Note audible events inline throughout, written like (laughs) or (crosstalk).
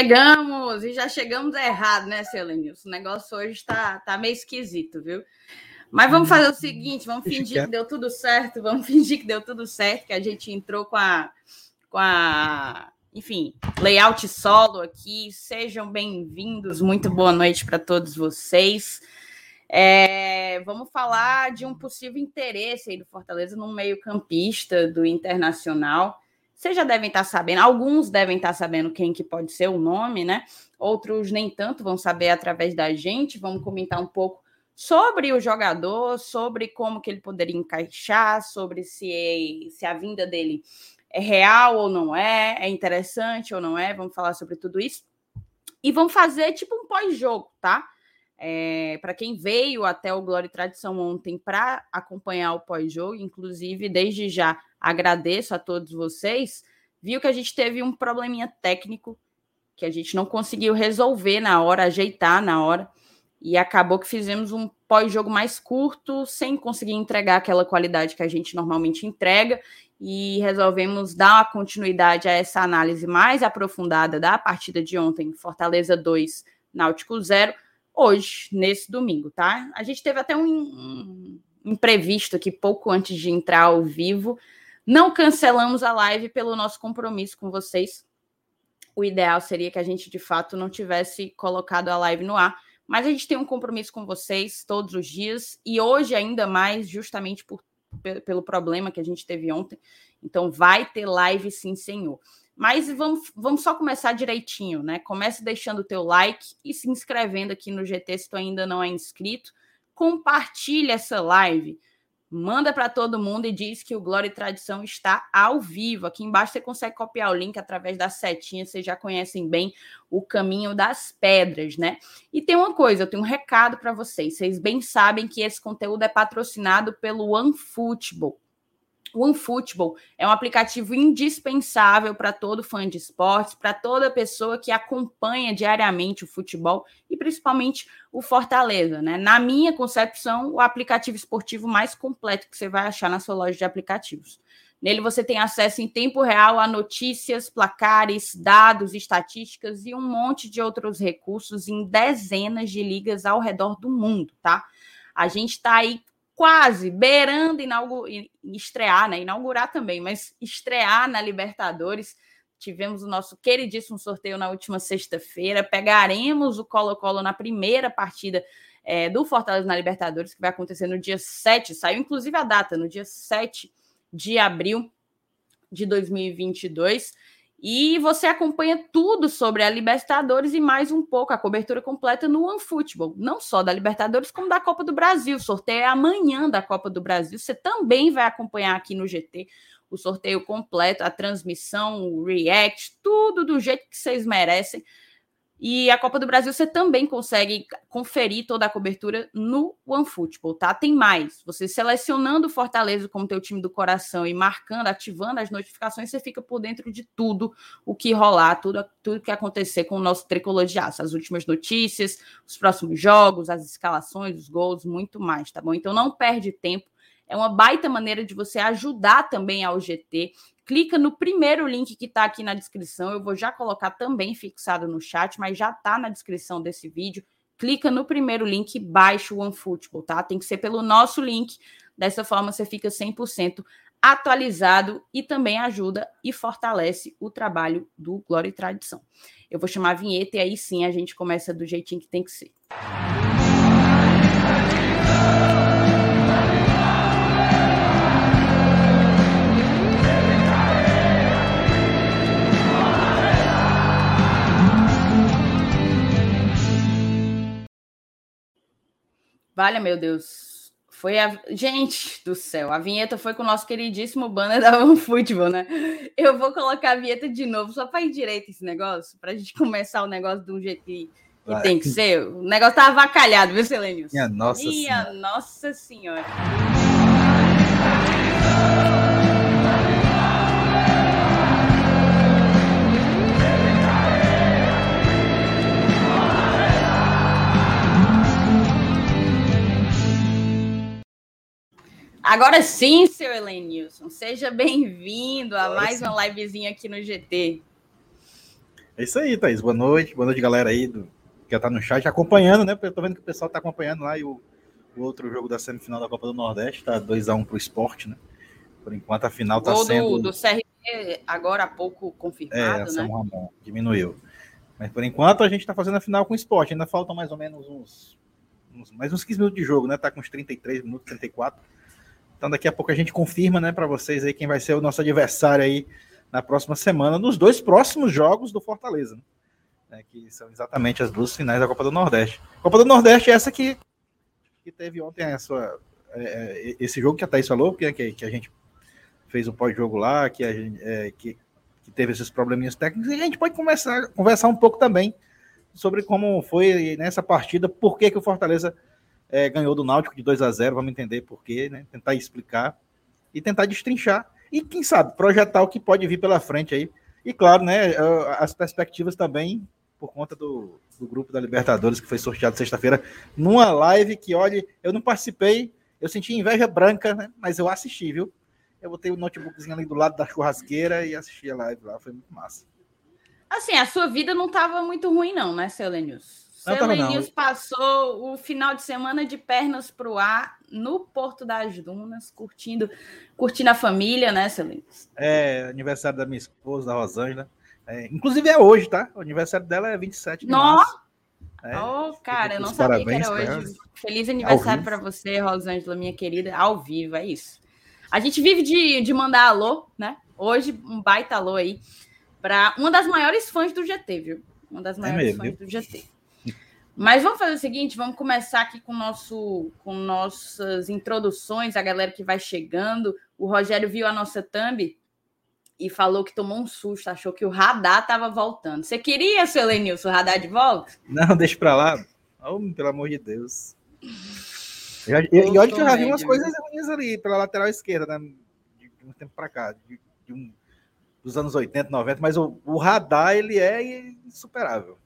Chegamos! E já chegamos errado, né, Selenilson? O negócio hoje está tá meio esquisito, viu? Mas vamos fazer o seguinte: vamos fingir que deu tudo certo, (laughs) vamos fingir que deu tudo certo, que a gente entrou com a. Com a enfim, layout solo aqui. Sejam bem-vindos, muito boa noite para todos vocês. É, vamos falar de um possível interesse aí do Fortaleza no meio-campista do Internacional. Vocês já devem estar sabendo, alguns devem estar sabendo quem que pode ser o nome, né? Outros nem tanto vão saber através da gente. Vamos comentar um pouco sobre o jogador, sobre como que ele poderia encaixar, sobre se, se a vinda dele é real ou não é, é interessante ou não é. Vamos falar sobre tudo isso. E vamos fazer tipo um pós-jogo, tá? É, para quem veio até o Glória e Tradição ontem para acompanhar o pós-jogo, inclusive desde já agradeço a todos vocês, viu que a gente teve um probleminha técnico que a gente não conseguiu resolver na hora, ajeitar na hora, e acabou que fizemos um pós-jogo mais curto, sem conseguir entregar aquela qualidade que a gente normalmente entrega, e resolvemos dar continuidade a essa análise mais aprofundada da partida de ontem, Fortaleza 2, Náutico 0, hoje, nesse domingo, tá? A gente teve até um imprevisto aqui pouco antes de entrar ao vivo, não cancelamos a live pelo nosso compromisso com vocês. O ideal seria que a gente, de fato, não tivesse colocado a live no ar, mas a gente tem um compromisso com vocês todos os dias e hoje ainda mais, justamente por, pelo problema que a gente teve ontem. Então, vai ter live, sim, senhor. Mas vamos, vamos só começar direitinho, né? Comece deixando o teu like e se inscrevendo aqui no GT se tu ainda não é inscrito. Compartilhe essa live manda para todo mundo e diz que o Glória e Tradição está ao vivo. Aqui embaixo você consegue copiar o link através da setinha, vocês já conhecem bem o caminho das pedras, né? E tem uma coisa, eu tenho um recado para vocês. Vocês bem sabem que esse conteúdo é patrocinado pelo OneFootball. O OneFootball é um aplicativo indispensável para todo fã de esportes, para toda pessoa que acompanha diariamente o futebol e principalmente o Fortaleza. Né? Na minha concepção, o aplicativo esportivo mais completo que você vai achar na sua loja de aplicativos. Nele você tem acesso em tempo real a notícias, placares, dados, estatísticas e um monte de outros recursos em dezenas de ligas ao redor do mundo, tá? A gente está aí quase beirando estrear, né? Inaugurar também, mas estrear na Libertadores. Tivemos o nosso queridíssimo sorteio na última sexta-feira. Pegaremos o Colo-Colo na primeira partida é, do Fortaleza na Libertadores, que vai acontecer no dia 7. Saiu inclusive a data, no dia 7 de abril de 2022. E você acompanha tudo sobre a Libertadores e mais um pouco, a cobertura completa no OneFootball. Não só da Libertadores, como da Copa do Brasil. O sorteio é amanhã da Copa do Brasil. Você também vai acompanhar aqui no GT o sorteio completo, a transmissão, o react, tudo do jeito que vocês merecem. E a Copa do Brasil você também consegue conferir toda a cobertura no OneFootball, tá? Tem mais. Você selecionando o Fortaleza como teu time do coração e marcando, ativando as notificações, você fica por dentro de tudo o que rolar, tudo, tudo que acontecer com o nosso tricolor de aço, as últimas notícias, os próximos jogos, as escalações, os gols, muito mais, tá bom? Então não perde tempo. É uma baita maneira de você ajudar também ao GT clica no primeiro link que está aqui na descrição. Eu vou já colocar também fixado no chat, mas já está na descrição desse vídeo. Clica no primeiro link e baixa o OneFootball, tá? Tem que ser pelo nosso link. Dessa forma, você fica 100% atualizado e também ajuda e fortalece o trabalho do Glória e Tradição. Eu vou chamar a vinheta e aí sim a gente começa do jeitinho que tem que ser. Vale, meu Deus. Foi a. Gente do céu, a vinheta foi com o nosso queridíssimo banner da (laughs) OneFootball, né? Eu vou colocar a vinheta de novo, só ir direito esse negócio, para a gente (laughs) começar o negócio de um jeito que, que tem que ser. O negócio tá avacalhado, viu, Selenius? Minha nossa Minha senhora. nossa senhora. Agora sim, seu Elenilson, seja bem-vindo a mais uma livezinha aqui no GT. É isso aí, Thaís. Boa noite. Boa noite, galera aí do, que tá no chat acompanhando, né? Eu tô vendo que o pessoal tá acompanhando lá e o, o outro jogo da semifinal da Copa do Nordeste tá 2x1 pro esporte, né? Por enquanto a final tá sendo. Do, do CRB agora há pouco confirmado, é, São né? Ramon, diminuiu. Mas por enquanto a gente tá fazendo a final com o esporte. Ainda faltam mais ou menos uns, uns mais uns 15 minutos de jogo, né? Tá com uns 33 minutos, 34. Então daqui a pouco a gente confirma, né, para vocês aí quem vai ser o nosso adversário aí na próxima semana, nos dois próximos jogos do Fortaleza, né, que são exatamente as duas finais da Copa do Nordeste. Copa do Nordeste é essa que, que teve ontem a sua, é, é esse jogo que a Thaís falou, que, que, que a gente fez o pós-jogo lá, que, a gente, é, que, que, teve esses probleminhas técnicos, e a gente pode conversar, conversar um pouco também sobre como foi nessa partida, por que, que o Fortaleza é, ganhou do Náutico de 2 a 0 vamos entender por quê, né? tentar explicar e tentar destrinchar e quem sabe projetar o que pode vir pela frente aí. E claro, né, as perspectivas também por conta do, do grupo da Libertadores que foi sorteado sexta-feira numa live que, olha, eu não participei, eu senti inveja branca, né, mas eu assisti, viu? Eu botei o notebookzinho ali do lado da churrasqueira e assisti a live lá, foi muito massa. Assim, a sua vida não estava muito ruim não, né, seu Lenius? Selenius passou o final de semana de pernas para o ar no Porto das Dunas, curtindo, curtindo a família, né, Selenius? É, aniversário da minha esposa, da Rosângela. É, inclusive é hoje, tá? O aniversário dela é 27 de Nossa! março. É, oh, cara, eu não sabia que era hoje. Feliz aniversário para você, Rosângela, minha querida, ao vivo, é isso. A gente vive de, de mandar alô, né? Hoje, um baita alô aí para uma das maiores fãs do GT, viu? Uma das é maiores é mesmo, fãs viu? do GT. Mas vamos fazer o seguinte, vamos começar aqui com nosso com nossas introduções, a galera que vai chegando. O Rogério viu a nossa thumb e falou que tomou um susto, achou que o radar estava voltando. Você queria, seu Lenilson, o radar de volta? Não, deixa para lá. Oh, pelo amor de Deus. E olha que eu já vi umas coisas ruins ali pela lateral esquerda, né? De, de um tempo para cá, de, de um, dos anos 80, 90, mas o, o radar ele é insuperável.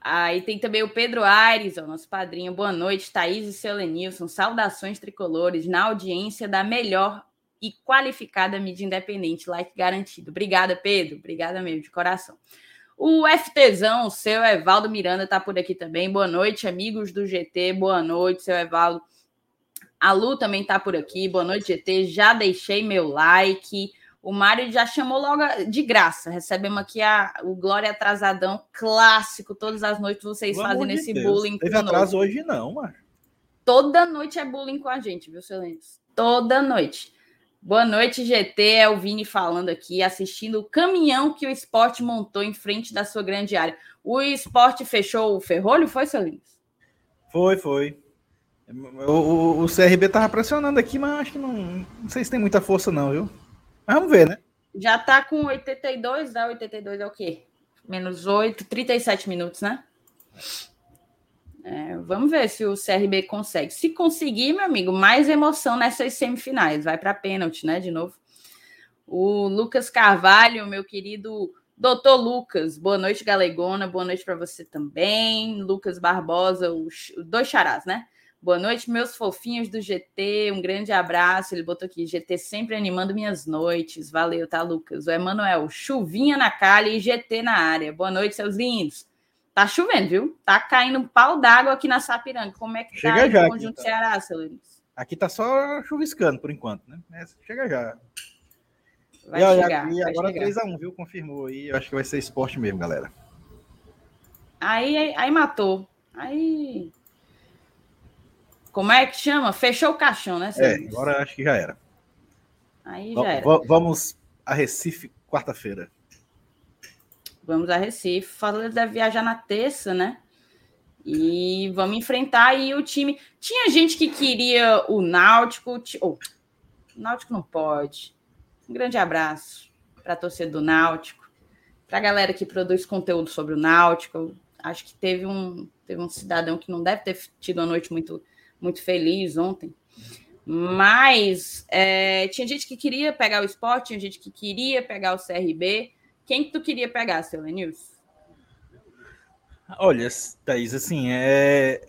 Aí tem também o Pedro Aires, o nosso padrinho. Boa noite, Thaís e seu Lenilson. Saudações tricolores na audiência da melhor e qualificada mídia independente. Like garantido. Obrigada, Pedro. Obrigada mesmo, de coração. O FTzão, o seu Evaldo Miranda, tá por aqui também. Boa noite, amigos do GT. Boa noite, seu Evaldo. A Lu também tá por aqui. Boa noite, GT. Já deixei meu like. O Mário já chamou logo de graça. Recebemos aqui a, o Glória Atrasadão clássico. Todas as noites vocês Pelo fazem esse Deus. bullying. Teve atraso hoje, não, mano. Toda noite é bullying com a gente, viu, Silêncio? Toda noite. Boa noite, GT. É o Vini falando aqui, assistindo o caminhão que o esporte montou em frente da sua grande área. O esporte fechou o ferrolho, foi, Silêncio? Foi, foi. O, o, o CRB tava pressionando aqui, mas acho que não, não sei se tem muita força, não, viu? Mas vamos ver, né? Já tá com 82, dá 82 é o quê? Menos 8, 37 minutos, né? É, vamos ver se o CRB consegue. Se conseguir, meu amigo, mais emoção nessas semifinais. Vai para pênalti, né? De novo. O Lucas Carvalho, meu querido doutor Lucas, boa noite, Galegona. Boa noite para você também. Lucas Barbosa, os dois charás, né? Boa noite, meus fofinhos do GT. Um grande abraço. Ele botou aqui: GT sempre animando minhas noites. Valeu, tá, Lucas? O Emanuel, chuvinha na calha e GT na área. Boa noite, seus lindos. Tá chovendo, viu? Tá caindo um pau d'água aqui na Sapiranga. Como é que Chega tá já, o conjunto tá. Ceará, seu Luiz? Aqui tá só chuviscando por enquanto, né? Chega já. Vai e, chegar, e agora 3x1, viu? Confirmou aí. Eu acho que vai ser esporte mesmo, galera. Aí, aí, aí matou. Aí como é que chama? Fechou o caixão, né? É, agora acho que já era. Aí já era. Vamos a Recife quarta-feira. Vamos a Recife. Fala deve viajar na terça, né? E vamos enfrentar aí o time. Tinha gente que queria o Náutico. Oh, o Náutico não pode. Um grande abraço para a torcida do Náutico, para a galera que produz conteúdo sobre o Náutico. Acho que teve um, teve um cidadão que não deve ter tido uma noite muito muito feliz ontem. Mas é, tinha gente que queria pegar o esporte, tinha gente que queria pegar o CRB. Quem que tu queria pegar, seu Lenils? Olha, Thaís, assim, é...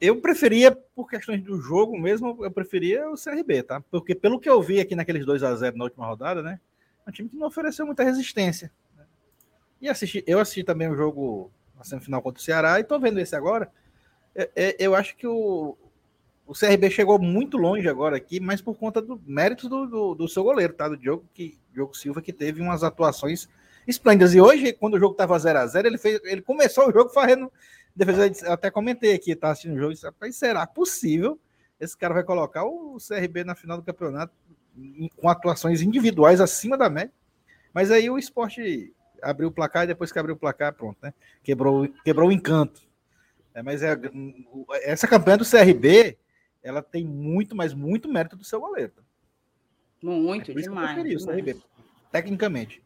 eu preferia, por questões do jogo mesmo, eu preferia o CRB, tá? Porque pelo que eu vi aqui naqueles 2 a 0 na última rodada, né? um time que não ofereceu muita resistência. Né? E assisti, eu assisti também o jogo na semifinal contra o Ceará e tô vendo esse agora. É, é, eu acho que o, o CRB chegou muito longe agora aqui, mas por conta do mérito do, do, do, seu goleiro, tá? Do Diogo, que, Diogo Silva, que teve umas atuações esplêndidas. E hoje, quando o jogo tava 0 a 0 ele, fez, ele começou o jogo fazendo defesa. Eu até comentei aqui, tá assistindo o jogo, disse, será possível esse cara vai colocar o CRB na final do campeonato com atuações individuais acima da média? Mas aí o esporte abriu o placar e depois que abriu o placar, pronto, né? Quebrou, quebrou o encanto. É, mas é, essa campanha do CRB, ela tem muito, mas muito mérito do seu goleiro. Muito, é demais. Eu demais. CRB, tecnicamente.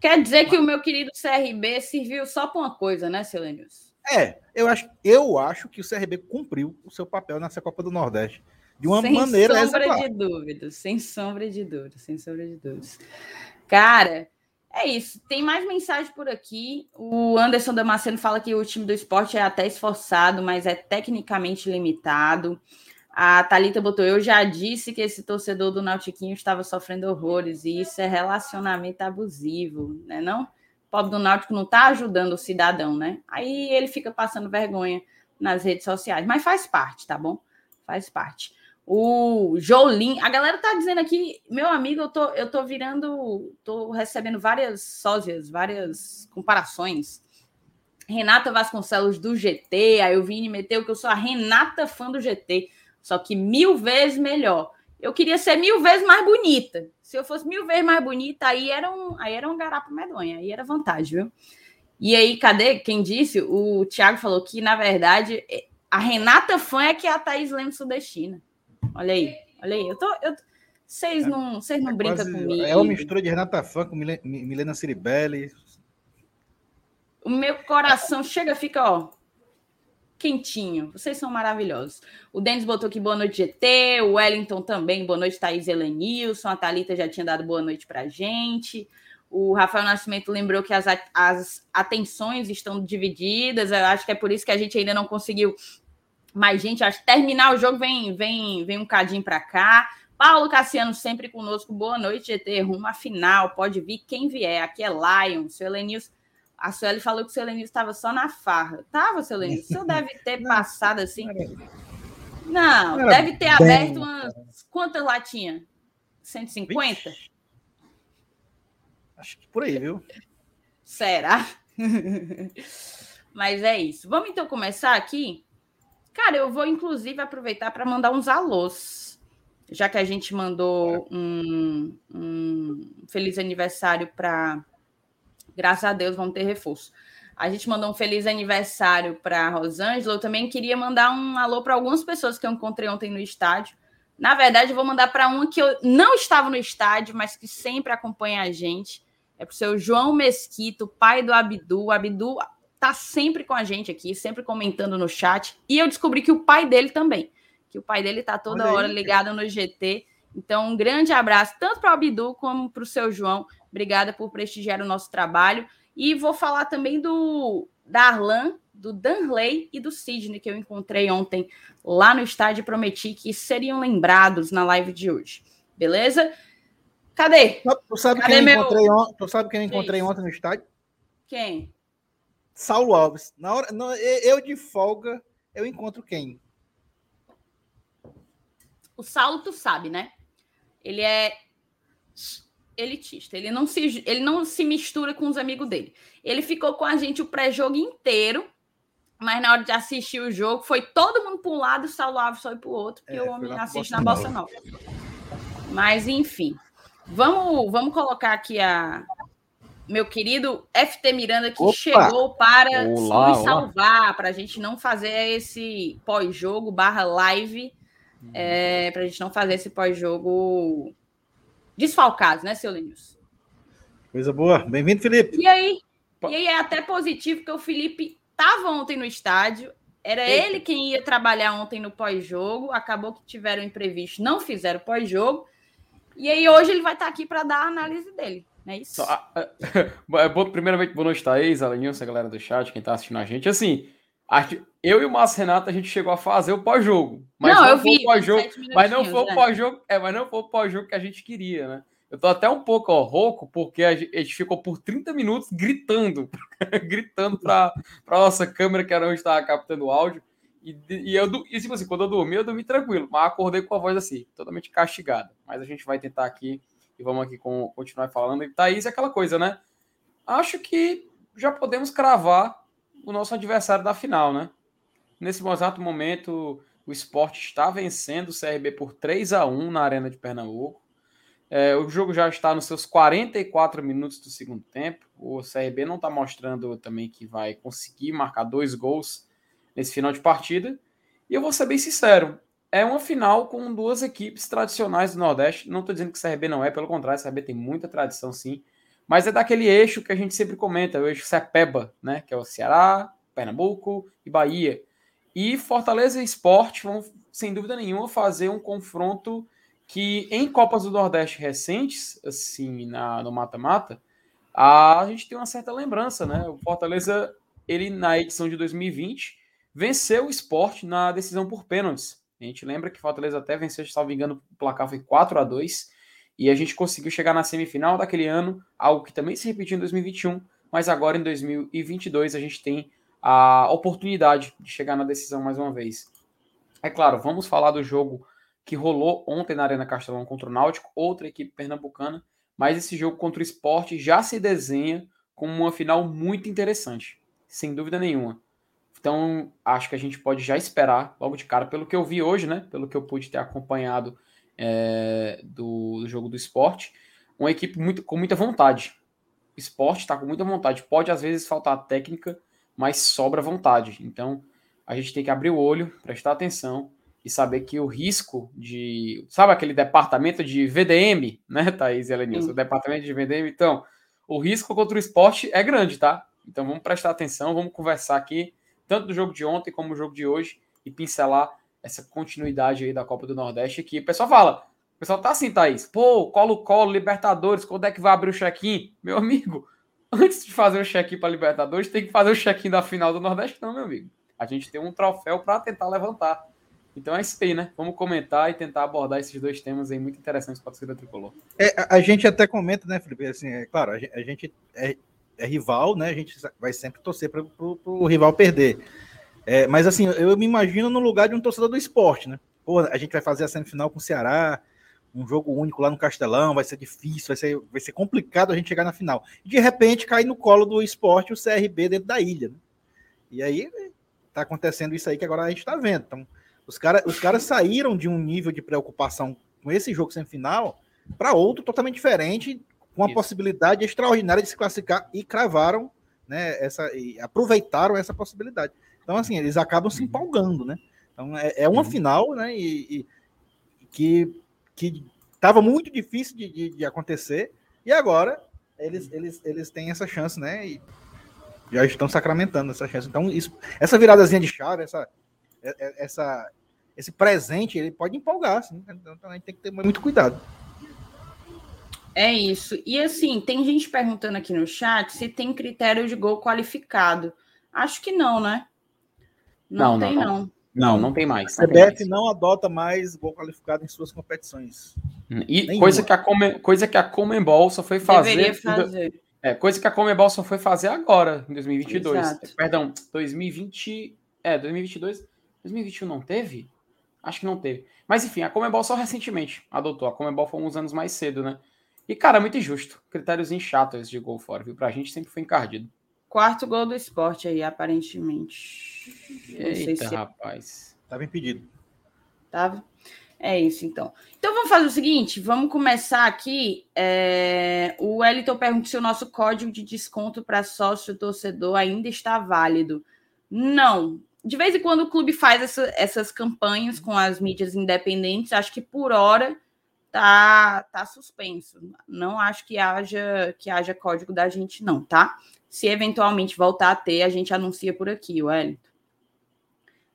Quer dizer que o meu querido CRB serviu só para uma coisa, né, Silênios? É, eu acho, eu acho que o CRB cumpriu o seu papel nessa Copa do Nordeste de uma sem maneira Sem sombra exemplar. de dúvidas, sem sombra de dúvidas, sem sombra de dúvidas. Cara, é isso. Tem mais mensagem por aqui. O Anderson Damasceno fala que o time do esporte é até esforçado, mas é tecnicamente limitado. A Talita botou: Eu já disse que esse torcedor do Nautiquinho estava sofrendo horrores, e isso é relacionamento abusivo, né? Não? O pobre do Náutico não está ajudando o cidadão, né? Aí ele fica passando vergonha nas redes sociais, mas faz parte, tá bom? Faz parte. O Jolin, a galera tá dizendo aqui, meu amigo, eu tô, eu tô virando, tô recebendo várias sósias, várias comparações. Renata Vasconcelos do GT, aí o Vini meteu que eu sou a Renata fã do GT, só que mil vezes melhor. Eu queria ser mil vezes mais bonita. Se eu fosse mil vezes mais bonita, aí era um, aí era um garapo medonha, aí era vantagem, viu? E aí, cadê quem disse? O Thiago falou que, na verdade, a Renata fã é que é a Thaís Lemos Sudestina. Olha aí, olha aí. Eu tô, eu, vocês não, vocês não é brincam comigo. É uma mistura de Renata Fã com Milena Ciribelli. O meu coração chega, fica, ó, quentinho. Vocês são maravilhosos. O Denis botou aqui boa noite, GT. O Wellington também, boa noite, Thaís Elenilson. A Thalita já tinha dado boa noite pra gente. O Rafael Nascimento lembrou que as, as atenções estão divididas. Eu acho que é por isso que a gente ainda não conseguiu mas, gente, acho que terminar o jogo vem, vem, vem um cadinho para cá. Paulo Cassiano sempre conosco. Boa noite, GT. Rumo à final. Pode vir quem vier. Aqui é Lion. Seu Elenils. A Sueli falou que o seu Elenils estava só na farra. Tava, seu Elenils? O senhor deve ter passado assim. Não, deve ter aberto umas. Quantas latinhas? 150? Vixe. Acho que por aí, viu? Será? (laughs) Mas é isso. Vamos então começar aqui Cara, eu vou inclusive aproveitar para mandar uns alôs, já que a gente mandou um, um feliz aniversário para. Graças a Deus, vamos ter reforço. A gente mandou um feliz aniversário para Rosângela. Eu também queria mandar um alô para algumas pessoas que eu encontrei ontem no estádio. Na verdade, eu vou mandar para uma que eu não estava no estádio, mas que sempre acompanha a gente. É para o seu João Mesquito, pai do Abdu. Abdu tá sempre com a gente aqui, sempre comentando no chat. E eu descobri que o pai dele também, que o pai dele tá toda hora ligado no GT. Então, um grande abraço tanto para o Abdu como para o seu João. Obrigada por prestigiar o nosso trabalho. E vou falar também do Darlan, do Danley e do Sidney, que eu encontrei ontem lá no estádio e prometi que seriam lembrados na live de hoje. Beleza? Cadê? Tu sabe, Cadê quem, meu... eu encontrei on... tu sabe quem eu encontrei ontem no estádio? Quem? Saulo Alves. Na hora, não, eu de folga, eu encontro quem? O Saulo, tu sabe, né? Ele é elitista. Ele não se, ele não se mistura com os amigos dele. Ele ficou com a gente o pré-jogo inteiro, mas na hora de assistir o jogo, foi todo mundo para um lado, o Saulo Alves foi para o outro, porque é, o homem assiste na Bossa Nova. Mas, enfim. Vamos, vamos colocar aqui a, meu querido FT Miranda, que Opa! chegou para olá, nos salvar, para a gente não fazer esse pós-jogo barra live, hum. é, para a gente não fazer esse pós-jogo desfalcado, né, seu Lenilson? Coisa boa. Bem-vindo, Felipe. E aí? E aí é até positivo que o Felipe estava ontem no estádio, era Eita. ele quem ia trabalhar ontem no pós-jogo, acabou que tiveram imprevisto, não fizeram pós-jogo, e aí hoje ele vai estar aqui para dar a análise dele. É isso. Ah, (laughs) é, bom, primeiramente, boa noite, Thaís, Alenilson, a galera do chat, quem tá assistindo a gente. Assim, eu e o Márcio Renato, a gente chegou a fazer o pós-jogo. Mas não, não eu vi. Pós -jogo, mas não foi o é. pós-jogo. É, mas não foi o pós-jogo que a gente queria, né? Eu tô até um pouco ó, rouco, porque a gente ficou por 30 minutos gritando, (laughs) gritando para a nossa câmera, que era onde estava captando o áudio. E, e eu, e, tipo assim, quando eu dormi, eu dormi tranquilo, mas acordei com a voz assim, totalmente castigada. Mas a gente vai tentar aqui e vamos aqui com, continuar falando. E Thaís é aquela coisa, né? Acho que já podemos cravar o nosso adversário da final, né? Nesse exato momento, o esporte está vencendo o CRB por 3 a 1 na Arena de Pernambuco. É, o jogo já está nos seus 44 minutos do segundo tempo. O CRB não está mostrando também que vai conseguir marcar dois gols nesse final de partida. E eu vou ser bem sincero: é uma final com duas equipes tradicionais do Nordeste. Não estou dizendo que CRB não é, pelo contrário, CRB tem muita tradição sim. Mas é daquele eixo que a gente sempre comenta, o eixo Cepeba, né? Que é o Ceará, Pernambuco e Bahia. E Fortaleza e Esporte vão, sem dúvida nenhuma, fazer um confronto que em Copas do Nordeste recentes, assim, na, no mata-mata, a gente tem uma certa lembrança, né? O Fortaleza, ele na edição de 2020, venceu o esporte na decisão por pênaltis. A gente lembra que Fortaleza até venceu, me engano, o placar foi 4 a 2 e a gente conseguiu chegar na semifinal daquele ano, algo que também se repetiu em 2021, mas agora em 2022 a gente tem a oportunidade de chegar na decisão mais uma vez. É claro, vamos falar do jogo que rolou ontem na Arena Castelão contra o Náutico, outra equipe pernambucana, mas esse jogo contra o esporte já se desenha como uma final muito interessante, sem dúvida nenhuma. Então, acho que a gente pode já esperar logo de cara, pelo que eu vi hoje, né? Pelo que eu pude ter acompanhado é, do, do, jogo do esporte, uma equipe muito, com muita vontade. O esporte está com muita vontade. Pode às vezes faltar técnica, mas sobra vontade. Então, a gente tem que abrir o olho, prestar atenção e saber que o risco de. Sabe aquele departamento de VDM, né, (laughs) Thaís e Elenilson? O departamento de VDM. Então, o risco contra o esporte é grande, tá? Então vamos prestar atenção, vamos conversar aqui, tanto do jogo de ontem como do jogo de hoje, e pincelar essa continuidade aí da Copa do Nordeste que o pessoal fala. O pessoal tá assim, Thaís. Pô, colo-colo, Libertadores, quando é que vai abrir o check-in? Meu amigo, (laughs) antes de fazer o check-in para Libertadores, tem que fazer o check-in da final do Nordeste, não, meu amigo. A gente tem um troféu para tentar levantar. Então é isso aí, né? Vamos comentar e tentar abordar esses dois temas aí muito interessantes para a torcida tricolor. É, a, gente até comenta, né, Felipe? Assim, é claro, a gente, a gente é, é, rival, né? A gente vai sempre torcer para o rival perder. É, mas assim, eu me imagino no lugar de um torcedor do esporte, né? Pô, a gente vai fazer a semifinal com o Ceará, um jogo único lá no Castelão, vai ser difícil, vai ser, vai ser complicado a gente chegar na final. De repente cai no colo do esporte o CRB dentro da ilha. Né? E aí tá acontecendo isso aí que agora a gente está vendo. Então, os caras os cara saíram de um nível de preocupação com esse jogo semifinal para outro totalmente diferente, com a Isso. possibilidade extraordinária de se classificar e cravaram, né, essa, e aproveitaram essa possibilidade. Então, assim, eles acabam se uhum. empolgando, né? Então, é, é uma uhum. final, né, e, e que que estava muito difícil de, de, de, acontecer, e agora eles, eles, eles têm essa chance, né, e já estão sacramentando essa chance. Então, isso, essa viradazinha de chave, essa, é, é, essa, esse presente ele pode empolgar, assim, então a gente tem que ter muito cuidado. É isso. E assim, tem gente perguntando aqui no chat se tem critério de gol qualificado. Acho que não, né? Não, não tem, não. Não, não, não tem mais. A CBF não adota mais gol qualificado em suas competições. E coisa que, a Come, coisa que a Comembol só foi fazer. Deveria fazer. É, coisa que a Comembol só foi fazer agora, em 2022. Exato. Perdão, 2020. É, 2022. 2021 não teve? Acho que não teve. Mas enfim, a Comebol só recentemente adotou. A Comebol foi uns anos mais cedo, né? E, cara, muito injusto. Critérios chatos de gol fora, viu? Pra gente sempre foi encardido. Quarto gol do esporte aí, aparentemente. Eita, se... rapaz. Tava impedido. Tava. É isso, então. Então vamos fazer o seguinte: vamos começar aqui. É... O Wellington pergunta se o nosso código de desconto para sócio torcedor ainda está válido. Não, de vez em quando o clube faz essa, essas campanhas com as mídias independentes, acho que por hora tá, tá suspenso. Não acho que haja que haja código da gente, não, tá? Se eventualmente voltar a ter, a gente anuncia por aqui, Wellington.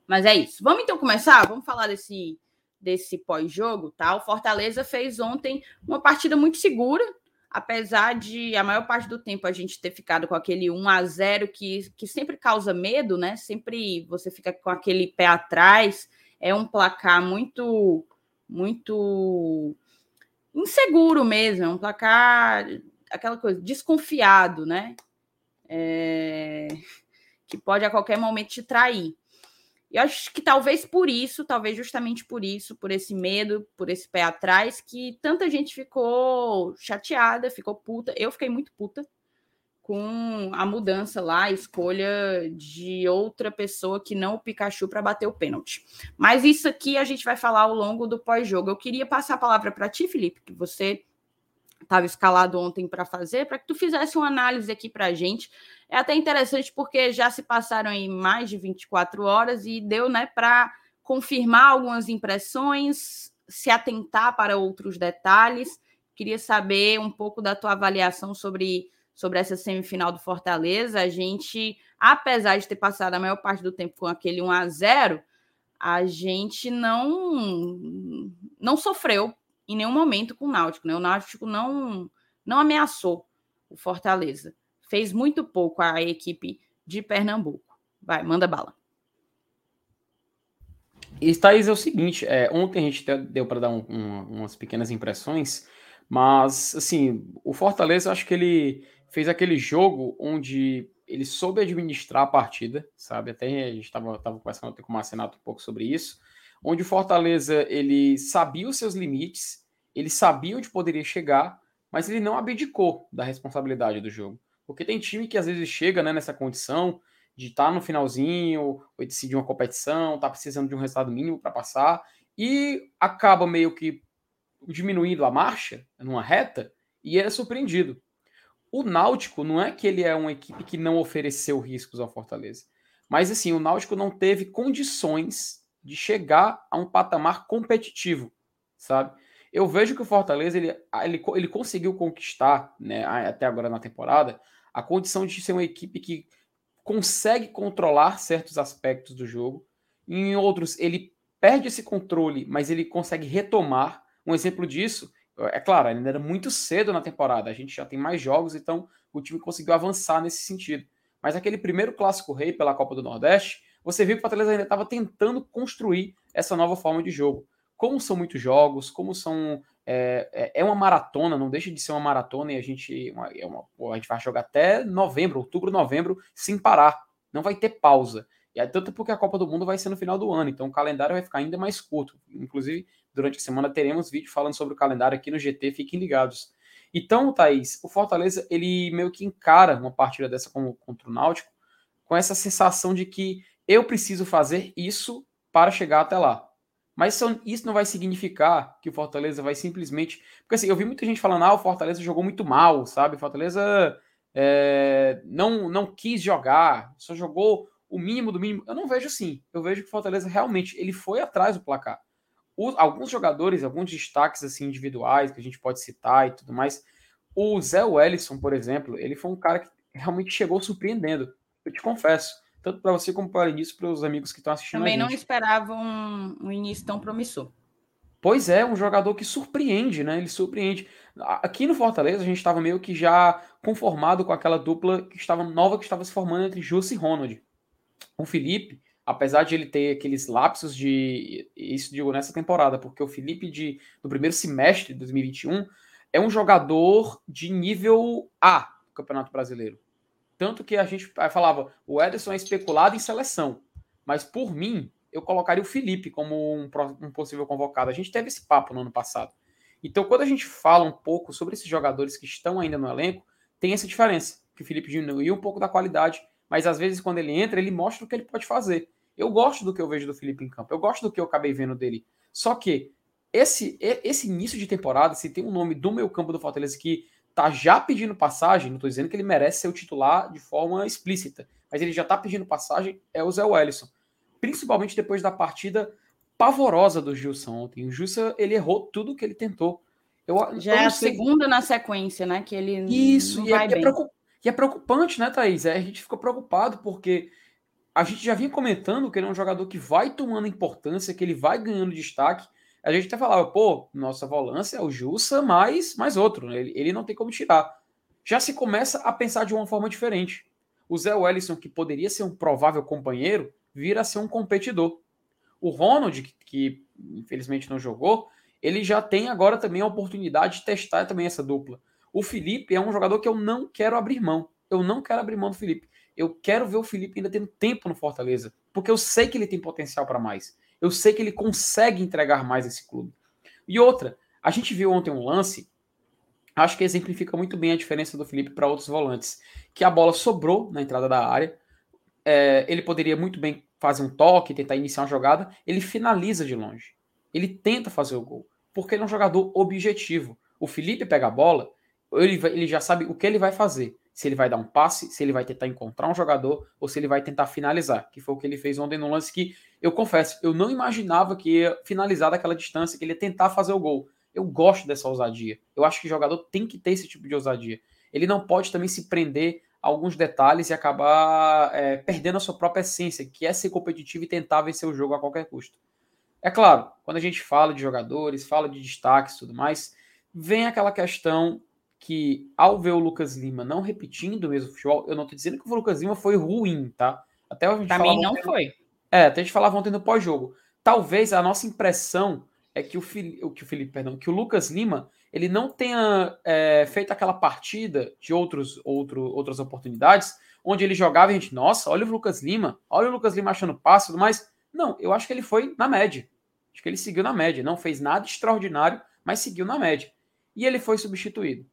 Mas é isso. Vamos então começar? Vamos falar desse, desse pós-jogo, tá? O Fortaleza fez ontem uma partida muito segura, apesar de a maior parte do tempo a gente ter ficado com aquele 1 a 0 que, que sempre causa medo, né? Sempre você fica com aquele pé atrás. É um placar muito, muito inseguro mesmo, é um placar aquela coisa desconfiado, né? É, que pode a qualquer momento te trair. E acho que talvez por isso, talvez justamente por isso, por esse medo, por esse pé atrás, que tanta gente ficou chateada, ficou puta. Eu fiquei muito puta com a mudança lá, a escolha de outra pessoa que não o Pikachu para bater o pênalti. Mas isso aqui a gente vai falar ao longo do pós-jogo. Eu queria passar a palavra para ti, Felipe, que você estava escalado ontem para fazer, para que tu fizesse uma análise aqui para a gente. É até interessante porque já se passaram aí mais de 24 horas e deu né, para confirmar algumas impressões, se atentar para outros detalhes. Queria saber um pouco da tua avaliação sobre sobre essa semifinal do Fortaleza, a gente, apesar de ter passado a maior parte do tempo com aquele 1 a 0, a gente não não sofreu em nenhum momento com o Náutico, né? O Náutico não não ameaçou o Fortaleza. Fez muito pouco a equipe de Pernambuco. Vai, manda bala. E Thaís, é o seguinte, é, ontem a gente deu para dar um, um, umas pequenas impressões, mas assim, o Fortaleza, acho que ele fez aquele jogo onde ele soube administrar a partida, sabe? Até a gente estava conversando com o Marcenato um pouco sobre isso, onde o Fortaleza ele sabia os seus limites, ele sabia onde poderia chegar, mas ele não abdicou da responsabilidade do jogo. Porque tem time que às vezes chega né, nessa condição de estar tá no finalzinho, ou decidir uma competição, tá precisando de um resultado mínimo para passar, e acaba meio que diminuindo a marcha numa reta e é surpreendido. O Náutico não é que ele é uma equipe que não ofereceu riscos ao Fortaleza, mas assim, o Náutico não teve condições de chegar a um patamar competitivo, sabe? Eu vejo que o Fortaleza ele, ele, ele conseguiu conquistar, né, até agora na temporada, a condição de ser uma equipe que consegue controlar certos aspectos do jogo. Em outros, ele perde esse controle, mas ele consegue retomar. Um exemplo disso é claro, ainda era muito cedo na temporada, a gente já tem mais jogos, então o time conseguiu avançar nesse sentido. Mas aquele primeiro clássico rei pela Copa do Nordeste, você viu que o Fortaleza ainda estava tentando construir essa nova forma de jogo. Como são muitos jogos, como são. É, é, é uma maratona, não deixa de ser uma maratona e a gente, uma, é uma, a gente vai jogar até novembro, outubro, novembro, sem parar. Não vai ter pausa. E é tanto porque a Copa do Mundo vai ser no final do ano, então o calendário vai ficar ainda mais curto. Inclusive, durante a semana teremos vídeo falando sobre o calendário aqui no GT, fiquem ligados. Então, Thaís, o Fortaleza, ele meio que encara uma partida dessa contra o Náutico com essa sensação de que eu preciso fazer isso para chegar até lá. Mas isso não vai significar que o Fortaleza vai simplesmente. Porque assim, eu vi muita gente falando, ah, o Fortaleza jogou muito mal, sabe? O Fortaleza é, não, não quis jogar, só jogou o mínimo do mínimo. Eu não vejo assim. Eu vejo que o Fortaleza realmente ele foi atrás do placar alguns jogadores, alguns destaques assim individuais que a gente pode citar e tudo mais. O Zé Wellison, por exemplo, ele foi um cara que realmente chegou surpreendendo. Eu te confesso, tanto para você como para o início, para os amigos que estão assistindo. Também não esperava um, um início tão promissor. Pois é, um jogador que surpreende, né? Ele surpreende. Aqui no Fortaleza, a gente estava meio que já conformado com aquela dupla que estava nova que estava se formando entre Jussi e Ronald. O Felipe, apesar de ele ter aqueles lapsos de. Isso digo nessa temporada, porque o Felipe de, do primeiro semestre de 2021 é um jogador de nível A do Campeonato Brasileiro. Tanto que a gente falava, o Ederson é especulado em seleção. Mas por mim, eu colocaria o Felipe como um, um possível convocado. A gente teve esse papo no ano passado. Então, quando a gente fala um pouco sobre esses jogadores que estão ainda no elenco, tem essa diferença. Que o Felipe diminuiu um pouco da qualidade, mas às vezes quando ele entra, ele mostra o que ele pode fazer. Eu gosto do que eu vejo do Felipe em campo, eu gosto do que eu acabei vendo dele. Só que esse, esse início de temporada, se tem um nome do meu campo do Fortaleza que tá já pedindo passagem, não estou dizendo que ele merece ser o titular de forma explícita, mas ele já tá pedindo passagem, é o Zé Wellison. Principalmente depois da partida pavorosa do Gilson ontem. O Gilson, ele errou tudo que ele tentou. Eu, já eu é a sei. segunda na sequência, né? Que ele Isso, e é, é e é preocupante, né, Thaís? É, a gente ficou preocupado porque a gente já vinha comentando que ele é um jogador que vai tomando importância, que ele vai ganhando destaque. A gente até falava, pô, nossa volância é o Jussa mais, mais outro, né? ele, ele não tem como tirar. Já se começa a pensar de uma forma diferente. O Zé Wellison, que poderia ser um provável companheiro, vira a ser um competidor. O Ronald, que, que infelizmente não jogou, ele já tem agora também a oportunidade de testar também essa dupla. O Felipe é um jogador que eu não quero abrir mão. Eu não quero abrir mão do Felipe. Eu quero ver o Felipe ainda tendo tempo no Fortaleza, porque eu sei que ele tem potencial para mais. Eu sei que ele consegue entregar mais esse clube. E outra, a gente viu ontem um lance, acho que exemplifica muito bem a diferença do Felipe para outros volantes, que a bola sobrou na entrada da área, é, ele poderia muito bem fazer um toque, tentar iniciar uma jogada, ele finaliza de longe. Ele tenta fazer o gol, porque ele é um jogador objetivo. O Felipe pega a bola, ele, ele já sabe o que ele vai fazer. Se ele vai dar um passe, se ele vai tentar encontrar um jogador, ou se ele vai tentar finalizar, que foi o que ele fez ontem no lance que, eu confesso, eu não imaginava que ia finalizar daquela distância, que ele ia tentar fazer o gol. Eu gosto dessa ousadia. Eu acho que o jogador tem que ter esse tipo de ousadia. Ele não pode também se prender a alguns detalhes e acabar é, perdendo a sua própria essência, que é ser competitivo e tentar vencer o jogo a qualquer custo. É claro, quando a gente fala de jogadores, fala de destaques e tudo mais, vem aquela questão que, ao ver o Lucas Lima não repetindo o mesmo futebol, eu não estou dizendo que o Lucas Lima foi ruim, tá? Até a gente pra mim não ontem, foi. É, até a gente falava ontem no pós-jogo. Talvez a nossa impressão é que o, Fili, que o Felipe, perdão, que o Lucas Lima ele não tenha é, feito aquela partida de outros, outro, outras oportunidades, onde ele jogava e a gente, nossa, olha o Lucas Lima, olha o Lucas Lima achando passe e tudo mais. Não, eu acho que ele foi na média. Acho que ele seguiu na média. Não fez nada extraordinário, mas seguiu na média. E ele foi substituído.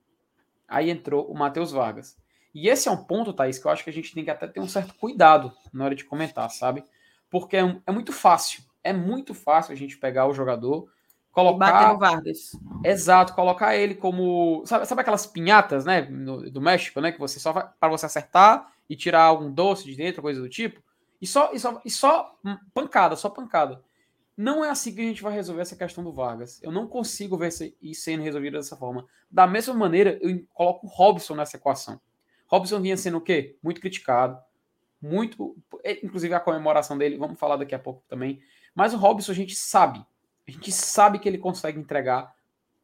Aí entrou o Matheus Vargas. E esse é um ponto, Thaís, que eu acho que a gente tem que até ter um certo cuidado na hora de comentar, sabe? Porque é, é muito fácil. É muito fácil a gente pegar o jogador, colocar. E bater no Vargas. Exato, colocar ele como. Sabe, sabe aquelas pinhatas, né? No, do México, né? Que você só vai. para você acertar e tirar algum doce de dentro, coisa do tipo. E só, e só, e só pancada, só pancada. Não é assim que a gente vai resolver essa questão do Vargas. Eu não consigo ver isso sendo resolvido dessa forma. Da mesma maneira, eu coloco o Robson nessa equação. Robson vinha sendo o quê? Muito criticado. Muito. Inclusive a comemoração dele, vamos falar daqui a pouco também. Mas o Robson a gente sabe. A gente sabe que ele consegue entregar,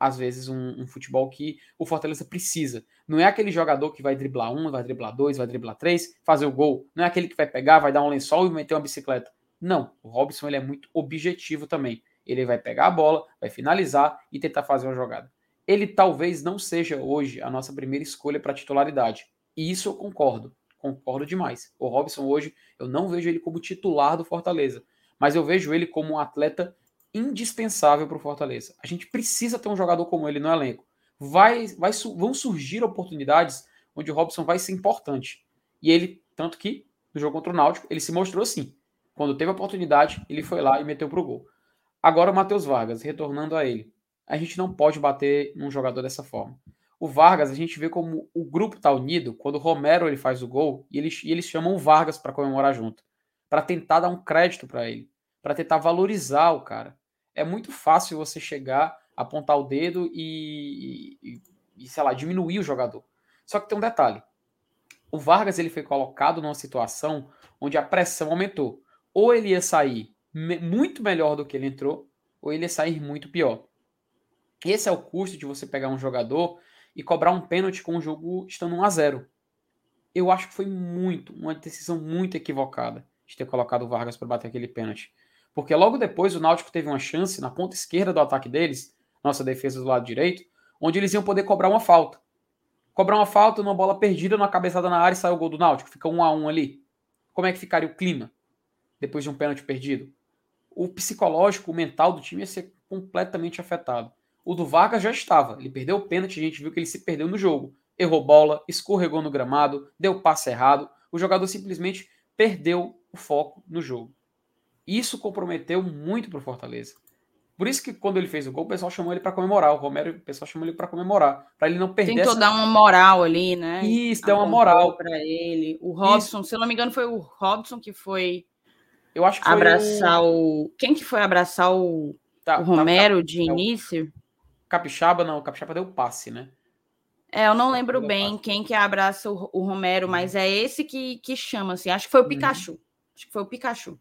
às vezes, um, um futebol que o Fortaleza precisa. Não é aquele jogador que vai driblar um, vai driblar dois, vai driblar três, fazer o gol. Não é aquele que vai pegar, vai dar um lençol e meter uma bicicleta. Não, o Robson ele é muito objetivo também. Ele vai pegar a bola, vai finalizar e tentar fazer uma jogada. Ele talvez não seja hoje a nossa primeira escolha para titularidade. E isso eu concordo, concordo demais. O Robson hoje eu não vejo ele como titular do Fortaleza, mas eu vejo ele como um atleta indispensável para o Fortaleza. A gente precisa ter um jogador como ele no elenco. Vai, vai, vão surgir oportunidades onde o Robson vai ser importante. E ele, tanto que no jogo contra o Náutico, ele se mostrou assim. Quando teve a oportunidade, ele foi lá e meteu pro gol. Agora o Matheus Vargas, retornando a ele. A gente não pode bater num jogador dessa forma. O Vargas, a gente vê como o grupo tá unido quando o Romero ele faz o gol e eles, e eles chamam o Vargas para comemorar junto, para tentar dar um crédito para ele, para tentar valorizar o cara. É muito fácil você chegar, apontar o dedo e, e, e sei lá, diminuir o jogador. Só que tem um detalhe. O Vargas ele foi colocado numa situação onde a pressão aumentou ou ele ia sair me muito melhor do que ele entrou, ou ele ia sair muito pior. Esse é o custo de você pegar um jogador e cobrar um pênalti com o jogo estando 1 a 0. Eu acho que foi muito, uma decisão muito equivocada de ter colocado o Vargas para bater aquele pênalti. Porque logo depois o Náutico teve uma chance na ponta esquerda do ataque deles, nossa defesa do lado direito, onde eles iam poder cobrar uma falta. Cobrar uma falta numa bola perdida, numa cabeçada na área e sai o gol do Náutico. Fica um a um ali. Como é que ficaria o clima? Depois de um pênalti perdido. O psicológico, o mental do time ia ser completamente afetado. O do Vargas já estava. Ele perdeu o pênalti, a gente viu que ele se perdeu no jogo. Errou bola, escorregou no gramado, deu passe errado. O jogador simplesmente perdeu o foco no jogo. Isso comprometeu muito para o Fortaleza. Por isso que quando ele fez o gol, o pessoal chamou ele para comemorar. O Romero, o pessoal chamou ele para comemorar, para ele não perder. Tentou essa... dar uma moral ali, né? Isso, deu uma moral para ele. O Robson, Isso. se eu não me engano, foi o Robson que foi eu acho que abraçar o... o... Quem que foi abraçar o, tá, o tá, Romero tá, de é início? Capixaba, não. O Capixaba deu passe, né? É, eu não lembro bem quem que abraça o, o Romero, uhum. mas é esse que, que chama, assim. Acho que foi o uhum. Pikachu. Uhum. Acho que foi o Pikachu.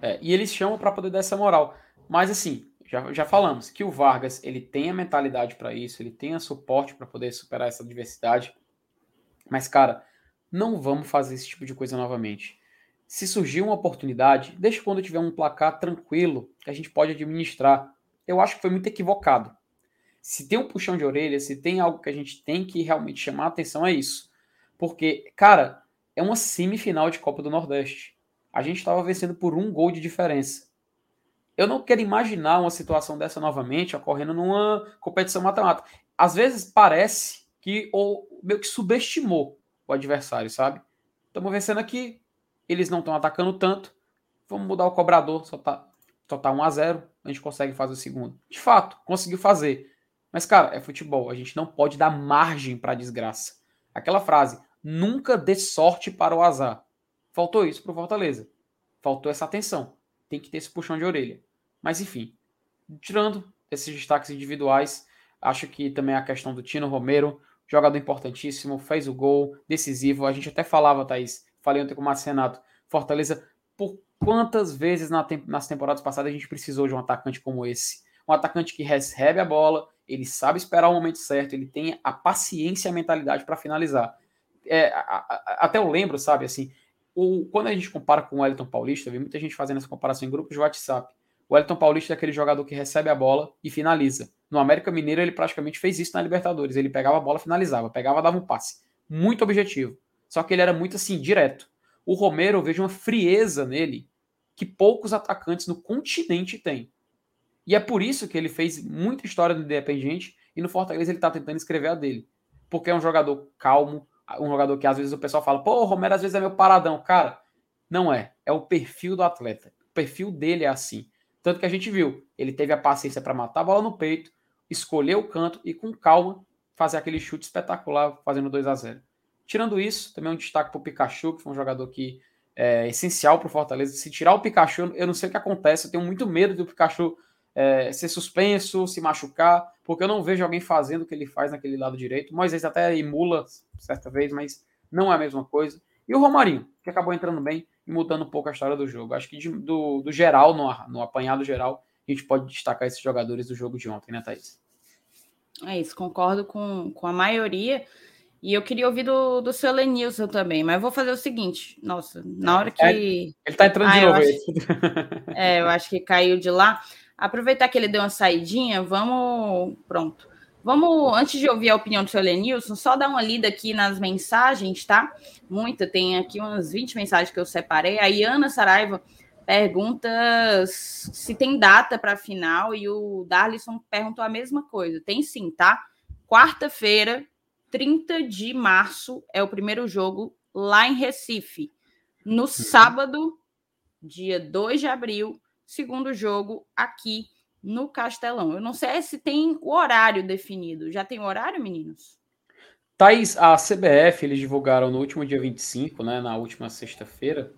É, e eles chamam para poder dar essa moral. Mas, assim, já, já falamos que o Vargas, ele tem a mentalidade para isso, ele tem a suporte para poder superar essa adversidade. Mas, cara, não vamos fazer esse tipo de coisa novamente se surgir uma oportunidade, deixa quando tiver um placar tranquilo, que a gente pode administrar. eu acho que foi muito equivocado. Se tem um puxão de orelha, se tem algo que a gente tem que realmente chamar a atenção, é isso. Porque, cara, é uma semifinal de Copa do Nordeste. A gente estava vencendo por um gol de diferença. Eu não quero imaginar uma situação dessa novamente ocorrendo numa competição matemática. Às vezes parece que ou meio que subestimou o adversário, sabe? Estamos vencendo aqui, eles não estão atacando tanto. Vamos mudar o cobrador, só tá, só tá 1 a 0 a gente consegue fazer o segundo. De fato, conseguiu fazer. Mas, cara, é futebol. A gente não pode dar margem para desgraça. Aquela frase, nunca dê sorte para o azar. Faltou isso para o Fortaleza. Faltou essa atenção. Tem que ter esse puxão de orelha. Mas, enfim, tirando esses destaques individuais, acho que também a questão do Tino Romero, jogador importantíssimo, fez o gol, decisivo. A gente até falava, Thaís, falei ontem com o Márcio Renato, Fortaleza, por quantas vezes na nas temporadas passadas a gente precisou de um atacante como esse? Um atacante que recebe a bola, ele sabe esperar o momento certo, ele tem a paciência e a mentalidade para finalizar. É, a, a, até eu lembro, sabe, assim, o, quando a gente compara com o Wellington Paulista, vi muita gente fazendo essa comparação em grupos de WhatsApp. O Wellington Paulista é aquele jogador que recebe a bola e finaliza. No América Mineiro, ele praticamente fez isso na Libertadores. Ele pegava a bola, finalizava, pegava, dava um passe. Muito objetivo. Só que ele era muito assim, direto. O Romero, eu vejo uma frieza nele que poucos atacantes no continente têm. E é por isso que ele fez muita história no Independiente e no Fortaleza ele está tentando escrever a dele. Porque é um jogador calmo, um jogador que às vezes o pessoal fala, pô, o Romero às vezes é meu paradão. Cara, não é. É o perfil do atleta. O perfil dele é assim. Tanto que a gente viu, ele teve a paciência para matar a bola no peito, escolher o canto e com calma fazer aquele chute espetacular, fazendo 2 a 0 Tirando isso, também um destaque para o Pikachu, que foi um jogador que é essencial para o Fortaleza. Se tirar o Pikachu, eu não sei o que acontece, eu tenho muito medo do Pikachu é, ser suspenso, se machucar, porque eu não vejo alguém fazendo o que ele faz naquele lado direito. Moisés até emula certa vez, mas não é a mesma coisa. E o Romarinho, que acabou entrando bem e mudando um pouco a história do jogo. Acho que de, do, do geral, no, no apanhado geral, a gente pode destacar esses jogadores do jogo de ontem, né, Thaís? É isso, concordo com, com a maioria. E eu queria ouvir do, do seu Lenilson também, mas vou fazer o seguinte: nossa, na hora que. É, ele tá entrando ah, de novo aí. é, eu acho que caiu de lá. Aproveitar que ele deu uma saidinha, vamos. Pronto. Vamos, antes de ouvir a opinião do seu Lenilson, só dar uma lida aqui nas mensagens, tá? Muita, tem aqui umas 20 mensagens que eu separei. A Iana Saraiva pergunta se tem data para a final e o Darlison perguntou a mesma coisa. Tem sim, tá? Quarta-feira, 30 de março, é o primeiro jogo lá em Recife. No uhum. sábado, dia 2 de abril, segundo jogo aqui no Castelão. Eu não sei se tem o horário definido. Já tem o horário, meninos? Thaís, a CBF, eles divulgaram no último dia 25, né, na última sexta-feira,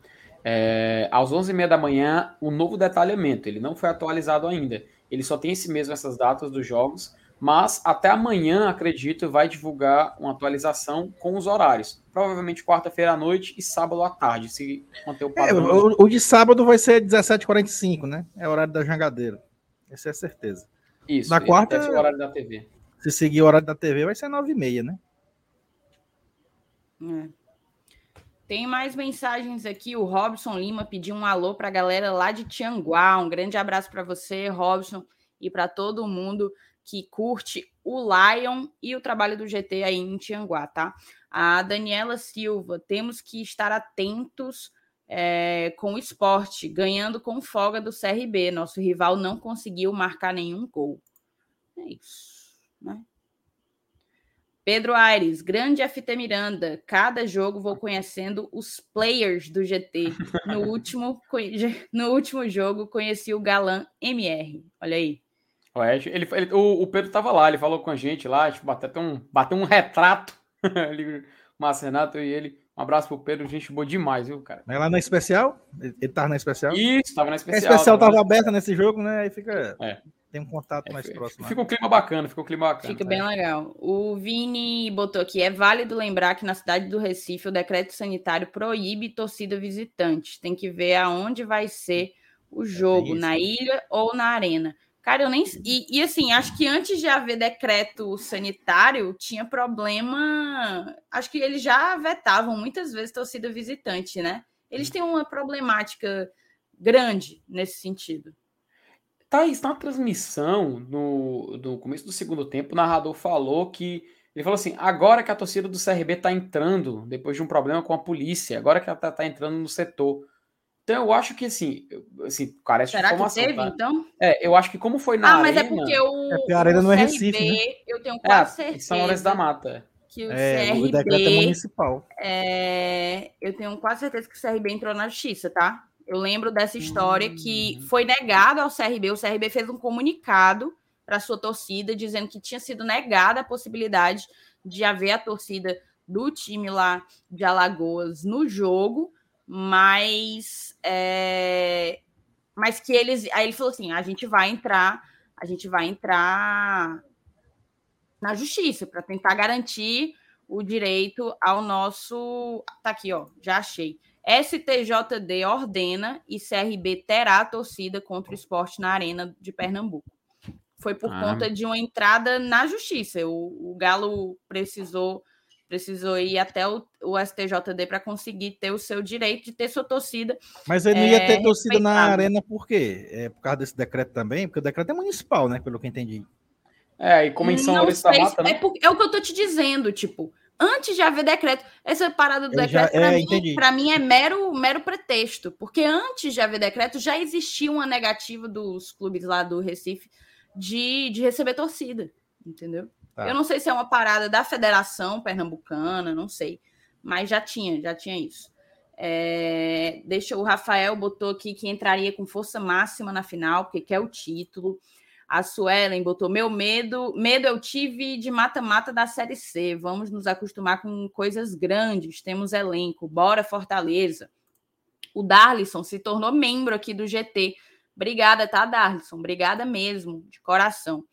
é, às 11h30 da manhã, o um novo detalhamento. Ele não foi atualizado ainda. Ele só tem esse mesmo essas datas dos jogos, mas até amanhã, acredito, vai divulgar uma atualização com os horários. Provavelmente quarta-feira à noite e sábado à tarde, se manter o é, padrão. É, o, o, de sábado vai ser 17h45, né? É o horário da jangadeira. Essa é a certeza. Isso. Na quarta, é o horário da TV. Se seguir o horário da TV, vai ser 9h30, né? É. Tem mais mensagens aqui. O Robson Lima pediu um alô para a galera lá de Tianguá. Um grande abraço para você, Robson, e para todo mundo que curte o Lion e o trabalho do GT aí em Tianguá, tá? A Daniela Silva, temos que estar atentos é, com o esporte, ganhando com folga do CRB. Nosso rival não conseguiu marcar nenhum gol. É isso, né? Pedro Aires, grande FT Miranda. Cada jogo vou conhecendo os players do GT. No último, (laughs) (laughs) no último jogo conheci o Galã MR. Olha aí. Ele, ele, o, o Pedro estava lá, ele falou com a gente lá, tipo, bateu, um, bateu um retrato. (laughs) o Márcio Renato e ele. Um abraço pro Pedro, gente boa demais, viu, cara? Mas lá na especial? Ele tava na especial? Isso, tava na especial. A especial tava, aberta nesse jogo, né? Aí fica. É. Tem um contato é, mais fica, próximo. Fica um clima bacana, fica um clima bacana. Fica bem legal. O Vini botou aqui: é válido lembrar que na cidade do Recife o decreto sanitário proíbe torcida visitante. Tem que ver aonde vai ser o é, jogo, é na ilha ou na arena. Cara, eu nem. E, e, assim, acho que antes de haver decreto sanitário, tinha problema. Acho que eles já vetavam muitas vezes torcida visitante, né? Eles têm uma problemática grande nesse sentido. Thaís, na transmissão, no, no começo do segundo tempo, o narrador falou que. Ele falou assim: agora que a torcida do CRB tá entrando, depois de um problema com a polícia, agora que ela tá, tá entrando no setor. Então eu acho que assim, assim carece Será de informação. que teve, tá? então? É, eu acho que como foi na ah, mas arena, é porque o, É porque a arena o não é CRB, Recife, né? eu tenho é, quase em certeza São Lourenço da Mata. que o É, o CRB, decreto é municipal. é, eu tenho quase certeza que o CRB entrou na justiça, tá? Eu lembro dessa história que foi negado ao CRB, o CRB fez um comunicado para sua torcida dizendo que tinha sido negada a possibilidade de haver a torcida do time lá de Alagoas no jogo, mas é, mas que eles aí ele falou assim, a gente vai entrar, a gente vai entrar na justiça para tentar garantir o direito ao nosso tá aqui, ó, já achei. STJD ordena e CRB terá a torcida contra o esporte na Arena de Pernambuco. Foi por Ah. conta de uma entrada na justiça. O, o Galo precisou precisou ir até o, o STJD para conseguir ter o seu direito de ter sua torcida. Mas ele não ia É, ter torcida na arena por quê? É por causa desse decreto também? Porque o decreto é municipal, né? Pelo que eu entendi. É, e como em São Lourenço da Mata, é, né? por- é o que eu tô te dizendo, tipo, antes de haver decreto, essa parada do Eu decreto, para é, mim, mim, é mero, mero pretexto, porque antes de haver decreto, já existia uma negativa dos clubes lá do Recife de, de receber torcida, entendeu? Tá. Eu não sei se é uma parada da Federação Pernambucana, não sei, mas já tinha, já tinha isso. É, deixa o Rafael botou aqui que entraria com força máxima na final, porque quer o título. A Suelen botou meu medo, medo eu tive de mata-mata da Série C. Vamos nos acostumar com coisas grandes. Temos elenco. Bora Fortaleza. O Darlisson se tornou membro aqui do GT. Obrigada, tá, Darlisson? Obrigada mesmo, de coração.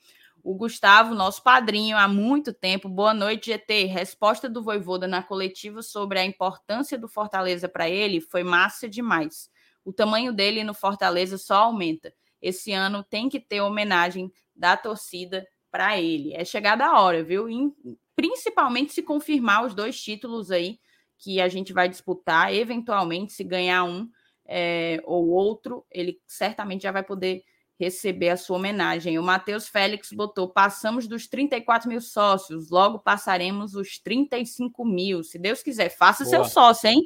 O Gustavo, nosso padrinho há muito tempo. Boa noite, GT. Resposta do Voivoda na coletiva sobre a importância do Fortaleza para ele foi massa demais. O tamanho dele no Fortaleza só aumenta. Esse ano tem que ter homenagem da torcida para ele. É chegada a hora, viu? E, principalmente se confirmar os dois títulos aí que a gente vai disputar, eventualmente, se ganhar um é, ou outro, ele certamente já vai poder receber a sua homenagem. O Matheus Félix botou: passamos dos 34 mil sócios, logo passaremos os 35 mil. Se Deus quiser, faça Boa. seu sócio, hein?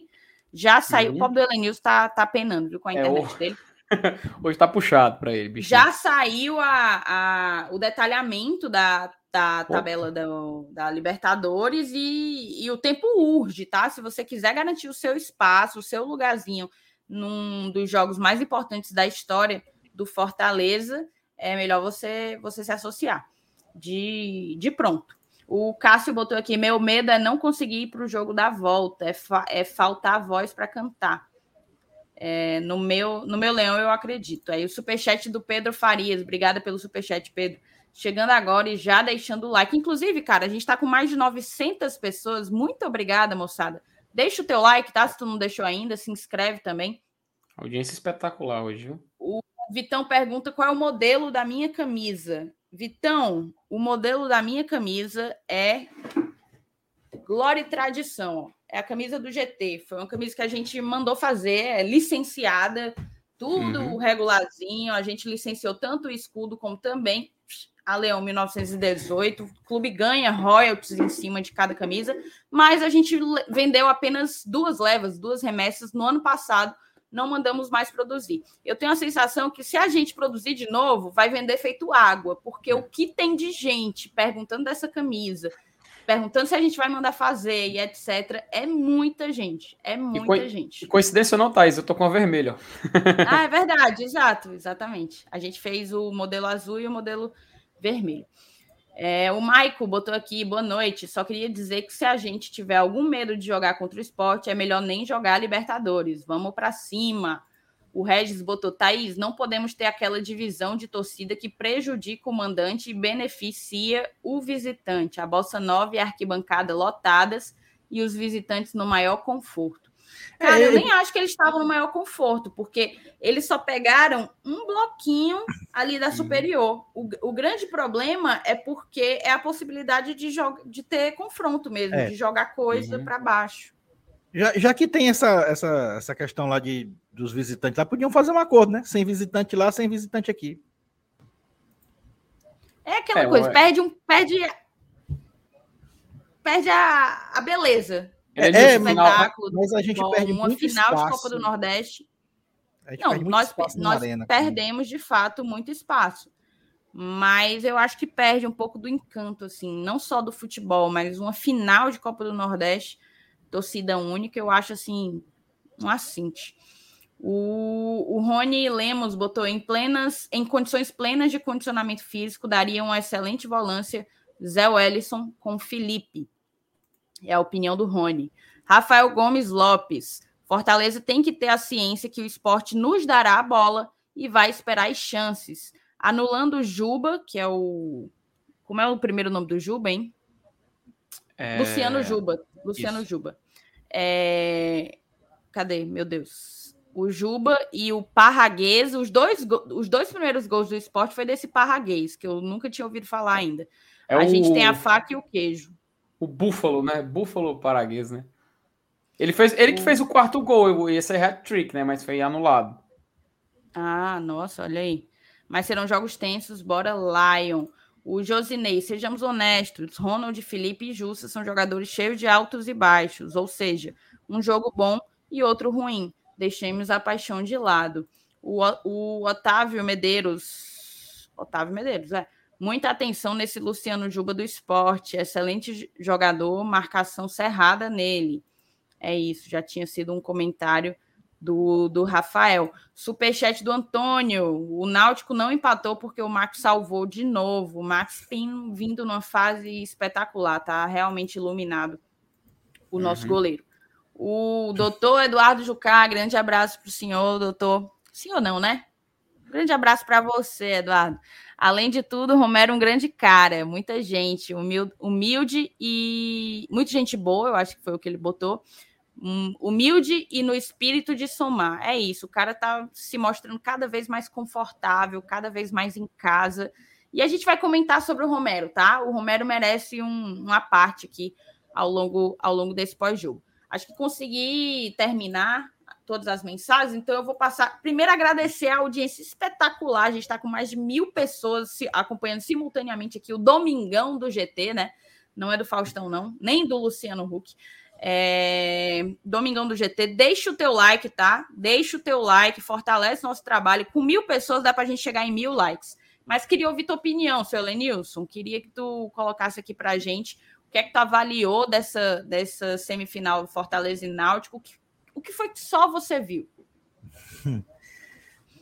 Já saiu. Uhum. O pobre do Elenils tá, tá penando, viu, com a É, internet o- dele. (laughs) Hoje tá puxado pra ele, bicho. Já saiu a, a- o detalhamento da, da tabela do- da Libertadores e, e o tempo urge, tá? Se você quiser garantir o seu espaço, o seu lugarzinho num dos jogos mais importantes da história do Fortaleza, é melhor você, você se associar de, de pronto. O Cássio botou aqui: meu medo é não conseguir ir para o jogo da volta, é, fa- é faltar voz para cantar. É, no meu no meu leão eu acredito. Aí o superchat do Pedro Farias, obrigada pelo superchat, Pedro. Chegando agora e já deixando o like. Inclusive, cara, a gente está com mais de 900 pessoas. Muito obrigada, moçada. Deixa o teu like, tá? Se tu não deixou ainda, se inscreve também. Audiência espetacular hoje, viu? O Vitão pergunta qual é o modelo da minha camisa. Vitão, o modelo da minha camisa é Glória e Tradição. É a camisa do GT. Foi uma camisa que a gente mandou fazer, é licenciada, tudo Uhum. regularzinho. A gente licenciou tanto o escudo como também a Leão 1918. O clube ganha royalties em cima de cada camisa, mas a gente vendeu apenas duas levas, duas remessas no ano passado. Não mandamos mais produzir. Eu tenho a sensação que se a gente produzir de novo, vai vender feito água, porque o que tem de gente perguntando dessa camisa, perguntando se a gente vai mandar fazer e etc, é muita gente. É muita coi- gente. Coincidência ou não, Thaís? Eu tô com a vermelha. (laughs) Ah, é verdade, exato, exatamente. A gente fez o modelo azul e o modelo vermelho. É, o Maico botou aqui, boa noite. Só queria dizer que se a gente tiver algum medo de jogar contra o esporte, é melhor nem jogar Libertadores. Vamos para cima. O Regis botou, Thaís, não podemos ter aquela divisão de torcida que prejudica o mandante e beneficia o visitante. A Bossa Nova e a arquibancada lotadas e os visitantes no maior conforto. Cara, eu É, nem acho que eles estavam no maior conforto, porque eles só pegaram um bloquinho ali da superior. O, o grande problema é porque é a possibilidade de, de ter confronto mesmo, É. de jogar coisa Uhum. para baixo. Já, já que tem essa, essa, essa questão lá de, dos visitantes lá, podiam fazer um acordo, né? Sem visitante lá, sem visitante aqui. É aquela é, coisa, perde um. Perde, perde a, a beleza. É, é espetáculo, mas a gente bom, perde uma muito final espaço. de Copa do Nordeste. Não, nós, nós arena, perdemos de fato muito espaço. Mas eu acho que perde um pouco do encanto, assim, não só do futebol, mas uma final de Copa do Nordeste, torcida única, eu acho assim, um assinte. O, o Rony Lemos botou em plenas, em condições plenas de condicionamento físico, daria uma excelente volância Zé Wellison com Felipe. É a opinião do Rony. Rafael Gomes Lopes. Fortaleza tem que ter a ciência que o esporte nos dará a bola e vai esperar as chances. Anulando o Juba, que é o. Como é o primeiro nome do Juba, hein? É... Luciano Juba. Luciano Isso. Juba. É... Cadê? Meu Deus. O Juba e o Parraguês, os dois, os dois primeiros gols do esporte foi desse Parraguês, que eu nunca tinha ouvido falar ainda. É a o... gente tem a faca e o queijo. O Búfalo, né? Búfalo Paraguês, né? Ele, fez, ele que fez o quarto gol, ia ser hat-trick, né? Mas foi anulado. Ah, nossa, olha aí. Mas serão jogos tensos, bora Lion. O Josinei, sejamos honestos, Ronald, Felipe e Jussa são jogadores cheios de altos e baixos, ou seja, um jogo bom e outro ruim. Deixemos a paixão de lado. O, o Otávio Medeiros, Otávio Medeiros, é, Muita atenção nesse Luciano Juba do esporte. Excelente jogador, marcação cerrada nele. É isso, já tinha sido um comentário do, do Rafael. Superchat do Antônio. O Náutico não empatou porque o Max salvou de novo. O Max Pin vindo numa fase espetacular, tá realmente iluminado o nosso uhum. goleiro. O doutor Eduardo Jucá, grande abraço para o senhor, doutor. Senhor não, né? Grande abraço para você, Eduardo. Além de tudo, Romero é um grande cara, muita gente, humilde, humilde e muita gente boa, eu acho que foi o que ele botou. Um, humilde e no espírito de somar. É isso, o cara tá se mostrando cada vez mais confortável, cada vez mais em casa. E a gente vai comentar sobre o Romero, tá? O Romero merece um, uma parte aqui ao longo, ao longo desse pós-jogo. Acho que consegui terminar todas as mensagens, então eu vou passar. Primeiro, agradecer a audiência espetacular. A gente está com mais de mil pessoas se, acompanhando simultaneamente aqui o Domingão do GT, né? Não é do Faustão, não, nem do Luciano Huck. É... Domingão do GT, deixa o teu like, tá? Deixa o teu like, fortalece nosso trabalho. Com mil pessoas dá para a gente chegar em mil likes. Mas queria ouvir tua opinião, seu Lenilson. Queria que tu colocasse aqui para a gente o que é que tu avaliou dessa, dessa semifinal Fortaleza e Náutico, o que foi que só você viu? (laughs)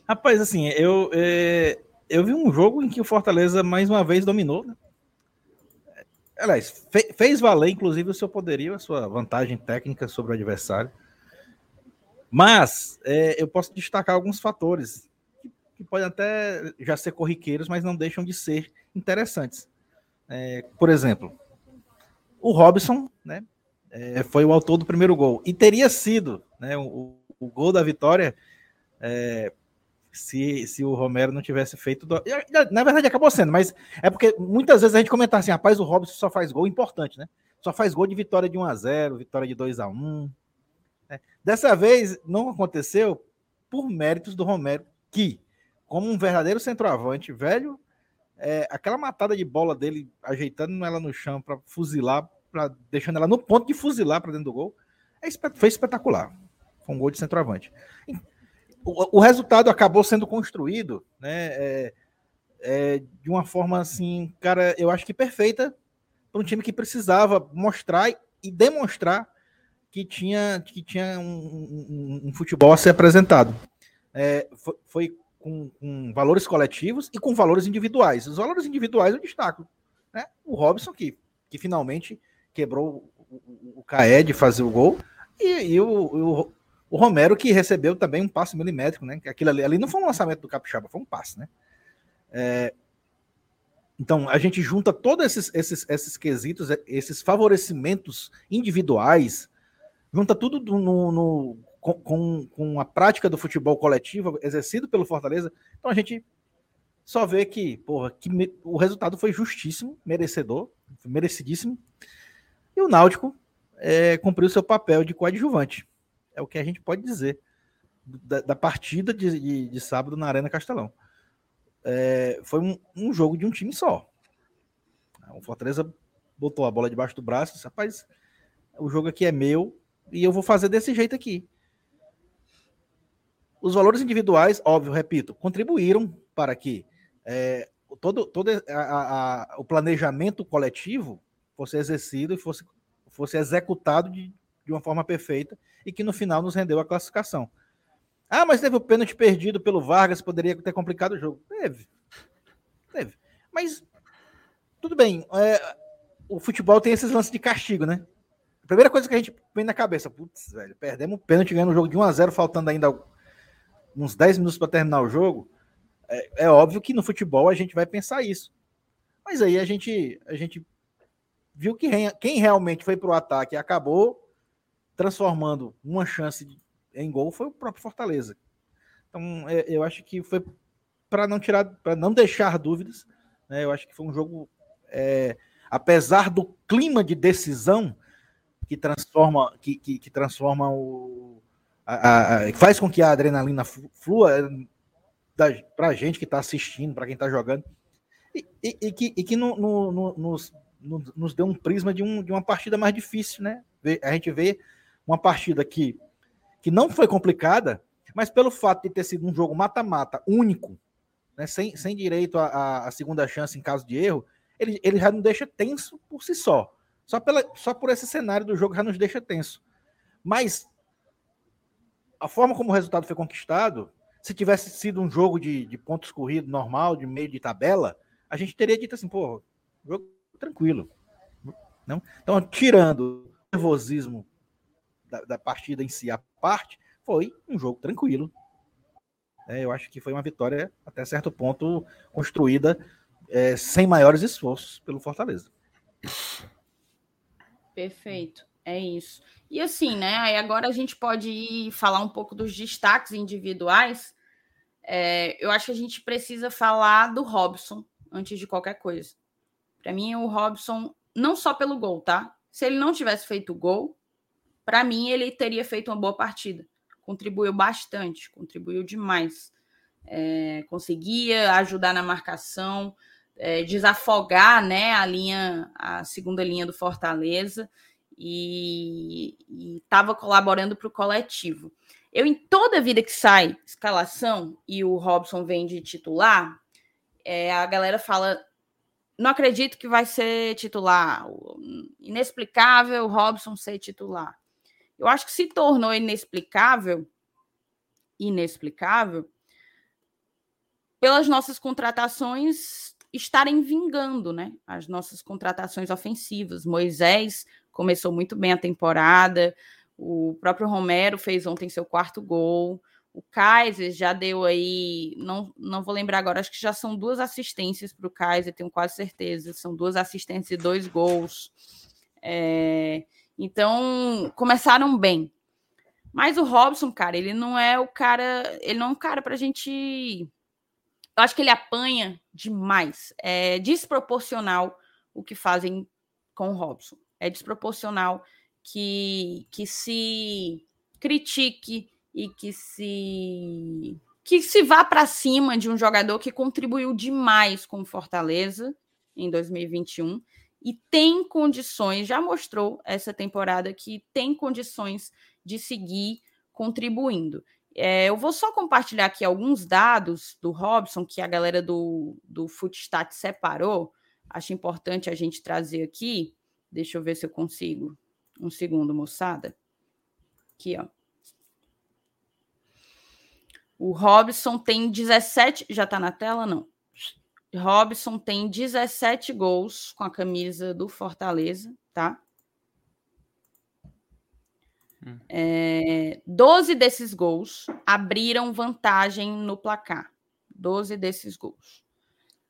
Rapaz, assim, eu, é, eu vi um jogo em que o Fortaleza mais uma vez dominou, né? Aliás, fe, fez valer, inclusive, o seu poderio, a sua vantagem técnica sobre o adversário. Mas é, eu posso destacar alguns fatores que, que, podem até já ser corriqueiros, mas não deixam de ser interessantes. É, por exemplo, o Robson, né? É, foi o autor do primeiro gol. E teria sido né, o, o gol da vitória é, se, se o Romero não tivesse feito. Do... Na verdade, acabou sendo, mas é porque muitas vezes a gente comenta assim: rapaz, o Robson só faz gol importante, né? Só faz gol de vitória de 1 a 0 vitória de 2 a 1 né? Dessa vez não aconteceu por méritos do Romero, que, como um verdadeiro centroavante, velho, é, aquela matada de bola dele, ajeitando ela no chão para fuzilar, pra, deixando ela no ponto de fuzilar para dentro do gol, é, foi espetacular. Foi um gol de centroavante. O, o resultado acabou sendo construído né, é, é, de uma forma assim, cara, eu acho que perfeita para um time que precisava mostrar e demonstrar que tinha, que tinha um, um, um futebol a ser apresentado. É, foi, foi com, com, valores coletivos e com valores individuais. Os valores individuais eu destaco. Né? O Robson, que, que finalmente quebrou o, Caé de fazer o gol, e, e o, o, o, Romero que recebeu também um passe milimétrico, né? Aquilo ali, ali não foi um lançamento do Capixaba, foi um passe, né? É, então, a gente junta todos esses, esses, esses quesitos, esses favorecimentos individuais, junta tudo no, no com, com a prática do futebol coletivo exercido pelo Fortaleza. Então, a gente só vê que, porra, que me, o resultado foi justíssimo, merecedor, merecidíssimo. E o Náutico é, cumpriu seu papel de coadjuvante. É o que a gente pode dizer da, da partida de, de, de, sábado na Arena Castelão. É, foi um, um, jogo de um time só. O Fortaleza botou a bola debaixo do braço e disse, rapaz, o jogo aqui é meu e eu vou fazer desse jeito aqui. Os valores individuais, óbvio, repito, contribuíram para que é, todo, todo a, a, o planejamento coletivo fosse exercido e fosse, fosse executado de, de uma forma perfeita e que no final nos rendeu a classificação. Ah, mas teve o pênalti perdido pelo Vargas, poderia ter complicado o jogo. Teve. Teve. Mas, tudo bem. É, o futebol tem esses lances de castigo, né? A primeira coisa que a gente vem na cabeça, putz, velho, perdemos o pênalti ganhando o jogo de 1 a 0 faltando ainda uns 10 minutos para terminar o jogo. É, é, óbvio que no futebol a gente vai pensar isso. Mas aí a gente, a gente viu que quem realmente foi para o ataque e acabou transformando uma chance em gol foi o próprio Fortaleza. Então, é, eu acho que foi para não tirar, para não deixar dúvidas. Né, eu acho que foi um jogo, é, apesar do clima de decisão que transforma, que, que, que transforma o, a, a, faz com que a adrenalina flua para a gente que está assistindo, para quem está jogando, e, e, e, que, e que no, no, no, nos, nos deu um prisma de, um, de uma partida mais difícil, né? A gente vê uma partida que, que não foi complicada, mas pelo fato de ter sido um jogo mata-mata, único, né? sem, sem direito à, segunda chance em caso de erro, ele, ele já não deixa tenso por si só. Só, pela, só por esse cenário do jogo já nos deixa tenso. Mas a forma como o resultado foi conquistado se tivesse sido um jogo de, de pontos corridos normal, de meio de tabela, a gente teria dito assim, pô, jogo tranquilo. Não? Então, tirando o nervosismo da, da partida em si, a parte, foi um jogo tranquilo. É, eu acho que foi uma vitória, até certo ponto, construída é, sem maiores esforços pelo Fortaleza. Perfeito, é isso. E assim, né? Aí agora a gente pode falar um pouco dos destaques individuais. É, eu acho que a gente precisa falar do Robson antes de qualquer coisa. Para mim, o Robson, não só pelo gol, tá? Se ele não tivesse feito o gol, para mim ele teria feito uma boa partida. Contribuiu bastante, contribuiu demais. É, conseguia ajudar na marcação, é, desafogar né, a linha, a segunda linha do Fortaleza e estava colaborando para o coletivo. Eu, em toda vida que sai escalação e o Robson vem de titular, é, a galera fala: não acredito que vai ser titular. Inexplicável o Robson ser titular. Eu acho que se tornou inexplicável, inexplicável, pelas nossas contratações estarem vingando, né? As nossas contratações ofensivas. Moisés começou muito bem a temporada, o próprio Romero fez ontem seu quarto gol. O Kaiser já deu aí, não, não vou lembrar agora, acho que já são duas assistências para o Kaiser, tenho quase certeza. São duas assistências e dois gols. É, então, começaram bem. Mas o Robson, cara, ele não é o cara. Ele não é um cara para a gente. Eu acho que ele apanha demais. É desproporcional o que fazem com o Robson. É desproporcional que, que se critique e que se que se vá para cima de um jogador que contribuiu demais com Fortaleza em 2021 e tem condições, já mostrou essa temporada que tem condições de seguir contribuindo. É, eu vou só compartilhar aqui alguns dados do Robson que a galera do, do Footstat separou. Acho importante a gente trazer aqui. Deixa eu ver se eu consigo. Um segundo, moçada. Aqui, ó. O Robson tem 17. Já tá na tela? Não. Robson tem 17 gols com a camisa do Fortaleza, tá? Hum. É, 12 desses gols abriram vantagem no placar. 12 desses gols.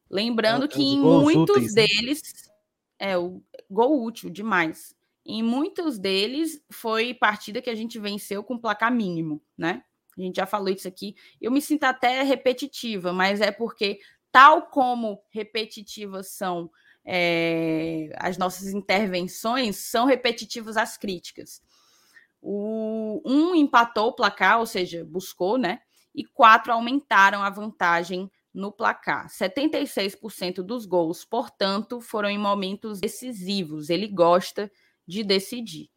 Lembrando é, que em muitos úteis, né? deles é o gol útil demais. Em muitos deles foi partida que a gente venceu com placar mínimo, né? A gente já falou isso aqui. Eu me sinto até repetitiva, mas é porque, tal como repetitivas são é, as nossas intervenções, são repetitivas as críticas. O um empatou o placar, ou seja, buscou, né? E quatro aumentaram a vantagem no placar. 76% dos gols, portanto, foram em momentos decisivos. Ele gosta de decidir.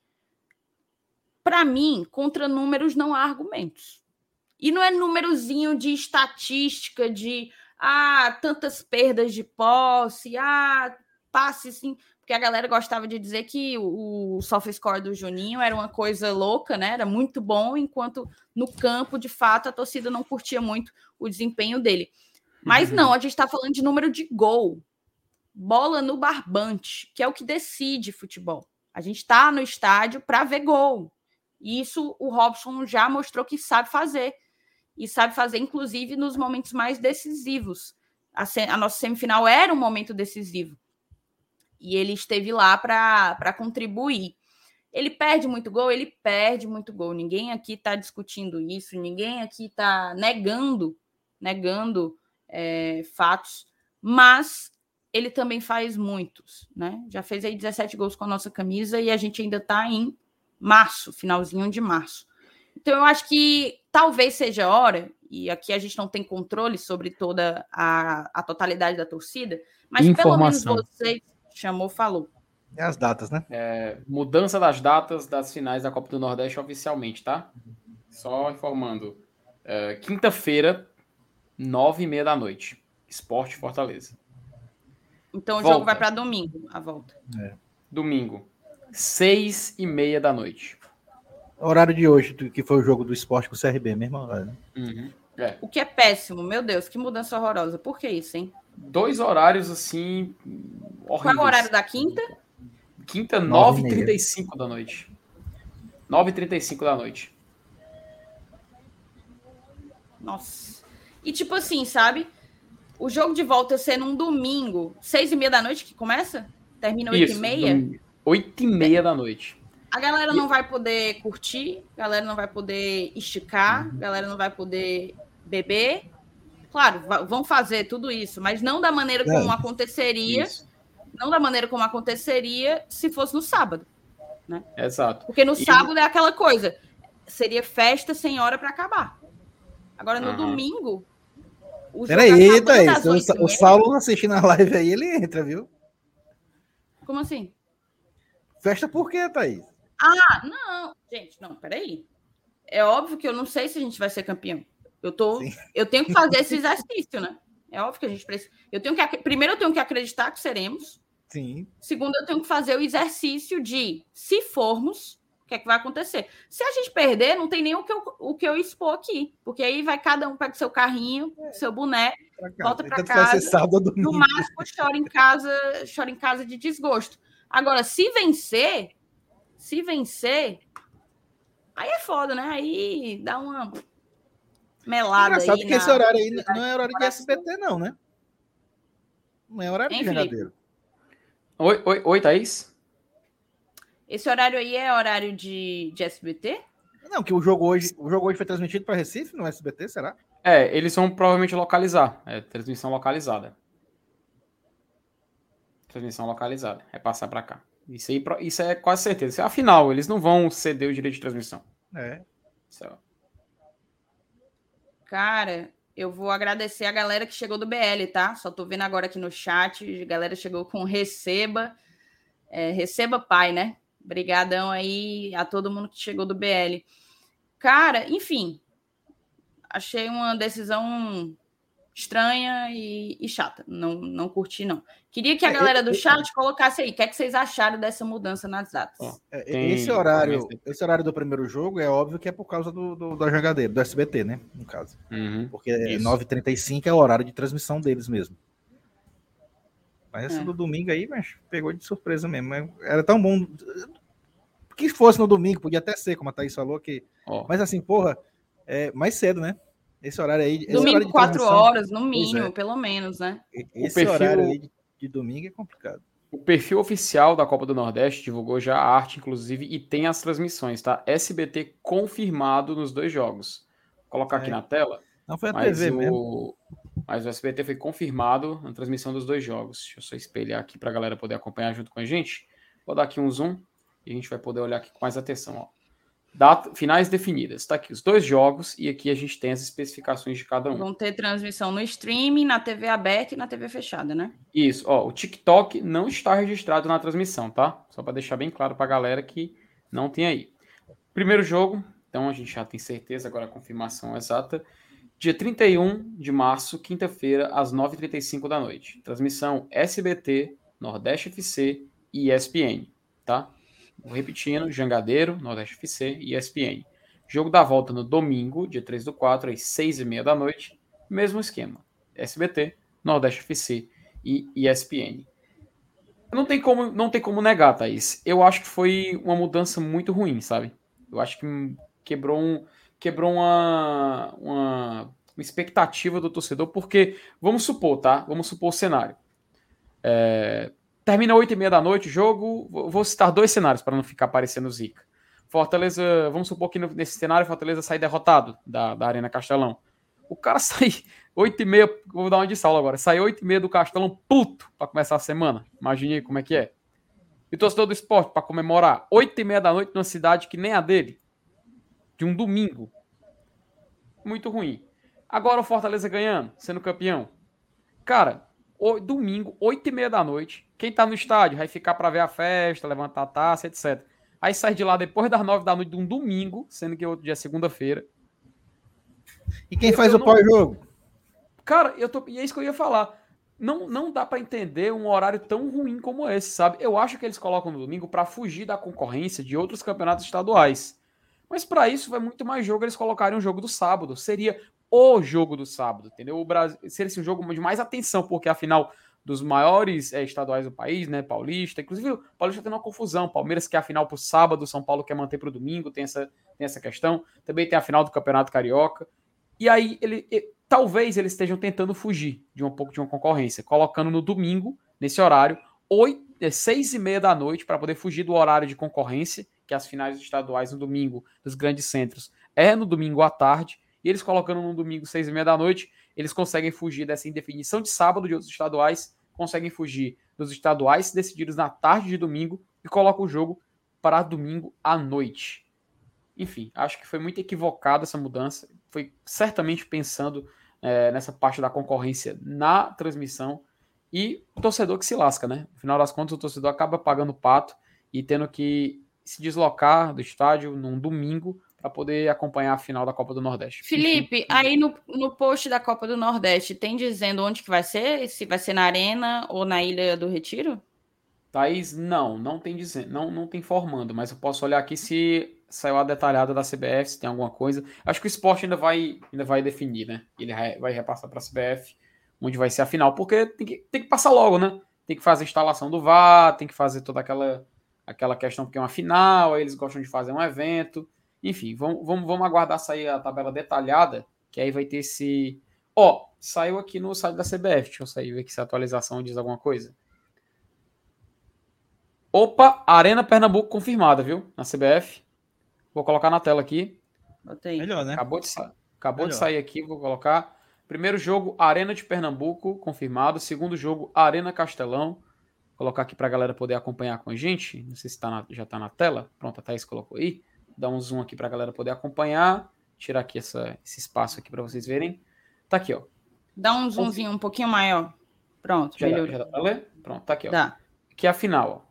Para mim, contra números não há argumentos. E não é númerozinho de estatística de ah, tantas perdas de posse, ah, passe sim, porque a galera gostava de dizer que o, o soft score do Juninho era uma coisa louca, né? Era muito bom, enquanto no campo, de fato, a torcida não curtia muito o desempenho dele. Mas uhum. não, a gente está falando de número de gol. Bola no barbante, que é o que decide futebol. A gente está no estádio para ver gol. E isso o Robson já mostrou que sabe fazer. E sabe fazer, inclusive, nos momentos mais decisivos. A, a nossa semifinal era um momento decisivo. E ele esteve lá para contribuir. Ele perde muito gol? Ele perde muito gol. Ninguém aqui está discutindo isso, ninguém aqui está negando, negando é, fatos, mas ele também faz muitos, né? Já fez aí 17 gols com a nossa camisa e a gente ainda está em março, finalzinho de março. Então eu acho que talvez seja a hora, e aqui a gente não tem controle sobre toda a, a totalidade da torcida, mas Informação. pelo menos você chamou, falou. É as datas, né? É, mudança das datas das finais da Copa do Nordeste oficialmente, tá? Só informando. É, Quinta-feira, nove e meia da noite. Esporte Fortaleza. Então o volta. jogo vai para domingo, a volta. É. Domingo, seis e meia da noite. Horário de hoje, que foi o jogo do esporte com o CRB, mesmo horário. Né? Uhum. É. O que é péssimo, meu Deus, que mudança horrorosa. Por que isso, hein? Dois horários assim. Horríveis. Qual é o horário da quinta? Quinta, 9h35 da noite. 9h35 da noite. Nossa. E tipo assim, sabe? O jogo de volta ser num domingo, seis e meia da noite que começa? Termina oito e meia? Oito e meia da noite. A galera não vai poder curtir, a galera não vai poder esticar, a galera não vai poder beber. Claro, vão fazer tudo isso, mas não da maneira como é, aconteceria. Isso. Não da maneira como aconteceria se fosse no sábado. Né? Exato. Porque no e... sábado é aquela coisa. Seria festa sem hora para acabar. Agora, no uhum. domingo. Peraí, Thaís. O, o Saulo assistindo a (laughs) live aí, ele entra, viu? Como assim? Festa por quê, Thaís? Ah, não. Gente, não, peraí. É óbvio que eu não sei se a gente vai ser campeão. Eu, tô, eu tenho que fazer esse exercício, né? É óbvio que a gente precisa. Eu tenho que, primeiro, eu tenho que acreditar que seremos. Sim. Segundo, eu tenho que fazer o exercício de, se formos, o que é que vai acontecer? Se a gente perder, não tem nem o que eu, o que eu expor aqui, porque aí vai cada um pega seu carrinho, é. seu boneco, pra volta para casa. Sábado, no máximo chora em casa, chora em casa de desgosto. Agora, se vencer, se vencer, aí é foda, né? Aí dá uma melada Engraçado aí. que na... esse horário aí não é horário de SBT, não, né? Não é horário Hein, de verdadeiro. Oi, oi, oi, Thaís? Esse horário aí é horário de, de SBT? Não, que o jogo hoje, o jogo hoje foi transmitido para Recife no SBT, será? É, eles vão provavelmente localizar. É transmissão localizada. Transmissão localizada. É passar para cá. Isso aí, isso é quase certeza. Afinal, eles não vão ceder o direito de transmissão. É. Cara, eu vou agradecer a galera que chegou do BL, tá? Só tô vendo agora aqui no chat. A galera chegou com receba. É, receba pai, né? Obrigadão aí a todo mundo que chegou do BL. Cara, enfim, achei uma decisão estranha e, e, chata. Não, não curti, não. Queria que a é, galera do chat colocasse aí. O que, é que vocês acharam dessa mudança nas datas? É, esse horário, esse horário do primeiro jogo é óbvio que é por causa do, do da jogadeira, do SBT, né? No caso. Uhum, Porque 9h35 é o horário de transmissão deles mesmo. Mas essa é. do domingo aí, mas pegou de surpresa mesmo. Era tão bom. Que fosse no domingo, podia até ser, como a Thaís falou, que. Oh. Mas assim, porra, é mais cedo, né? Esse horário aí. Domingo, horário quatro horas, no mínimo, é. pelo menos, né? Esse perfil, horário aí de, de, domingo é complicado. O perfil oficial da Copa do Nordeste divulgou já a arte, inclusive, e tem as transmissões, tá? SBT confirmado nos dois jogos. Vou colocar é. aqui na tela. Não foi a TV o... mesmo. Mas o SBT foi confirmado na transmissão dos dois jogos. Deixa eu só espelhar aqui para a galera poder acompanhar junto com a gente. Vou dar aqui um zoom e a gente vai poder olhar aqui com mais atenção. Ó. Data, finais definidas. Está aqui os dois jogos e aqui a gente tem as especificações de cada um. Vão ter transmissão no streaming, na TV aberta e na TV fechada, né? Isso. Ó, o TikTok não está registrado na transmissão, tá? Só para deixar bem claro para a galera que não tem aí. Primeiro jogo, então a gente já tem certeza agora a confirmação exata. Dia 31 de março, quinta-feira, às 9h35 da noite. Transmissão SBT, Nordeste FC e ESPN, tá? Repetindo, Jangadeiro, Nordeste FC e ESPN. Jogo da volta no domingo, dia 3 do 4, às 6h30 da noite. Mesmo esquema. SBT, Nordeste FC e ESPN. Não tem como, não tem como negar, Thaís. Eu acho que foi uma mudança muito ruim, sabe? Eu acho que quebrou, um, quebrou uma, uma, uma expectativa do torcedor, porque, vamos supor, tá? Vamos supor o cenário. É, Termina 8 e meia da noite o jogo. Vou citar dois cenários para não ficar parecendo zica. Fortaleza, vamos supor que nesse cenário Fortaleza sai derrotado da, da Arena Castelão. O cara (laughs) sai 8 e meia, vou dar uma de sala agora, sai 8 e meia do Castelão puto para começar a semana. Imagine aí como é que é. E torcedor do esporte para comemorar 8 e meia da noite numa cidade que nem a dele. De um domingo. Muito ruim. Agora o Fortaleza ganhando, sendo campeão. Cara, o, domingo, 8 e meia da noite. Quem tá no estádio vai ficar para ver a festa, levantar a taça, etc. Aí sai de lá depois das 9 da noite de um domingo, sendo que outro dia é segunda-feira. E quem eu, faz eu o pós-jogo? Cara, eu tô, e é isso que eu ia falar. Não, não dá para entender um horário tão ruim como esse, sabe? Eu acho que eles colocam no domingo para fugir da concorrência de outros campeonatos estaduais. Mas para isso vai muito mais jogo eles colocarem um jogo do sábado. Seria o jogo do sábado, entendeu? O Brasil seria assim, um jogo de mais atenção, porque afinal dos maiores é, estaduais do país, né? Paulista, inclusive o Paulista tem uma confusão. Palmeiras quer a final para o sábado, São Paulo quer manter para o domingo, tem essa, tem essa questão. Também tem a final do Campeonato Carioca. E aí ele, ele talvez eles estejam tentando fugir de um pouco de uma concorrência, colocando no domingo, nesse horário, oito, é, seis e meia da noite, para poder fugir do horário de concorrência, que as finais estaduais no domingo dos grandes centros é no domingo à tarde e eles colocando no domingo, seis e meia da noite, eles conseguem fugir dessa indefinição de sábado de outros estaduais, conseguem fugir dos estaduais decididos na tarde de domingo e colocam o jogo para domingo à noite. Enfim, acho que foi muito equivocada essa mudança. Foi certamente pensando é, nessa parte da concorrência na transmissão. E o torcedor que se lasca, né? No final das contas, o torcedor acaba pagando pato e tendo que se deslocar do estádio num domingo para poder acompanhar a final da Copa do Nordeste. Felipe, Enfim. aí no, no post da Copa do Nordeste tem dizendo onde que vai ser? Se vai ser na Arena ou na Ilha do Retiro? Thaís, não, não tem dizendo, não, não tem informando, mas eu posso olhar aqui se saiu a detalhada da CBF, se tem alguma coisa. Acho que o esporte ainda vai, ainda vai definir, né? Ele vai repassar para a CBF onde vai ser a final, porque tem que, tem que passar logo, né? Tem que fazer a instalação do VAR, tem que fazer toda aquela, aquela questão, porque é uma final, aí eles gostam de fazer um evento. Enfim, vamos, vamos, vamos aguardar sair a tabela detalhada, que aí vai ter esse. Ó, oh, saiu aqui no site da CBF. Deixa eu sair ver aqui se a atualização diz alguma coisa. Opa, Arena Pernambuco confirmada, viu? Na CBF. Vou colocar na tela aqui. Botei. Melhor, né? Acabou de, sa... Acabou Melhor. de sair aqui, vou colocar. Primeiro jogo, Arena de Pernambuco, confirmado. Segundo jogo, Arena Castelão. Vou colocar aqui para a galera poder acompanhar com a gente. Não sei se tá na... já está na tela. Pronto, a Thaís colocou aí dar um zoom aqui para a galera poder acompanhar. Tirar aqui essa, esse espaço aqui para vocês verem. Tá aqui, ó. Dá um zoomzinho um pouquinho maior. Pronto, já melhorou. Dá, já dá ler? Pronto, tá aqui, ó. Dá. Aqui é a final, ó.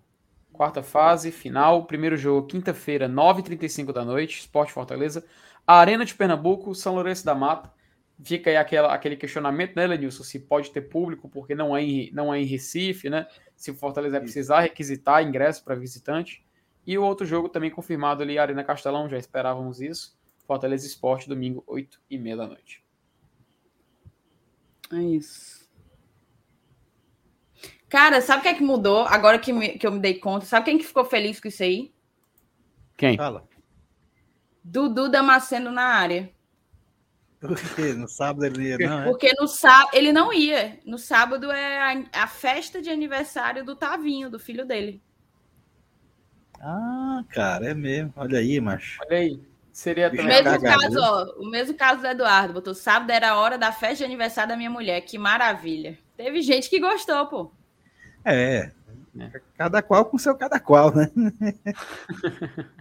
Quarta fase, final, primeiro jogo, quinta-feira, 9h35 da noite, Esporte Fortaleza. Arena de Pernambuco, São Lourenço da Mata. Fica aí aquela, aquele questionamento, né, Lenilson? Se pode ter público, porque não é em, não é em Recife, né? Se o Fortaleza vai precisar requisitar ingresso para visitante. E o outro jogo também confirmado ali, Arena Castelão, já esperávamos isso. Fortaleza Esporte, domingo, 8 e meia da noite. É isso. Cara, sabe o que é que mudou? Agora que, me, que eu me dei conta, sabe quem que ficou feliz com isso aí? Quem? Fala. Dudu Damasceno na área. Por quê? No sábado ele ia, não, é? Porque no sábado ele não ia. No sábado é a, a festa de aniversário do Tavinho, do filho dele. Ah, cara, é mesmo. Olha aí, macho. Olha aí. Seria também. O mesmo caso, ó, o mesmo caso do Eduardo. Botou sábado era a hora da festa de aniversário da minha mulher. Que maravilha. Teve gente que gostou, pô. É. Cada qual com seu cada qual, né? (laughs)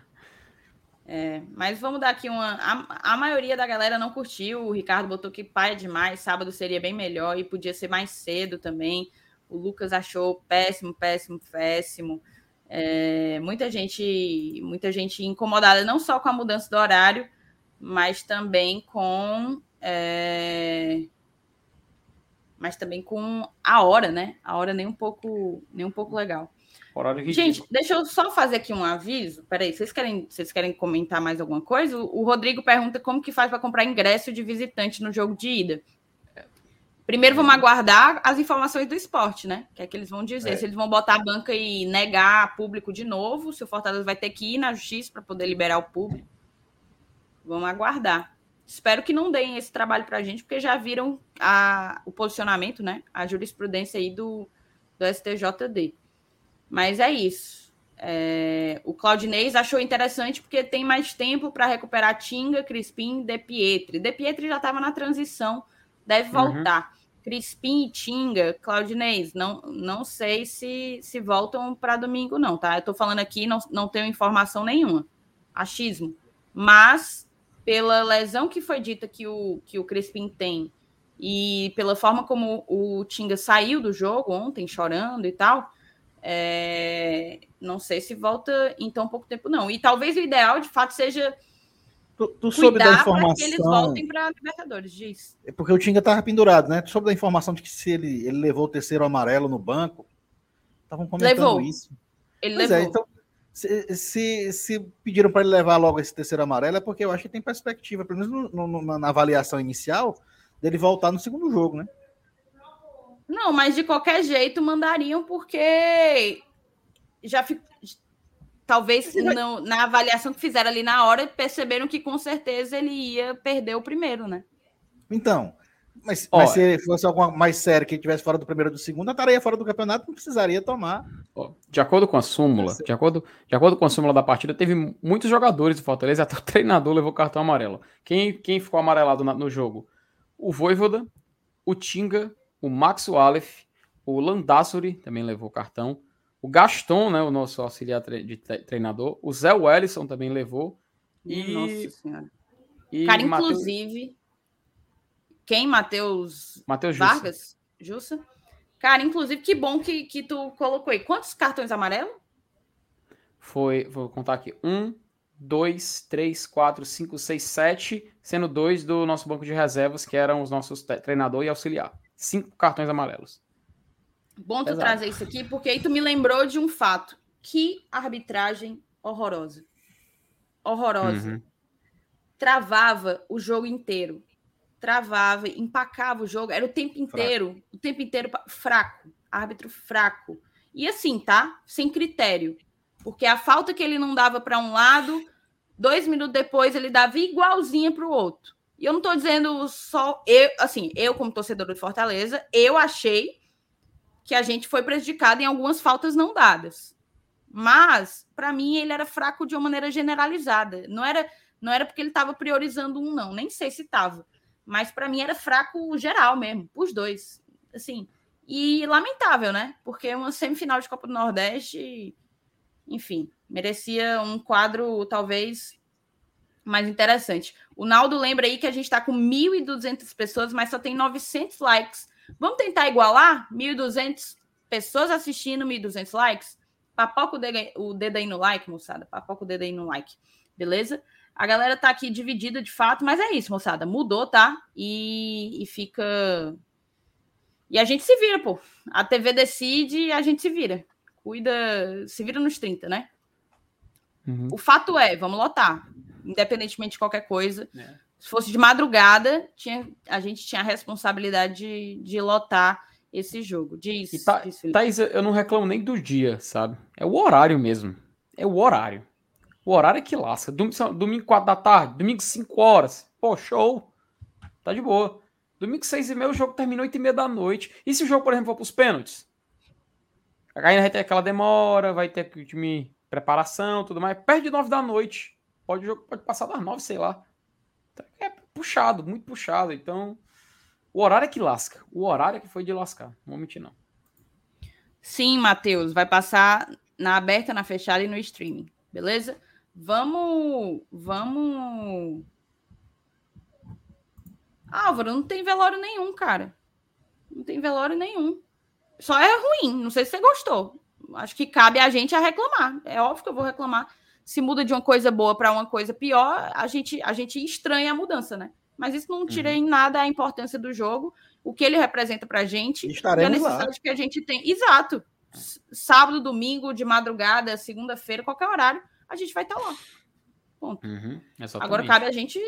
É, mas vamos dar aqui uma. A, a, maioria da galera não curtiu. O Ricardo botou que pai é demais. Sábado seria bem melhor e podia ser mais cedo também. O Lucas achou péssimo, péssimo, péssimo. É, muita gente, muita gente incomodada não só com a mudança do horário, mas também com é, mas também com a hora, né? A hora nem um pouco, nem um pouco legal. Gente, deixa eu só fazer aqui um aviso. Peraí, vocês querem, vocês querem comentar mais alguma coisa? O Rodrigo pergunta como que faz para comprar ingresso de visitante no jogo de ida. Primeiro vamos aguardar as informações do esporte, né? Que é que eles vão dizer. É. Se eles vão botar a banca e negar público de novo, se o Fortaleza vai ter que ir na justiça para poder liberar o público. Vamos aguardar. Espero que não deem esse trabalho para a gente, porque já viram a, o posicionamento, né? A jurisprudência aí do, do STJD. Mas é isso. É, o Claudinez achou interessante porque tem mais tempo para recuperar Tinga, Crispim De Pietri. De Pietri já estava na transição, deve uhum. voltar. Uhum. Crispim e Tinga, Claudinez, não, não sei se, se voltam para domingo, não, tá? Eu estou falando aqui, não, não tenho informação nenhuma. Achismo. Mas, pela lesão que foi dita que o, que o Crispim tem e pela forma como o Tinga saiu do jogo ontem, chorando e tal, é, não sei se volta em tão pouco tempo, não. E talvez o ideal, de fato, seja tu, tu soube da informação que eles voltem para Libertadores, diz. É porque o Tinga estava pendurado, né? Tu soube da informação de que se ele, ele levou o terceiro amarelo no banco, estavam comentando levou. isso. Ele pois é, levou. É, então, se, se, se pediram para ele levar logo esse terceiro amarelo, é porque eu acho que tem perspectiva, pelo menos no, no, na avaliação inicial, dele voltar no segundo jogo, né? Não, mas de qualquer jeito mandariam, porque já fico... talvez não, na avaliação que fizeram ali na hora, perceberam que com certeza ele ia perder o primeiro, né? Então, mas, mas se fosse alguma mais sério que tivesse fora do primeiro ou do segundo, estaria fora do campeonato, não precisaria tomar. De acordo com a súmula, de acordo, de acordo com a súmula da partida, teve muitos jogadores do Fortaleza, até o (laughs) treinador levou cartão amarelo. Quem, quem ficou amarelado no jogo? O Voivoda, o Tinga, o Max Walef, o Landassuri também levou cartão, o Gaston, né, o nosso auxiliar de treinador, o Zé Wellison também levou. E, Nossa Senhora. E Cara, Mateus... inclusive, quem? Matheus Vargas? Jussa? Cara, inclusive, que bom que, que tu colocou aí. Quantos cartões amarelos? Foi, vou contar aqui. Um, dois, três, quatro, cinco, seis, sete, sendo dois do nosso banco de reservas, que eram os nossos treinador e auxiliar cinco cartões amarelos. Bom tu Exato. trazer isso aqui, porque aí tu me lembrou de um fato. Que arbitragem horrorosa. Horrorosa. Uhum. Travava o jogo inteiro. Travava, empacava o jogo. Era o tempo inteiro. Fraco. O tempo inteiro fraco. Árbitro fraco. E assim, tá? Sem critério. Porque a falta que ele não dava para um lado, dois minutos depois ele dava igualzinha para o outro. E eu não estou dizendo só eu, assim, eu como torcedor do Fortaleza, eu achei que a gente foi prejudicado em algumas faltas não dadas. Mas para mim ele era fraco de uma maneira generalizada. Não era não era porque ele estava priorizando um não, nem sei se estava. Mas para mim era fraco geral mesmo, os dois. Assim, e lamentável, né? Porque uma semifinal de Copa do Nordeste, enfim, merecia um quadro talvez mais interessante. O Naldo lembra aí que a gente está com 1.200 pessoas, mas só tem 900 likes. Vamos tentar igualar? 1.200 pessoas assistindo, 1.200 likes? Papoca o dedo, o dedo aí no like, moçada. Papoca o dedo aí no like. Beleza? A galera tá aqui dividida de fato, mas é isso, moçada. Mudou, tá? E, e fica. E a gente se vira, pô. A TV decide e a gente se vira. Cuida, se vira nos 30, né? Uhum. O fato é, vamos lotar independentemente de qualquer coisa. É. Se fosse de madrugada, tinha, a gente tinha a responsabilidade de, de lotar esse jogo. Diz, e tá, diz Thaís, eu não reclamo nem do dia, sabe? É o horário mesmo. É o horário. O horário é que lasca. Domingo, domingo 4 da tarde, domingo 5 horas. Pô, show. Tá de boa. Domingo 6 e meia, o jogo termina 8 e meia da noite. E se o jogo, por exemplo, for pros pênaltis? Aí vai ter aquela demora, vai ter time preparação, tudo mais. Perde 9 da noite. Pode, pode passar das nove, sei lá. É puxado, muito puxado. Então, o horário é que lasca. O horário é que foi de lascar. Não vou mentir, não. Sim, Matheus. Vai passar na aberta, na fechada e no streaming. Beleza? Vamos. Vamos. Álvaro, não tem velório nenhum, cara. Não tem velório nenhum. Só é ruim. Não sei se você gostou. Acho que cabe a gente a reclamar. É óbvio que eu vou reclamar. Se muda de uma coisa boa para uma coisa pior, a gente, a gente estranha a mudança, né? Mas isso não tira uhum. em nada a importância do jogo, o que ele representa para a gente Estaremos e a necessidade lá. que a gente tem. Exato. Sábado, domingo, de madrugada, segunda-feira, qualquer horário, a gente vai estar tá lá. Ponto. Uhum, Agora cabe a gente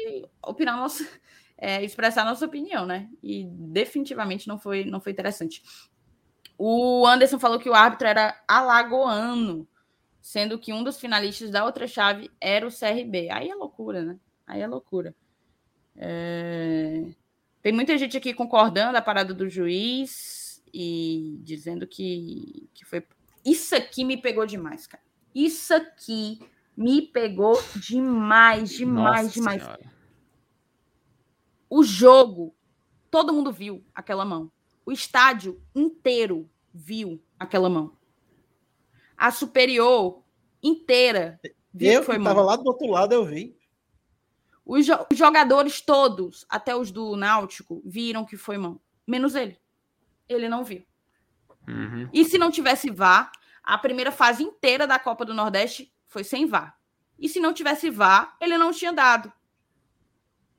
opinar nossa, (laughs) é, expressar nossa opinião, né? E definitivamente não foi, não foi interessante. O Anderson falou que o árbitro era alagoano, sendo que um dos finalistas da outra chave era o CRB. Aí é loucura, né? Aí é loucura. É... Tem muita gente aqui concordando a parada do juiz e dizendo que, que foi. Isso aqui me pegou demais, cara. Isso aqui me pegou demais, demais, Nossa demais. Senhora. O jogo, todo mundo viu aquela mão. O estádio inteiro viu aquela mão. A superior inteira viu eu que foi estava lá do outro lado, eu vi. Os, jo os, jogadores todos, até os do Náutico, viram que foi mão. Menos ele. Ele não viu. Uhum. E se não tivesse VAR, a primeira fase inteira da Copa do Nordeste foi sem VAR. E se não tivesse VAR, ele não tinha dado.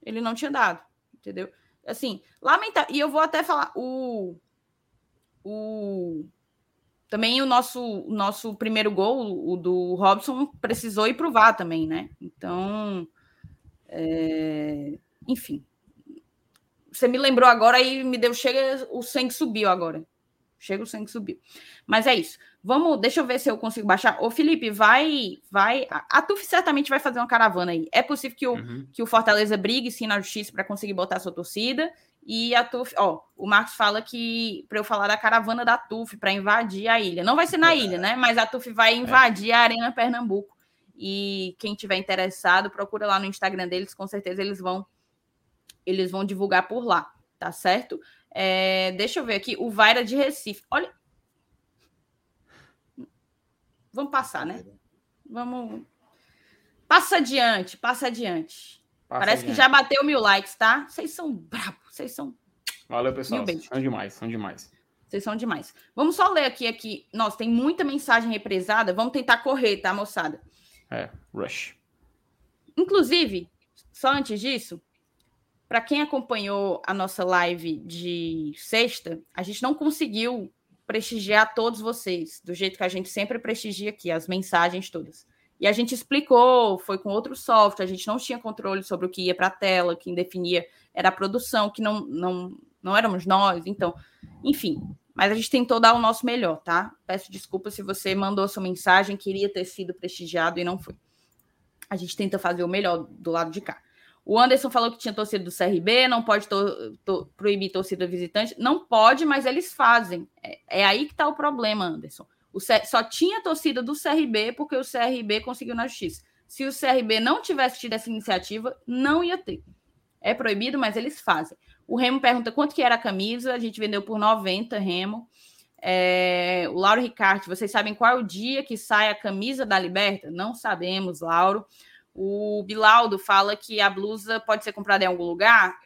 Ele não tinha dado. Entendeu? Assim, lamentável. E eu vou até falar, o. O. Também o nosso, o nosso primeiro gol, o do Robson, precisou ir pro VAR também, né? Então. É... Enfim. Você me lembrou agora e me deu. Chega, o sangue subiu agora. Chega o sangue subiu. Mas é isso. Vamos, deixa eu ver se eu consigo baixar. Ô, Felipe, vai, vai. A, a TUF certamente vai fazer uma caravana aí. É possível que o, uhum. que o Fortaleza brigue sim na justiça para conseguir botar a sua torcida. E a TUF, ó, o Marcos fala que para eu falar da caravana da TUF para invadir a ilha. Não vai ser na ilha, né? Mas a TUF vai invadir é. a Arena Pernambuco. E quem tiver interessado, procura lá no Instagram deles, com certeza eles vão eles vão divulgar por lá, tá certo? É, deixa eu ver aqui, o Vaira de Recife. Olha, Vamos passar, né? Vamos. Passa adiante, passa adiante. Passa Parece que já bateu mil likes, tá? Vocês são bravos, vocês são. Valeu, pessoal. São demais, são demais. Vocês são demais. Vamos só ler aqui, aqui. Nossa, tem muita mensagem represada. Vamos tentar correr, tá, moçada? É, rush. Inclusive, só antes disso, para quem acompanhou a nossa live de sexta, a gente não conseguiu prestigiar todos vocês, do jeito que a gente sempre prestigia aqui, as mensagens todas. E a gente explicou, foi com outro software, a gente não tinha controle sobre o que ia para a tela, quem definia era a produção, que não, não, não éramos nós, então, enfim. Mas a gente tentou dar o nosso melhor, tá? Peço desculpa se você mandou sua mensagem, queria ter sido prestigiado e não foi. A gente tenta fazer o melhor do lado de cá. O Anderson falou que tinha torcida do CRB, não pode to, to, proibir torcida visitante. Não pode, mas eles fazem. É, é aí que está o problema, Anderson. O C, só tinha torcida do CRB porque o CRB conseguiu na justiça. Se o CRB não tivesse tido essa iniciativa, não ia ter. É proibido, mas eles fazem. O Remo pergunta quanto que era a camisa. A gente vendeu por 90, Remo. É, o Lauro Ricardo, vocês sabem qual é o dia que sai a camisa da Liberta? Não sabemos, Lauro. O Bilaldo fala que a blusa pode ser comprada em algum lugar.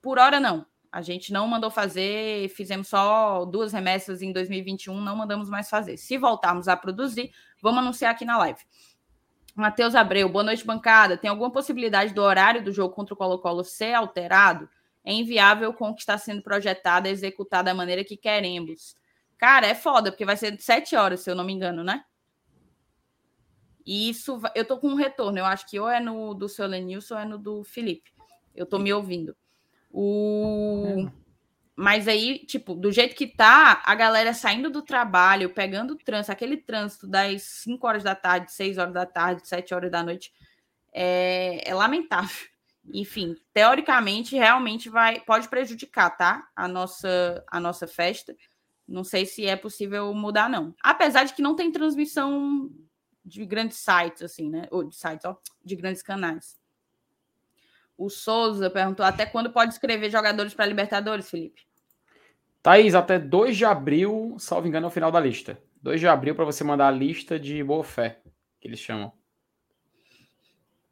Por hora, não. A gente não mandou fazer, fizemos só duas remessas em 2021, não mandamos mais fazer. Se voltarmos a produzir, vamos anunciar aqui na live. Matheus Abreu, boa noite, bancada. Tem alguma possibilidade do horário do jogo contra o Colo-Colo ser alterado? É inviável com o que está sendo projetado executar da maneira que queremos. Cara, é foda, porque vai ser sete horas, se eu não me engano, né? E isso, eu tô com um retorno, eu acho que ou é no do seu Lenilson ou é no do Felipe. Eu tô me ouvindo. O... Mas aí, tipo, do jeito que tá, a galera saindo do trabalho, pegando o trânsito, aquele trânsito das 5 horas da tarde, 6 horas da tarde, 7 horas da noite, é, é lamentável. Enfim, teoricamente, realmente vai pode prejudicar, tá? A nossa, a nossa festa. Não sei se é possível mudar, não. Apesar de que não tem transmissão de grandes sites, assim, né? Ou de sites, ó, de grandes canais. O Souza perguntou até quando pode escrever jogadores para Libertadores, Felipe? Thaís, até 2 de abril, salvo engano, é o final da lista. 2 de abril para você mandar a lista de boa fé, que eles chamam.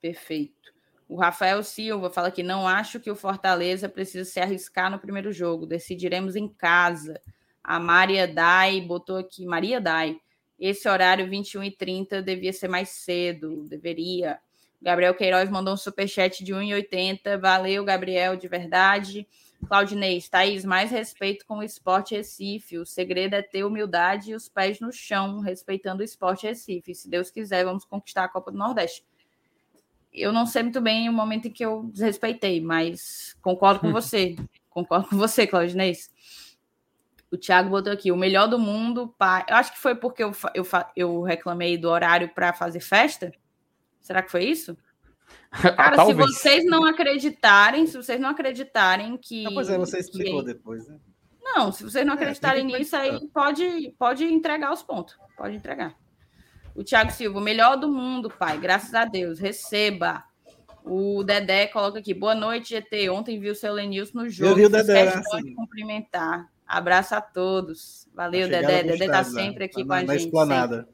Perfeito. O Rafael Silva fala que não acho que o Fortaleza precisa se arriscar no primeiro jogo. Decidiremos em casa. A Maria Dai botou aqui, Maria Dai. Esse horário 21 e 30 devia ser mais cedo, deveria. Gabriel Queiroz mandou um superchat de 1,80. Valeu, Gabriel, de verdade. Claudinei, Thaís, mais respeito com o esporte Recife. O segredo é ter humildade e os pés no chão, respeitando o esporte Recife. Se Deus quiser, vamos conquistar a Copa do Nordeste. Eu não sei muito bem o momento em que eu desrespeitei, mas concordo com (laughs) você. concordo com você, Claudinei. O Thiago botou aqui, o melhor do mundo. Pai. Eu acho que foi porque eu, eu, eu reclamei do horário para fazer festa. Será que foi isso? (laughs) Cara, se vocês não acreditarem, se vocês não acreditarem que. pois é, você explicou que... depois, né? Não, se vocês não é, acreditarem é, nisso, aí pode, pode entregar os pontos. Pode entregar. O Thiago Silva, o melhor do mundo, pai. Graças a Deus. Receba. O Dedé coloca aqui. Boa noite, GT. Ontem viu o seu Lenilson no jogo. Eu vi o Dedé. Assim. cumprimentar. Abraço a todos. Valeu, Dedé. Dedé tá sempre aqui com a gente. Esplanada.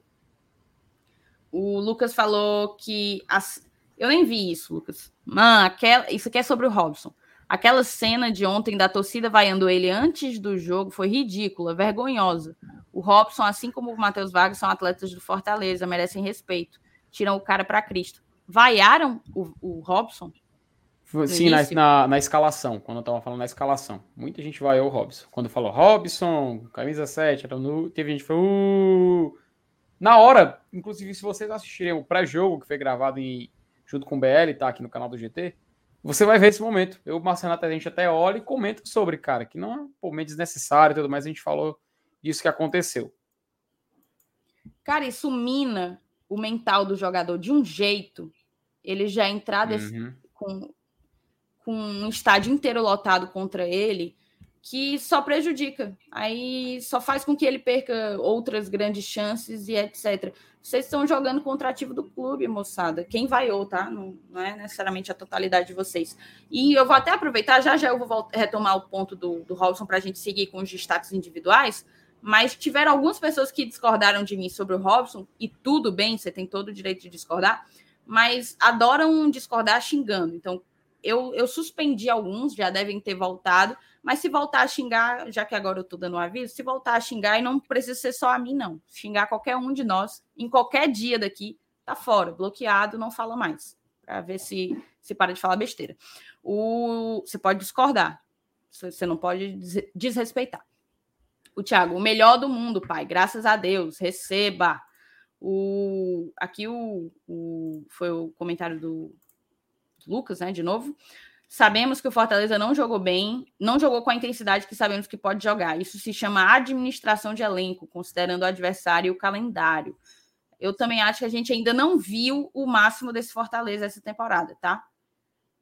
O Lucas falou que as, eu nem vi isso, Lucas. Mano, aquela... isso aqui é sobre o Robson. Aquela cena de ontem da torcida vaiando ele antes do jogo foi ridícula, vergonhosa. O Robson, assim como o Matheus Vargas, são atletas do Fortaleza, merecem respeito. Tiram o cara para Cristo. Vaiaram o, o Robson? Sim, na, na, na, escalação, quando eu tava falando na escalação. Muita gente vaiou o Robson. Quando falou Robson, camisa 7, teve gente que falou. Uh! Na hora, inclusive, se vocês assistirem o pré-jogo que foi gravado em junto com o BL, tá aqui no canal do GT, você vai ver esse momento. Eu, Marcenato, a gente até olha e comenta sobre, cara, que não é um momento desnecessário e tudo mais, a gente falou disso que aconteceu. Cara, isso mina o mental do jogador de um jeito. Ele já entrar uhum. com, com um estádio inteiro lotado contra ele, que só prejudica. Aí só faz com que ele perca outras grandes chances e etc. Vocês estão jogando contra ativo do clube, moçada. Quem vaiou, tá? Não, não, é necessariamente a totalidade de vocês. E eu vou até aproveitar, já já eu vou retomar o ponto do, do Robson para a gente seguir com os destaques individuais. Mas tiveram algumas pessoas que discordaram de mim sobre o Robson, e tudo bem, você tem todo o direito de discordar, mas adoram discordar xingando. Então, eu, eu suspendi alguns, já devem ter voltado, mas se voltar a xingar, já que agora eu estou dando um aviso, se voltar a xingar, e não precisa ser só a mim, não. Xingar qualquer um de nós, em qualquer dia daqui, tá fora, bloqueado, não fala mais. Para ver se, se para de falar besteira. O, você pode discordar, você não pode desrespeitar. O Thiago, o melhor do mundo, pai, graças a Deus, receba. O, aqui o, o foi o comentário do Lucas, né? De novo. Sabemos que o Fortaleza não jogou bem, não jogou com a intensidade que sabemos que pode jogar. Isso se chama administração de elenco, considerando o adversário e o calendário. Eu também acho que a gente ainda não viu o máximo desse Fortaleza essa temporada, tá?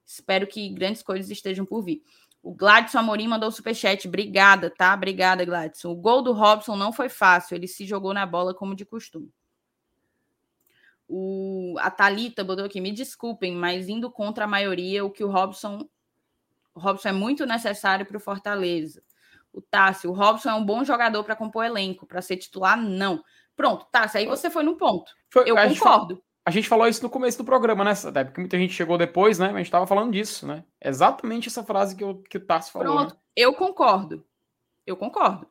Espero que grandes coisas estejam por vir. O Gladson Amorim mandou superchat. Obrigada, tá? Obrigada, Gladson. O gol do Robson não foi fácil. Ele se jogou na bola como de costume. O, a Thalita botou aqui, me desculpem, mas indo contra a maioria, o que o Robson. O Robson é muito necessário para o Fortaleza. O Tássio, o Robson é um bom jogador para compor elenco, para ser titular, não. Pronto, Tássio, aí você foi no ponto. Foi, Eu a concordo. Gente, a gente falou isso no começo do programa, né? Até porque muita gente chegou depois, né? Mas a gente estava falando disso, né? Exatamente essa frase que, eu, que o Tássio falou. Pronto, né? eu concordo. Eu concordo.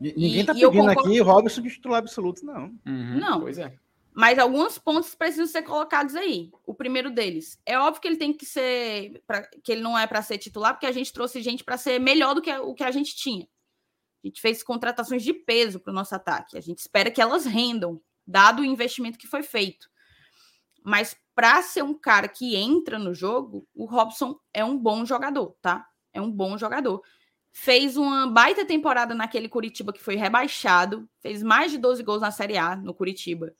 Ninguém está pedindo aqui o Robson de titular absoluto, não. Uhum, não. Pois é. Mas alguns pontos precisam ser colocados aí. O primeiro deles, é óbvio que ele tem que ser, pra, que ele não é para ser titular, porque a gente trouxe gente para ser melhor do que o que a gente tinha. A gente fez contratações de peso para o nosso ataque. A gente espera que elas rendam, dado o investimento que foi feito. Mas para ser um cara que entra no jogo, o Robson é um bom jogador, tá? É um bom jogador. Fez uma baita temporada naquele Curitiba que foi rebaixado, fez mais de 12 gols na Série A no Curitiba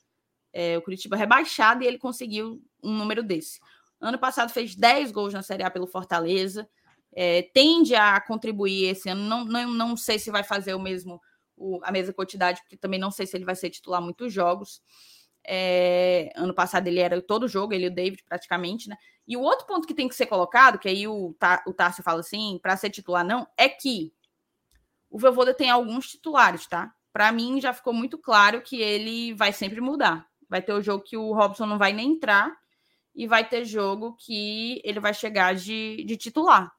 é, o Curitiba rebaixado e ele conseguiu um número desse. Ano passado fez 10 gols na Série A pelo Fortaleza, é, tende a contribuir esse ano. Não, não, não sei se vai fazer o mesmo o, a mesma quantidade, porque também não sei se ele vai ser titular muitos jogos. É, ano passado ele era todo jogo, ele e o David praticamente, né? E o outro ponto que tem que ser colocado, que aí o, o Tarso fala assim, para ser titular não, é que o Voivoda tem alguns titulares, tá? Para mim já ficou muito claro que ele vai sempre mudar. Vai ter o jogo que o Robson não vai nem entrar e vai ter jogo que ele vai chegar de, de titular.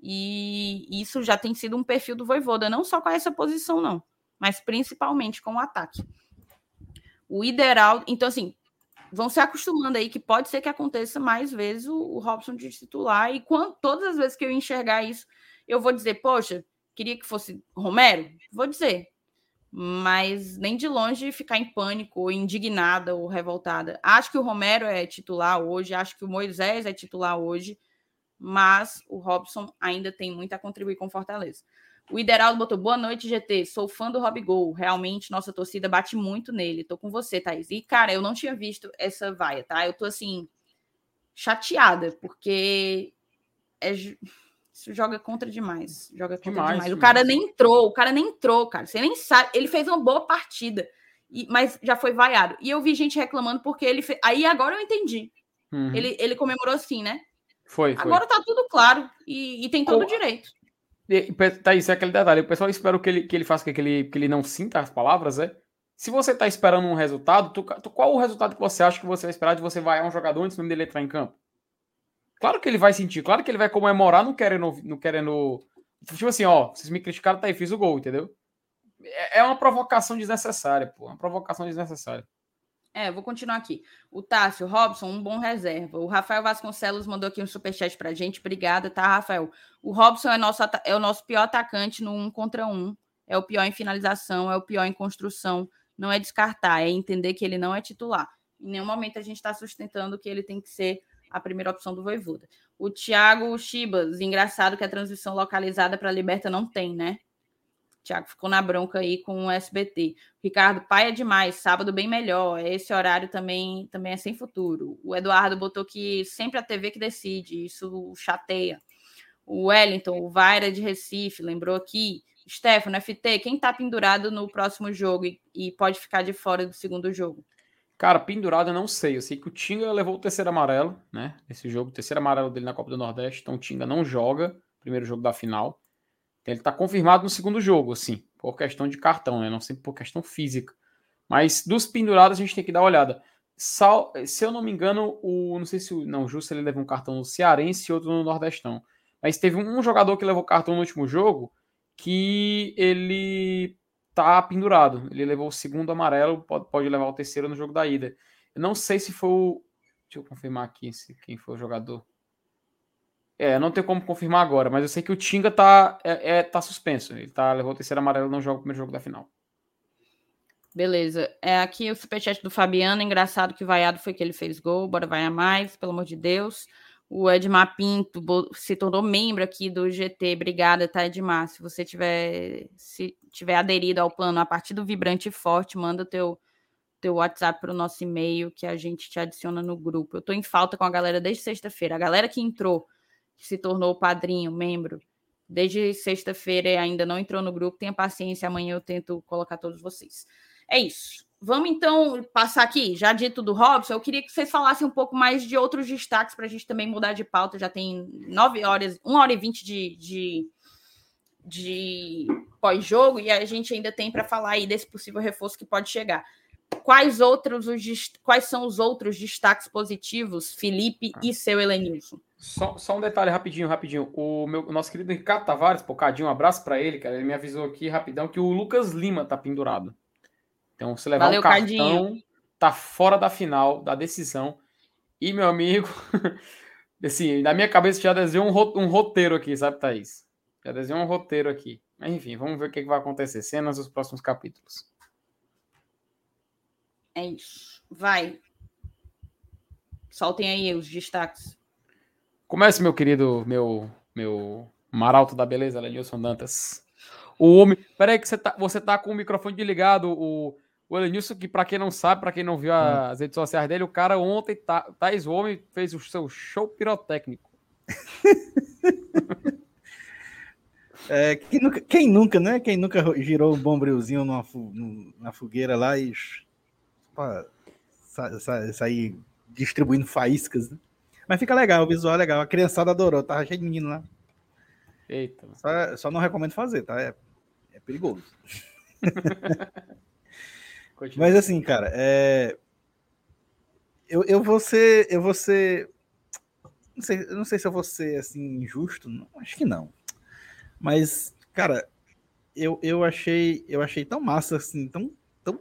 E isso já tem sido um perfil do Voivoda, não só com essa posição, não, mas principalmente com o ataque. O ideal, então assim, vão se acostumando aí que pode ser que aconteça mais vezes o, o Robson de titular, e quando, todas as vezes que eu enxergar isso, eu vou dizer, poxa, queria que fosse Romero? Vou dizer. Mas nem de longe ficar em pânico, ou indignada ou revoltada. Acho que o Romero é titular hoje, acho que o Moisés é titular hoje, mas o Robson ainda tem muito a contribuir com Fortaleza. O Ideraldo botou boa noite, GT. Sou fã do Rob Gol. Realmente, nossa torcida bate muito nele. Tô com você, Thaís. E, cara, eu não tinha visto essa vaia, tá? Eu tô assim, chateada, porque é, joga contra demais. Joga contra demais. demais. O cara nem entrou, o cara nem entrou, cara. Você nem sabe. Ele fez uma boa partida, e, mas já foi vaiado. E eu vi gente reclamando porque ele fez. Aí agora eu entendi. Uhum. Ele, ele comemorou assim, né? Foi, foi. Agora tá tudo claro e, e tem todo o direito. E, tá isso é aquele detalhe. O pessoal espera que ele, que ele faça que ele, que ele não sinta as palavras, é? Se você tá esperando um resultado, tu, tu, qual o resultado que você acha que você vai esperar de você vaiar um jogador antes mesmo dele entrar em campo? Claro que ele vai sentir, claro que ele vai comemorar não querendo. Não querendo tipo assim, ó, vocês me criticaram, tá aí, fiz o gol, entendeu? É, é uma provocação desnecessária, pô. Uma provocação desnecessária. É, vou continuar aqui. O Tássio Robson, um bom reserva. O Rafael Vasconcelos mandou aqui um superchat pra gente. Obrigada, tá, Rafael? O Robson é, nosso, é o nosso pior atacante no um contra um. É o pior em finalização, é o pior em construção. Não é descartar, é entender que ele não é titular. Em nenhum momento a gente está sustentando que ele tem que ser a primeira opção do Voivoda. O Thiago Chibas, engraçado que a transição localizada para a Liberta não tem, né? Tiago ficou na bronca aí com o SBT. Ricardo, pai é demais, sábado bem melhor. Esse horário também, também é sem futuro. O Eduardo botou que sempre a TV que decide, isso chateia. O Wellington, o Vaira de Recife, lembrou aqui. Stefano, FT, quem tá pendurado no próximo jogo e, e, pode ficar de fora do segundo jogo? Cara, pendurado eu não sei. Eu sei que o Tinga levou o terceiro amarelo, né? Esse jogo, o terceiro amarelo dele na Copa do Nordeste. Então o Tinga não joga, primeiro jogo da final. Ele está confirmado no segundo jogo, assim, por questão de cartão, né? Não sempre por questão física. Mas dos pendurados a gente tem que dar uma olhada. Sal, se eu não me engano, o não sei se o não justo ele levou um cartão no Cearense e outro no Nordestão. Mas teve um jogador que levou cartão no último jogo que ele tá pendurado. Ele levou o segundo amarelo, pode, pode levar o terceiro no jogo da ida. Eu não sei se foi o. Deixa eu confirmar aqui se, quem foi o jogador. É, não tenho como confirmar agora, mas eu sei que o Tinga tá, é, é tá suspenso. Ele tá, levou o terceiro amarelo não joga o primeiro jogo da final. Beleza. É aqui o superchat do Fabiano. Engraçado que vaiado foi que ele fez gol. Bora vai a mais, pelo amor de Deus. O Edmar Pinto se tornou membro aqui do GT. Obrigada, tá, Edmar? Se você tiver, se tiver aderido ao plano a partir do Vibrante Forte, manda teu, teu WhatsApp para o nosso e-mail que a gente te adiciona no grupo. Eu tô em falta com a galera desde sexta-feira. A galera que entrou que se tornou padrinho, membro, desde sexta-feira e ainda não entrou no grupo, tenha paciência, amanhã eu tento colocar todos vocês. É isso. Vamos então passar aqui, já dito do Robson, eu queria que vocês falassem um pouco mais de outros destaques para a gente também mudar de pauta. Já tem nove horas, uma hora e vinte de, de, de pós-jogo e a gente ainda tem para falar aí desse possível reforço que pode chegar. Quais outros os, quais são os outros destaques positivos, Felipe e seu Elenilson? Só, só, um detalhe rapidinho, rapidinho. O, meu, o nosso querido Ricardo Tavares, pocadinho, um abraço para ele, cara. Ele me avisou aqui rapidão que o Lucas Lima tá pendurado. Então, se levar Valeu, um cartão, Cardinho. tá fora da final, da decisão. E, meu amigo, (laughs) assim, na minha cabeça já desenhou um, um roteiro aqui, sabe, Thaís? Já desenhou um roteiro aqui. Mas, enfim, vamos ver o que, que vai acontecer. Cenas dos próximos capítulos. É isso. Vai. Soltem aí os destaques. Comece, meu querido, meu, meu maralto da beleza, Lenilson Dantas. O homem. Peraí, que você tá, você tá com o microfone desligado. O, o Elenilson, que para quem não sabe, para quem não viu hum. as redes sociais dele, o cara ontem, tá, Thais homem, fez o seu show pirotécnico. (laughs) é, quem, nunca, quem, nunca, né? Quem nunca girou um bombrilzinho numa, numa fogueira lá e sair distribuindo faíscas, né? Mas fica legal, o visual é legal. A criançada adorou, tava cheio de menino lá. Eita. Só, só não recomendo fazer, tá? É, é perigoso. (laughs) Mas assim, cara, é... eu, eu vou ser. Eu vou ser. Não sei, não sei se eu vou ser assim, injusto. Não, acho que não. Mas, cara, eu, eu achei. Eu achei tão massa, assim, tão. Tão,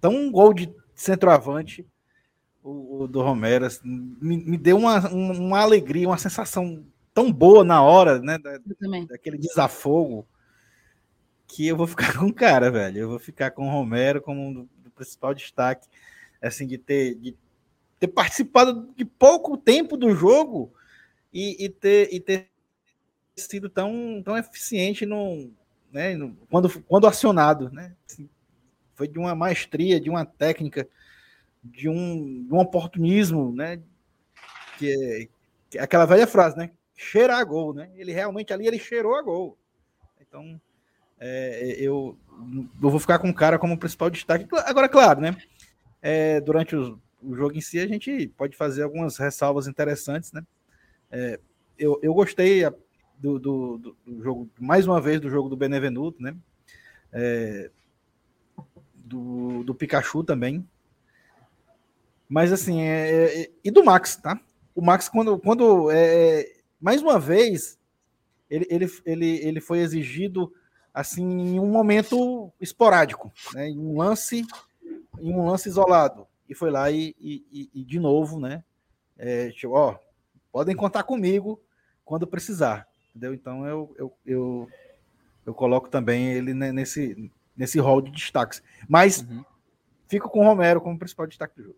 tão um gol de centroavante. O, o do Romero assim, me, me deu uma, uma alegria, uma sensação tão boa na hora, né? Da, daquele desafogo que eu vou ficar (laughs) com o cara, velho. Eu vou ficar com o Romero como um do principal destaque, assim, de ter, de ter participado de pouco tempo do jogo e, e ter, e ter sido tão, tão eficiente no, né, no, quando, quando acionado, né? Assim, foi de uma maestria, de uma técnica, de um, de um oportunismo, né? Que é, que é aquela velha frase, né? Cheirar a gol, né? Ele realmente ali ele cheirou a gol. Então, é, eu, eu vou ficar com o cara como principal destaque. Agora, claro, né? É, durante o, o, jogo em si, a gente pode fazer algumas ressalvas interessantes, né? É, eu, eu gostei do, do, do, jogo, mais uma vez, do jogo do Benevenuto, né? É, do, do Pikachu também. Mas assim, é, é, e do Max, tá? O Max, quando, quando é, mais uma vez, ele, ele, ele, ele foi exigido assim em um momento esporádico, né? em um lance, em um lance isolado. E foi lá e, e, e de novo, né? É, tipo, ó, podem contar comigo quando precisar, entendeu? Então eu, eu, eu, eu coloco também ele nesse, nesse rol de destaques. Mas uhum. fico com o Romero como principal destaque do jogo.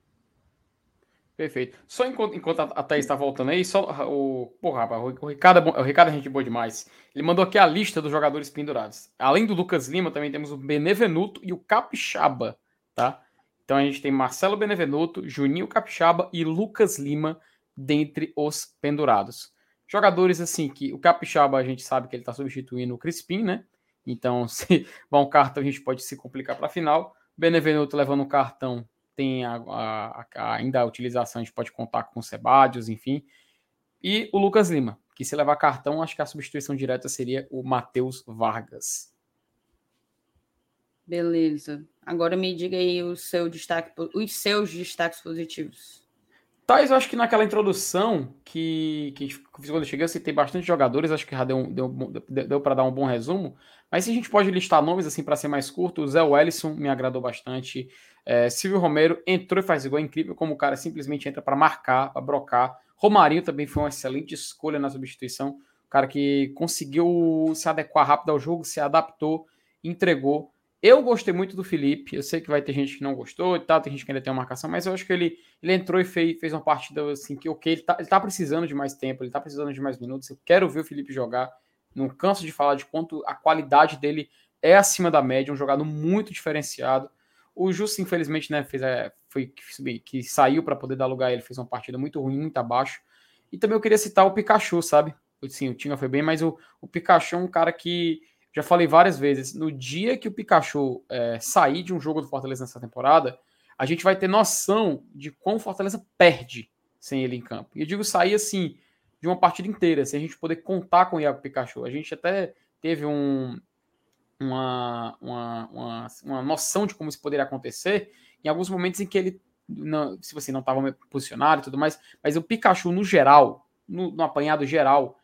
Perfeito. Só enquanto, enquanto a Thaís está voltando aí, só o. Porra, rapaz, o Ricardo, é o Ricardo é gente boa demais. Ele mandou aqui a lista dos jogadores pendurados. Além do Lucas Lima, também temos o Benevenuto e o Capixaba, tá? Então a gente tem Marcelo Benevenuto, Juninho Capixaba e Lucas Lima dentre os pendurados. Jogadores assim que o Capixaba a gente sabe que ele está substituindo o Crispim, né? Então, (laughs) se vão um cartão, a gente pode se complicar para a final. Benevenuto levando um cartão tem a, a, a, ainda a utilização, a gente pode contar com o Sebadios, enfim. E o Lucas Lima, que se levar cartão, acho que a substituição direta seria o Matheus Vargas. Beleza. Agora me diga aí o seu destaque, os seus destaques positivos. Tais, eu acho que naquela introdução que, que quando eu cheguei, eu citei bastante jogadores, acho que já deu, deu, deu, deu para dar um bom resumo. Mas se a gente pode listar nomes assim para ser mais curto, o Zé Wellison me agradou bastante. É, Silvio Romero entrou e faz igual, é incrível como o cara simplesmente entra para marcar, para brocar. Romarinho também foi uma excelente escolha na substituição. O cara que conseguiu se adequar rápido ao jogo, se adaptou, entregou. Eu gostei muito do Felipe. Eu sei que vai ter gente que não gostou e tal, tem gente que ainda tem uma marcação, mas eu acho que ele, ele entrou e fez, fez uma partida assim que, ok, ele tá, ele tá precisando de mais tempo, ele tá precisando de mais minutos. Eu quero ver o Felipe jogar. Não canso de falar de quanto a qualidade dele é acima da média, um jogador muito diferenciado. O Justo, infelizmente, né, fez, é, foi que, que saiu para poder dar lugar a ele, fez uma partida muito ruim, muito abaixo. E também eu queria citar o Pikachu, sabe? Sim, o Tinga foi bem, mas o, o Pikachu é um cara que, já falei várias vezes, no dia que o Pikachu é, sair de um jogo do Fortaleza nessa temporada, a gente vai ter noção de quão o Fortaleza perde sem ele em campo. E eu digo sair assim, de uma partida inteira, sem a gente poder contar com o Iago Pikachu. A gente até teve um, uma, uma, uma, uma noção de como isso poderia acontecer em alguns momentos em que ele, não, se você não estava posicionado e tudo mais, mas o Pikachu no geral, no, no, apanhado geral,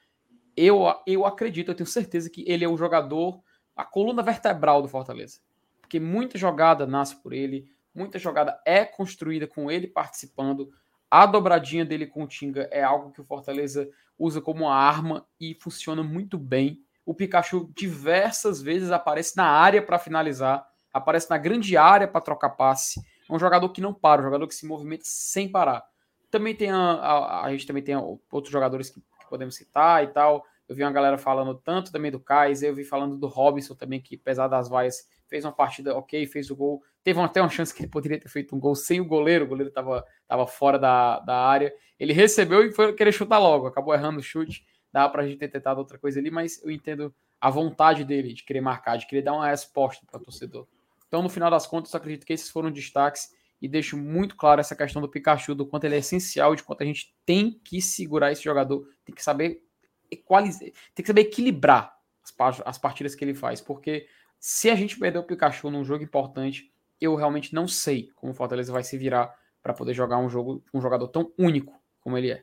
eu, eu acredito, eu tenho certeza que ele é o jogador, a coluna vertebral do Fortaleza. Porque muita jogada nasce por ele, muita jogada é construída com ele participando. A dobradinha dele com o Tinga é algo que o Fortaleza usa como arma e funciona muito bem o Pikachu diversas vezes aparece na área para finalizar, aparece na grande área para trocar passe. É um jogador que não para, um jogador que se movimenta sem parar. Também tem a, a, a gente também tem outros jogadores que, podemos citar e tal. Eu vi uma galera falando tanto também do Kaiser, eu vi falando do Robinson também, que apesar das vaias, fez uma partida ok, fez o gol. Teve até uma chance que ele poderia ter feito um gol sem o goleiro, o goleiro estava tava fora da, da área. Ele recebeu e foi querer chutar logo, acabou errando o chute dá para a gente ter tentado outra coisa ali, mas eu entendo a vontade dele de querer marcar, de querer dar uma resposta para o torcedor. Então, no final das contas, eu acredito que esses foram destaques e deixo muito claro essa questão do Pikachu, do quanto ele é essencial, de quanto a gente tem que segurar esse jogador, tem que saber equalizar, tem que saber equilibrar as, as partidas que ele faz, porque se a gente perder o Pikachu num jogo importante, eu realmente não sei como o Fortaleza vai se virar para poder jogar um jogo um jogador tão único como ele é.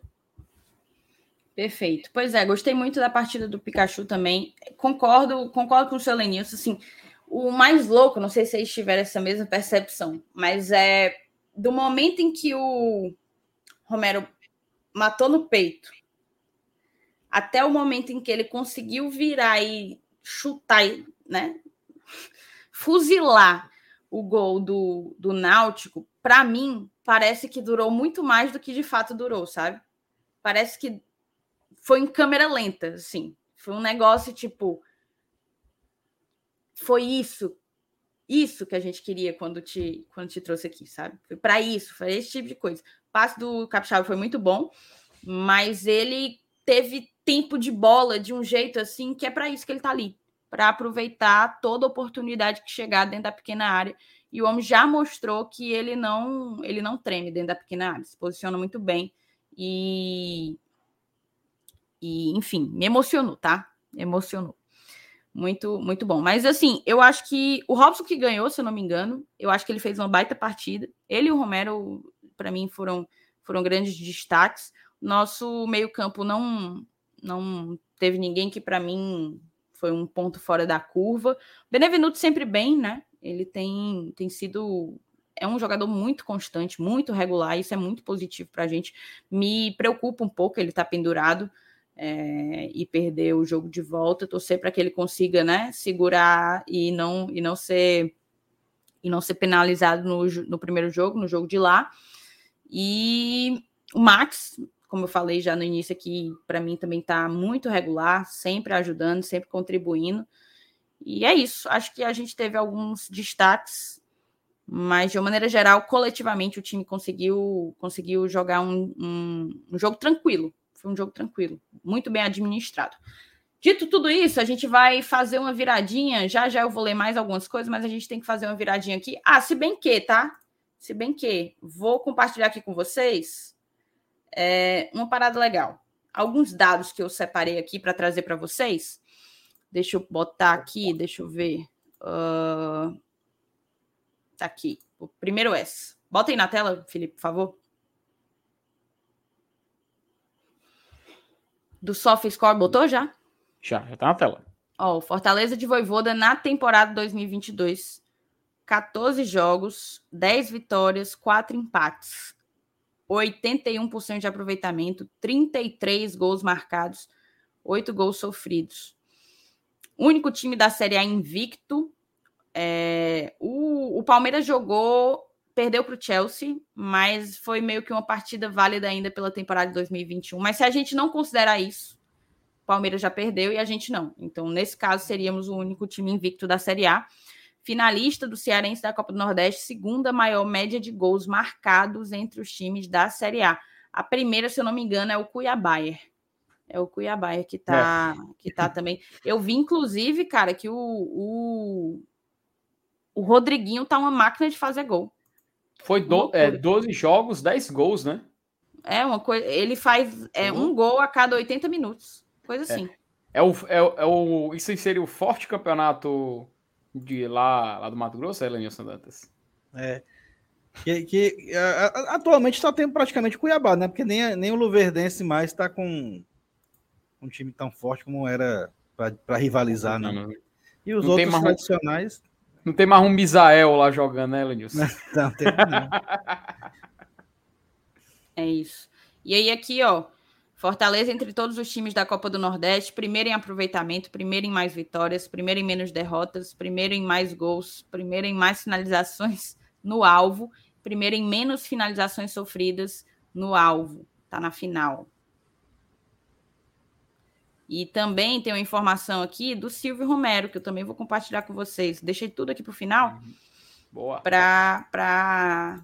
Perfeito. Pois é, gostei muito da partida do Pikachu também. Concordo, concordo com o seu Lenilson, assim, o mais louco, não sei se vocês tiveram essa mesma percepção, mas é do momento em que o Romero matou no peito até o momento em que ele conseguiu virar e chutar, né? Fuzilar o gol do, do Náutico, para mim, parece que durou muito mais do que de fato durou, sabe? Parece que foi em câmera lenta, assim. Foi um negócio tipo. Foi isso. Isso que a gente queria quando te, quando te trouxe aqui, sabe? Foi para isso, foi esse tipo de coisa. O passe do Capixaba foi muito bom, mas ele teve tempo de bola de um jeito assim que é para isso que ele está ali para aproveitar toda oportunidade que chegar dentro da pequena área. E o homem já mostrou que ele não ele não treme dentro da pequena área, se posiciona muito bem e e enfim, me emocionou, tá? Emocionou. Muito, muito bom. Mas assim, eu acho que o Robson que ganhou, se eu não me engano, eu acho que ele fez uma baita partida. Ele e o Romero, para mim, foram, foram grandes destaques. Nosso meio-campo não não teve ninguém que para mim foi um ponto fora da curva. Benevenuto sempre bem, né? Ele tem, tem sido é um jogador muito constante, muito regular, isso é muito positivo para a gente. Me preocupa um pouco ele tá pendurado é, e perder o jogo de volta. Torcer para que ele consiga, né, segurar e não e não ser e não ser penalizado no, no primeiro jogo, no jogo de lá. E o Max, como eu falei já no início aqui, para mim também está muito regular, sempre ajudando, sempre contribuindo. E é isso. Acho que a gente teve alguns destaques, mas de uma maneira geral, coletivamente, o time conseguiu conseguiu jogar um, um, um jogo tranquilo. Foi um jogo tranquilo, muito bem administrado. Dito tudo isso, a gente vai fazer uma viradinha. Já já eu vou ler mais algumas coisas, mas a gente tem que fazer uma viradinha aqui. Ah, se bem que, tá? Se bem que, vou compartilhar aqui com vocês é, uma parada legal. Alguns dados que eu separei aqui para trazer para vocês. Deixa eu botar aqui, deixa eu ver. Uh, tá aqui. O primeiro S. Bota aí na tela, Felipe, por favor. Do SofaScore, botou já? Já, já tá na tela. Ó, Fortaleza de Voivoda na temporada 2022. 14 jogos, 10 vitórias, 4 empates. 81% de aproveitamento, 33 gols marcados, 8 gols sofridos. Único time da Série A invicto. É, o, o Palmeiras jogou, perdeu para o Chelsea, mas foi meio que uma partida válida ainda pela temporada de 2021. Mas se a gente não considerar isso, o Palmeiras já perdeu e a gente não. Então, nesse caso, seríamos o único time invicto da Série A finalista do Cearense da Copa do Nordeste, segunda maior média de gols marcados entre os times da Série A. A primeira, se eu não me engano, é o Cuiabá. É o Cuiabá que tá, é. que tá também. Eu vi, inclusive, cara, que o, o, o Rodriguinho tá uma máquina de fazer gol. Foi do, é, 12 jogos, 10 gols, né? É uma coisa. Ele faz é, um gol a cada 80 minutos. Coisa é. assim. É, é, o, é, é o, isso seria o forte campeonato de lá, lá do Mato Grosso, é, Lenilson Dantas? É. Que, que a, atualmente só tem praticamente Cuiabá, né? Porque nem, nem o Luverdense mais está com um time tão forte como era para rivalizar, não, não. E os não outros tradicionais. Não tem mais um Misael lá jogando, né, Lenilson? Não, não tem não. é isso. E aí, aqui, ó, Fortaleza, entre todos os times da Copa do Nordeste, primeiro em aproveitamento, primeiro em mais vitórias, primeiro em menos derrotas, primeiro em mais gols, primeiro em mais finalizações no alvo, primeiro em menos finalizações sofridas no alvo. Tá na final. E também tem uma informação aqui do Silvio Romero, que eu também vou compartilhar com vocês. Deixei tudo aqui para o final. Uhum. Boa. Para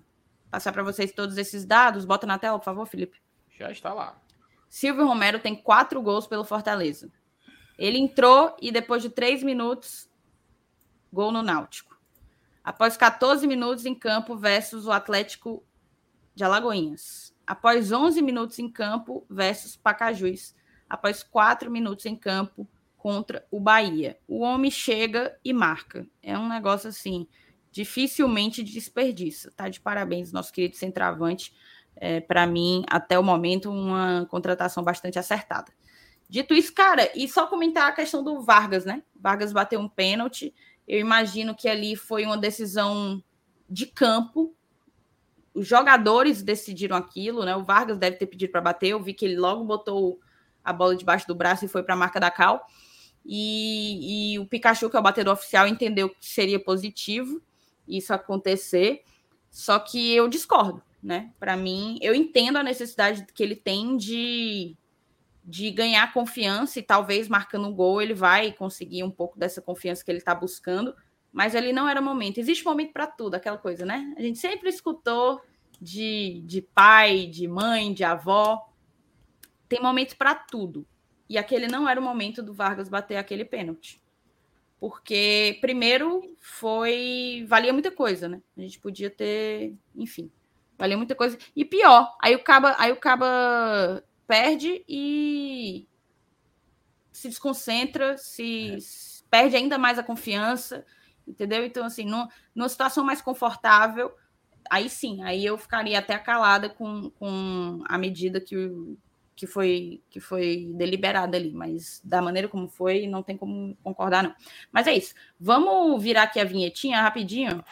passar para vocês todos esses dados. Bota na tela, por favor, Felipe. Já está lá. Silvio Romero tem quatro gols pelo Fortaleza. Ele entrou e depois de três minutos, gol no Náutico. Após 14 minutos em campo versus o Atlético de Alagoinhas. Após 11 minutos em campo versus Pacajus. Após quatro minutos em campo contra o Bahia. O homem chega e marca. É um negócio assim dificilmente desperdiça. Tá de parabéns, nosso querido centroavante. É, Para mim, até o momento, uma contratação bastante acertada. Dito isso, cara, e só comentar a questão do Vargas, né? Vargas bateu um pênalti. Eu imagino que ali foi uma decisão de campo. Os jogadores decidiram aquilo, né? O Vargas deve ter pedido para bater. Eu vi que ele logo botou a bola debaixo do braço e foi para a marca da Cal. E, e, o Pikachu, que é o batedor oficial, entendeu que seria positivo isso acontecer. Só que eu discordo, né? Para mim, eu entendo a necessidade que ele tem de, de ganhar confiança e talvez marcando um gol ele vai conseguir um pouco dessa confiança que ele está buscando. Mas ali não era momento. Existe momento para tudo, aquela coisa, né? A gente sempre escutou de, de pai, de mãe, de avó tem momentos para tudo. E aquele não era o momento do Vargas bater aquele pênalti. Porque, primeiro, foi. Valia muita coisa, né? A gente podia ter. Enfim. Valia muita coisa. E pior, aí o Caba, aí o Caba perde e se desconcentra, se é. perde ainda mais a confiança, entendeu? Então, assim, no, numa situação mais confortável, aí sim, aí eu ficaria até calada com, com a medida que o, que foi que foi deliberada ali, mas da maneira como foi, não tem como concordar não. Mas é isso. Vamos virar aqui a vinhetinha rapidinho.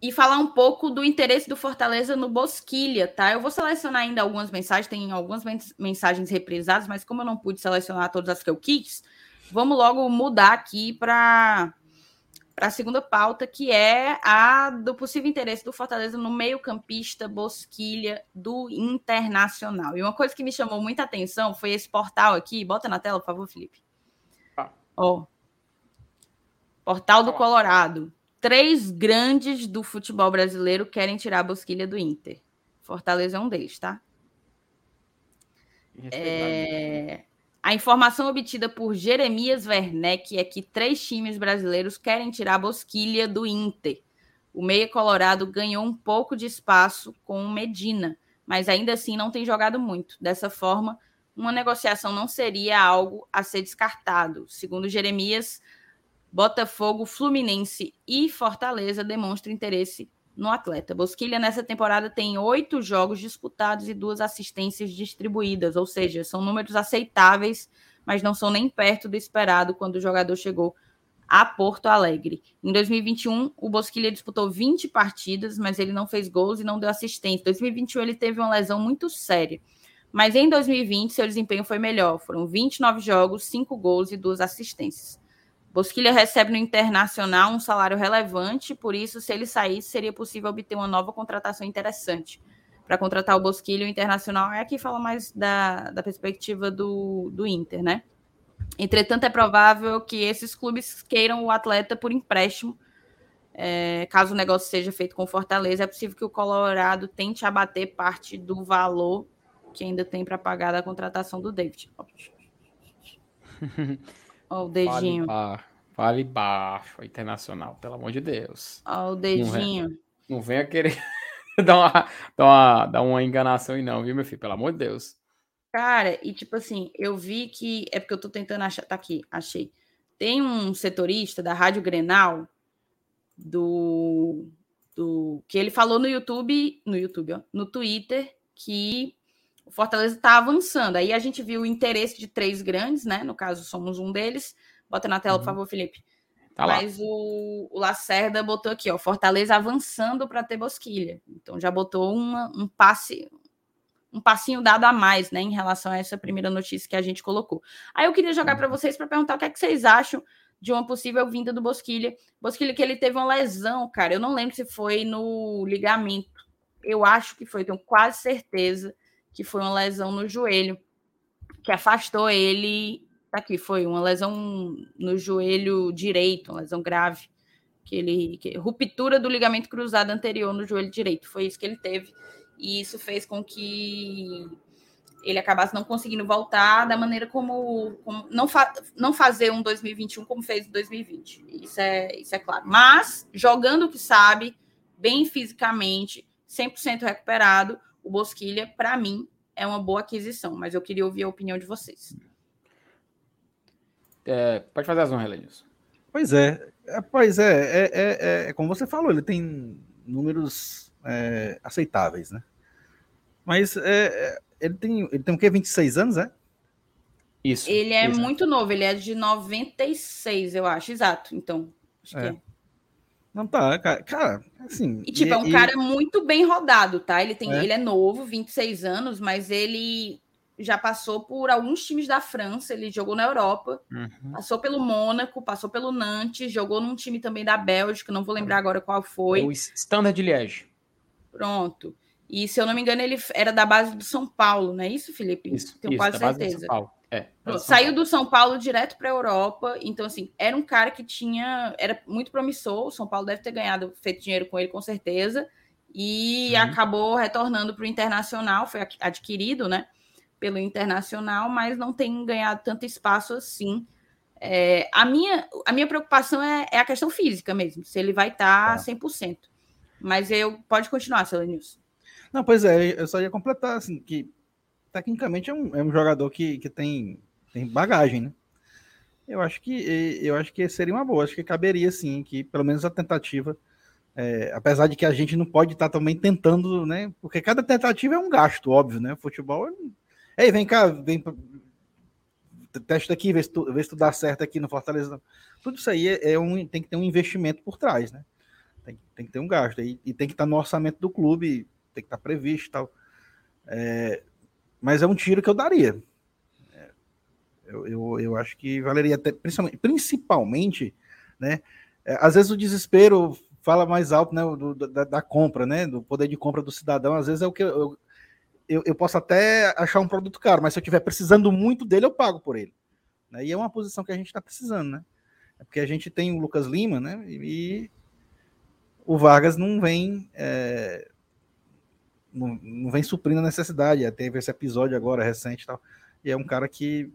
E falar um pouco do interesse do Fortaleza no Bosquilha, tá? Eu vou selecionar ainda algumas mensagens, tem algumas mensagens reprisadas, mas como eu não pude selecionar todas as que eu quis, vamos logo mudar aqui para para a segunda pauta, que é a do possível interesse do Fortaleza no meio-campista Bosquilha do Internacional. E uma coisa que me chamou muita atenção foi esse portal aqui. Bota na tela, por favor, Felipe. Ah. Ó. Portal do Colorado. Três grandes do futebol brasileiro querem tirar a Bosquilha do Inter. Fortaleza é um deles, tá? É... A informação obtida por Jeremias Werneck é que três times brasileiros querem tirar a Bosquilha do Inter. O meia colorado ganhou um pouco de espaço com o Medina, mas ainda assim não tem jogado muito. Dessa forma, uma negociação não seria algo a ser descartado. Segundo Jeremias, Botafogo, Fluminense e Fortaleza demonstram interesse no atleta. Bosquilha, nessa temporada, tem oito jogos disputados e duas assistências distribuídas, ou seja, são números aceitáveis, mas não são nem perto do esperado quando o jogador chegou a Porto Alegre. Em 2021, o Bosquilha disputou 20 partidas, mas ele não fez gols e não deu assistência. Em 2021, ele teve uma lesão muito séria. Mas em 2020, seu desempenho foi melhor. Foram 29 jogos, 5 gols e 2 assistências. Bosquilha recebe no Internacional um salário relevante, por isso, se ele saísse, seria possível obter uma nova contratação interessante. Para contratar o Bosquilha, o Internacional é aqui fala mais da, da perspectiva do, do Inter, né? Entretanto, é provável que esses clubes queiram o atleta por empréstimo. É, caso o negócio seja feito com Fortaleza, é possível que o Colorado tente abater parte do valor que ainda tem para pagar da contratação do David. (laughs) Ó, o dedinho. Fale, fale baixo, internacional, pelo amor de Deus. Ó, o dedinho. Não, não venha querer (laughs) dar, uma, dar, uma, dar uma enganação aí, não, viu, meu filho? Pelo amor de Deus. Cara, e tipo assim, eu vi que. É porque eu tô tentando achar. Tá aqui, achei. Tem um setorista da Rádio Grenal, do. do que ele falou no YouTube, no YouTube, ó, no Twitter, que o Fortaleza está avançando. Aí a gente viu o interesse de três grandes, né? No caso, somos um deles. Bota na tela, uhum. por favor, Felipe. Tá Mas o, o, Lacerda botou aqui, ó, Fortaleza avançando para ter Bosquilha. Então já botou uma, um passe, um passinho dado a mais, né, em relação a essa primeira notícia que a gente colocou. Aí eu queria jogar uhum. para vocês para perguntar o que é que vocês acham de uma possível vinda do Bosquilha. Bosquilha que ele teve uma lesão, cara. Eu não lembro se foi no ligamento. Eu acho que foi, tenho quase certeza que foi uma lesão no joelho, que afastou ele. Tá aqui, foi uma lesão no joelho direito, uma lesão grave. Que ele, que, ruptura do ligamento cruzado anterior no joelho direito. Foi isso que ele teve. E isso fez com que ele acabasse não conseguindo voltar da maneira como, como não, fa não fazer um 2021 como fez em 2020. Isso é, isso é claro. Mas jogando o que sabe, bem fisicamente, 100% recuperado, o Bosquilha, para mim, é uma boa aquisição, mas eu queria ouvir a opinião de vocês. É, pode fazer as honras, Lenilson. Pois é, é, pois é, é, é, é, como você falou, ele tem números é, aceitáveis, né? Mas é, é ele tem, ele tem o quê? 26 anos, é? Isso. Ele é isso. muito novo, ele é de 96, eu acho, exato. Então, acho é. que é. Não tá, cara, cara assim. E tipo, e, é um e... cara muito bem rodado, tá? Ele tem, é. ele é novo, 26 anos, mas ele já passou por alguns times da França, ele jogou na Europa, uhum. passou pelo Mônaco, passou pelo Nantes, jogou num time também da Bélgica, não vou lembrar agora qual foi. O Standard de Liège. Pronto. E se eu não me engano, ele era da base do São Paulo, não é isso, Felipe? Isso, Tenho isso, quase certeza. É, Saiu do São Paulo direto para a Europa, então assim, era um cara que tinha, era muito promissor, o São Paulo deve ter ganhado, feito dinheiro com ele com certeza, e uhum. acabou retornando para o Internacional, foi adquirido, né? pelo internacional, mas não tem ganhado tanto espaço assim. É, a, minha, a minha preocupação é, é, a questão física mesmo, se ele vai estar tá 100%. Mas eu pode continuar, Selenilson. Não, pois é, eu só ia completar assim, que tecnicamente é um, é um jogador que, que tem, tem bagagem, né? Eu acho que eu acho que seria uma boa, acho que caberia sim, que pelo menos a tentativa, é, apesar de que a gente não pode estar também tentando, né? Porque cada tentativa é um gasto, óbvio, né? Futebol Ei, vem cá, vem testa aqui, vê se, tu, vê se tu dá certo aqui no Fortaleza. Tudo isso aí é, é, um, tem que ter um investimento por trás, né? Tem, tem que ter um gasto. E, e, tem que estar no orçamento do clube, tem que estar previsto e tal. É, mas é um tiro que eu daria. É, eu, eu, eu, acho que valeria até, principalmente, principalmente né? É, às vezes o desespero fala mais alto, né? Do, da, da, compra, né? Do poder de compra do cidadão. Às vezes é o que eu, eu, eu posso até achar um produto caro, mas se eu estiver precisando muito dele, eu pago por ele. Né? E é uma posição que a gente está precisando, né? É porque a gente tem o Lucas Lima, né? E o Vargas não vem. É, não, não, vem suprindo a necessidade. Teve esse episódio agora recente e tal. E é um cara que,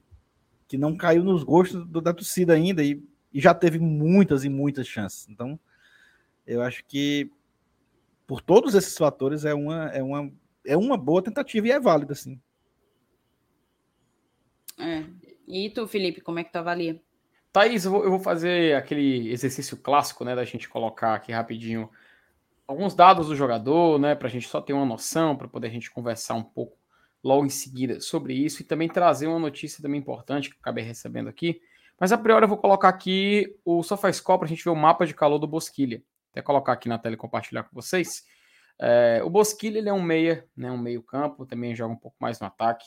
que não caiu nos gostos do, da torcida ainda e, e já teve muitas e muitas chances. Então, eu acho que por todos esses fatores é uma, é uma é uma boa tentativa e é válida, sim. É. E tu, Felipe, como é que tu avalia? Thaís, eu vou, eu vou fazer aquele exercício clássico, né, da gente colocar aqui rapidinho alguns dados do jogador, né, para a gente só ter uma noção, para poder a gente conversar um pouco logo em seguida sobre isso e também trazer uma notícia também importante que eu acabei recebendo aqui. Mas a priori eu vou colocar aqui o SofaScore para a gente ver o mapa de calor do Bosquilha. Até colocar aqui na tela e compartilhar com vocês. É, o Bosquilha ele é um meia, né, um meio campo, também joga um pouco mais no ataque.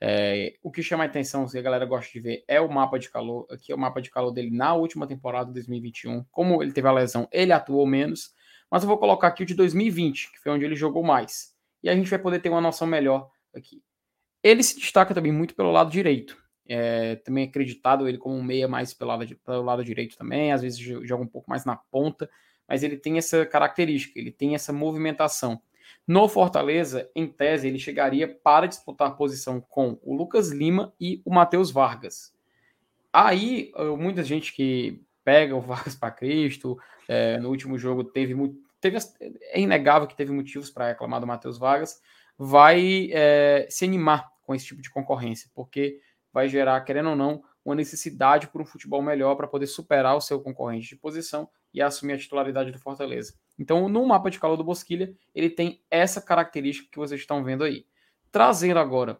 É, o que chama a atenção, se a galera gosta de ver, é o mapa de calor. Aqui é o mapa de calor dele na última temporada de 2021. Como ele teve a lesão, ele atuou menos. Mas eu vou colocar aqui o de 2020, que foi onde ele jogou mais. E a gente vai poder ter uma noção melhor aqui. Ele se destaca também muito pelo lado direito. É, também é acreditado ele como um meia mais pelo lado, pelo lado direito também. Às vezes joga um pouco mais na ponta mas ele tem essa característica, ele tem essa movimentação. No Fortaleza, em tese, ele chegaria para disputar posição com o Lucas Lima e o Matheus Vargas. Aí, muita gente que pega o Vargas para Cristo, é, no último jogo teve muito. Teve, é inegável que teve motivos para reclamar do Matheus Vargas, vai é, se animar com esse tipo de concorrência, porque vai gerar, querendo ou não, uma necessidade por um futebol melhor para poder superar o seu concorrente de posição e assumir a titularidade do Fortaleza. Então, no mapa de calor do Bosquilha, ele tem essa característica que vocês estão vendo aí. Trazendo agora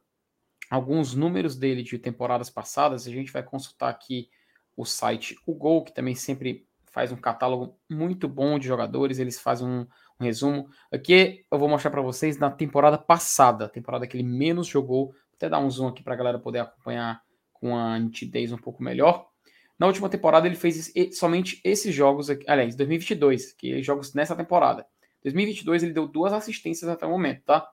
alguns números dele de temporadas passadas, a gente vai consultar aqui o site O Gol, que também sempre faz um catálogo muito bom de jogadores, eles fazem um, um resumo. Aqui eu vou mostrar para vocês na temporada passada, temporada que ele menos jogou. Vou até dar um zoom aqui para a galera poder acompanhar com a nitidez um pouco melhor. Na última temporada ele fez somente esses jogos, aqui, aliás, 2022, que jogos nessa temporada. 2022 ele deu duas assistências até o momento, tá?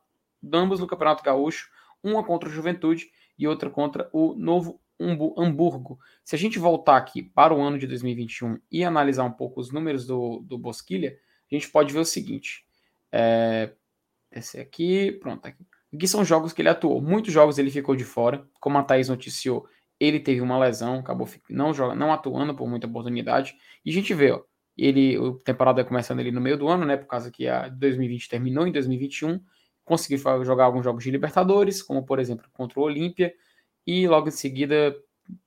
Ambos no Campeonato Gaúcho, uma contra o Juventude e outra contra o Novo Hamburgo. Se a gente voltar aqui para o ano de 2021 e analisar um pouco os números do, do Bosquilha, a gente pode ver o seguinte. É, esse aqui, pronto, aqui. aqui são jogos que ele atuou. Muitos jogos ele ficou de fora, como a Thaís noticiou, ele teve uma lesão, acabou não, joga, não atuando por muita oportunidade. E a gente vê, ó, ele, a temporada começando ali no meio do ano, né? Por causa que a 2020 terminou em 2021. Conseguiu jogar alguns jogos de Libertadores, como por exemplo contra o Olímpia, e logo em seguida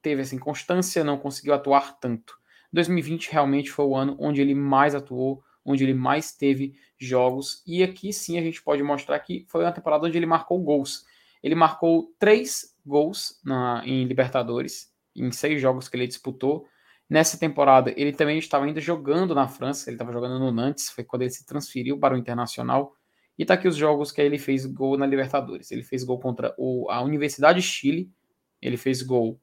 teve essa inconstância, não conseguiu atuar tanto. 2020 realmente foi o ano onde ele mais atuou, onde ele mais teve jogos. E aqui sim a gente pode mostrar que foi uma temporada onde ele marcou gols. Ele marcou três gols na, em Libertadores, em seis jogos que ele disputou. Nessa temporada, ele também estava ainda jogando na França, ele estava jogando no Nantes, foi quando ele se transferiu para o Internacional. E tá aqui os jogos que ele fez gol na Libertadores. Ele fez gol contra o, a Universidade de Chile, ele fez gol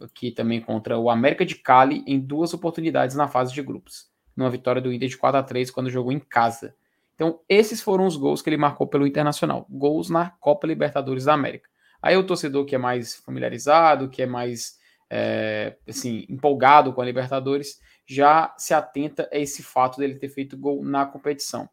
aqui também contra o América de Cali em duas oportunidades na fase de grupos. Numa vitória do Inter de 4 a 3 quando jogou em casa. Então, esses foram os gols que ele marcou pelo Internacional. Gols na Copa Libertadores da América. Aí o torcedor que é mais familiarizado, que é mais é, assim, empolgado com a Libertadores, já se atenta a esse fato dele ter feito gol na competição.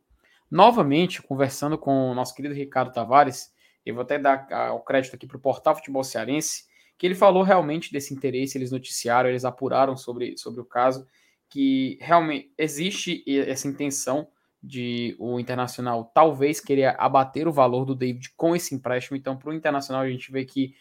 Novamente, conversando com o nosso querido Ricardo Tavares, eu vou até dar o crédito aqui para o Portal Futebol Cearense, que ele falou realmente desse interesse, eles noticiaram, eles apuraram sobre, sobre o caso, que realmente existe essa intenção de o Internacional talvez querer abater o valor do David com esse empréstimo. Então, para o Internacional, a gente vê que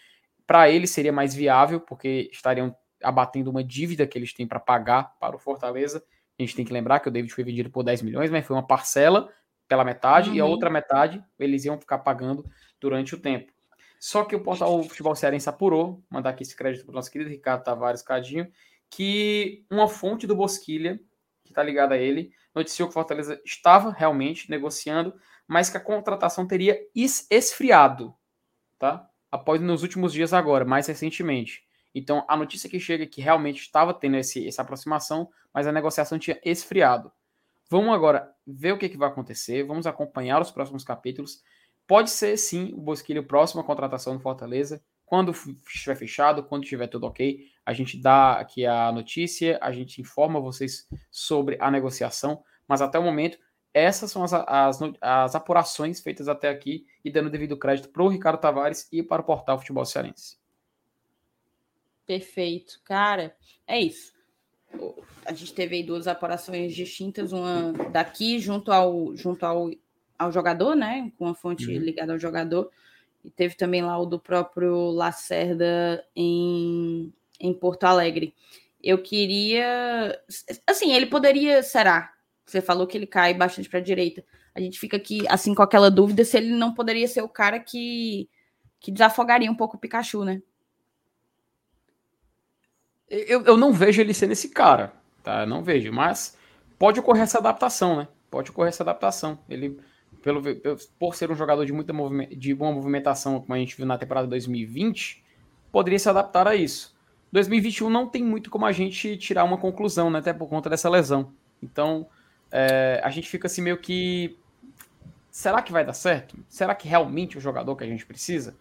para ele seria mais viável, porque estariam abatendo uma dívida que eles têm para pagar para o Fortaleza. A gente tem que lembrar que o David foi vendido por 10 milhões, mas foi uma parcela pela metade, uhum. e a uhum. outra metade eles iam ficar pagando durante o tempo. Só que o portal Futebol Cearense apurou, mandar aqui esse crédito para o nosso querido Ricardo Tavares Cadinho, que uma fonte do Bosquilha, que está ligada a ele, noticiou que Fortaleza estava realmente negociando, mas que a contratação teria esfriado, tá? Após nos últimos dias agora, mais recentemente. Então, a notícia que chega é que realmente estava tendo esse, essa aproximação, mas a negociação tinha esfriado. Vamos agora ver o que, que vai acontecer, vamos acompanhar os próximos capítulos. Pode ser, sim, o Bosquilho próximo à contratação do Fortaleza. Quando estiver fechado, quando estiver tudo ok, a gente dá aqui a notícia, a gente informa vocês sobre a negociação, mas até o momento, essas são as, as, as apurações feitas até aqui e dando devido crédito para o Ricardo Tavares e para o portal Futebol Cearense. Perfeito, cara. É isso. A gente teve aí duas apurações distintas, uma daqui junto ao junto ao, ao jogador, né? Com a fonte uhum. ligada ao jogador. E teve também lá o do próprio Lacerda em, em Porto Alegre. Eu queria. Assim, ele poderia. Será? Você falou que ele cai bastante para a direita. A gente fica aqui, assim, com aquela dúvida se ele não poderia ser o cara que, que desafogaria um pouco o Pikachu, né? Eu, eu não vejo ele sendo esse cara, tá? Eu não vejo, mas pode ocorrer essa adaptação, né? Pode ocorrer essa adaptação. Ele, pelo, por ser um jogador de muita de boa movimentação, como a gente viu na temporada 2020, poderia se adaptar a isso. 2021 não tem muito como a gente tirar uma conclusão, né? Até por conta dessa lesão. Então, é, a gente fica assim meio que. Será que vai dar certo? Será que realmente é o jogador que a gente precisa?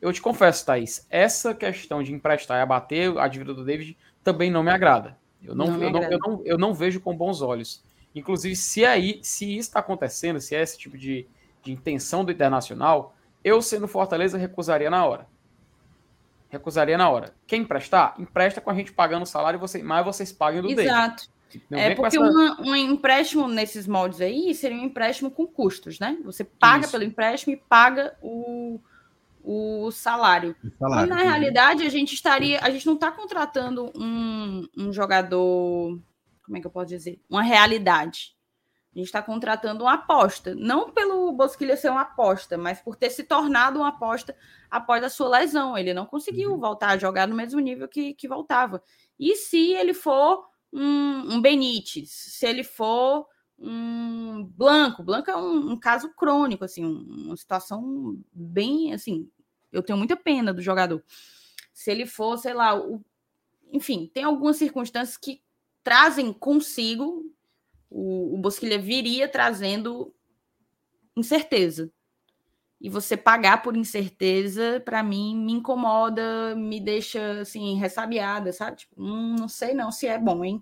Eu te confesso, Thaís, essa questão de emprestar e abater a dívida do David também não me agrada. Eu não, não eu, não, eu, não, eu não vejo com bons olhos. Inclusive, se aí, se isso está acontecendo, se é esse tipo de, de intenção do Internacional, eu, sendo Fortaleza, recusaria na hora. Recusaria na hora. Quem emprestar, empresta com a gente pagando o salário, você, mas vocês paguem do Exato. Não é porque essa... uma, um empréstimo nesses moldes aí seria um empréstimo com custos, né? Você paga Isso. pelo empréstimo e paga o, o salário. O salário e na realidade, a gente estaria. A gente não está contratando um, um jogador. Como é que eu posso dizer? Uma realidade. A gente está contratando uma aposta. Não pelo Bosquilha ser uma aposta, mas por ter se tornado uma aposta após a sua lesão. Ele não conseguiu uhum. voltar a jogar no mesmo nível que, que voltava. E se ele for um, um Benítez, se ele for um Blanco, Blanco é um, um caso crônico, assim, uma situação bem, assim, eu tenho muita pena do jogador. Se ele for, sei lá, o... enfim, tem algumas circunstâncias que trazem consigo o, o Bosquilha viria trazendo incerteza. E você pagar por incerteza, para mim, me incomoda, me deixa assim, ressabiada, sabe? Tipo, hum, não sei não se é bom, hein?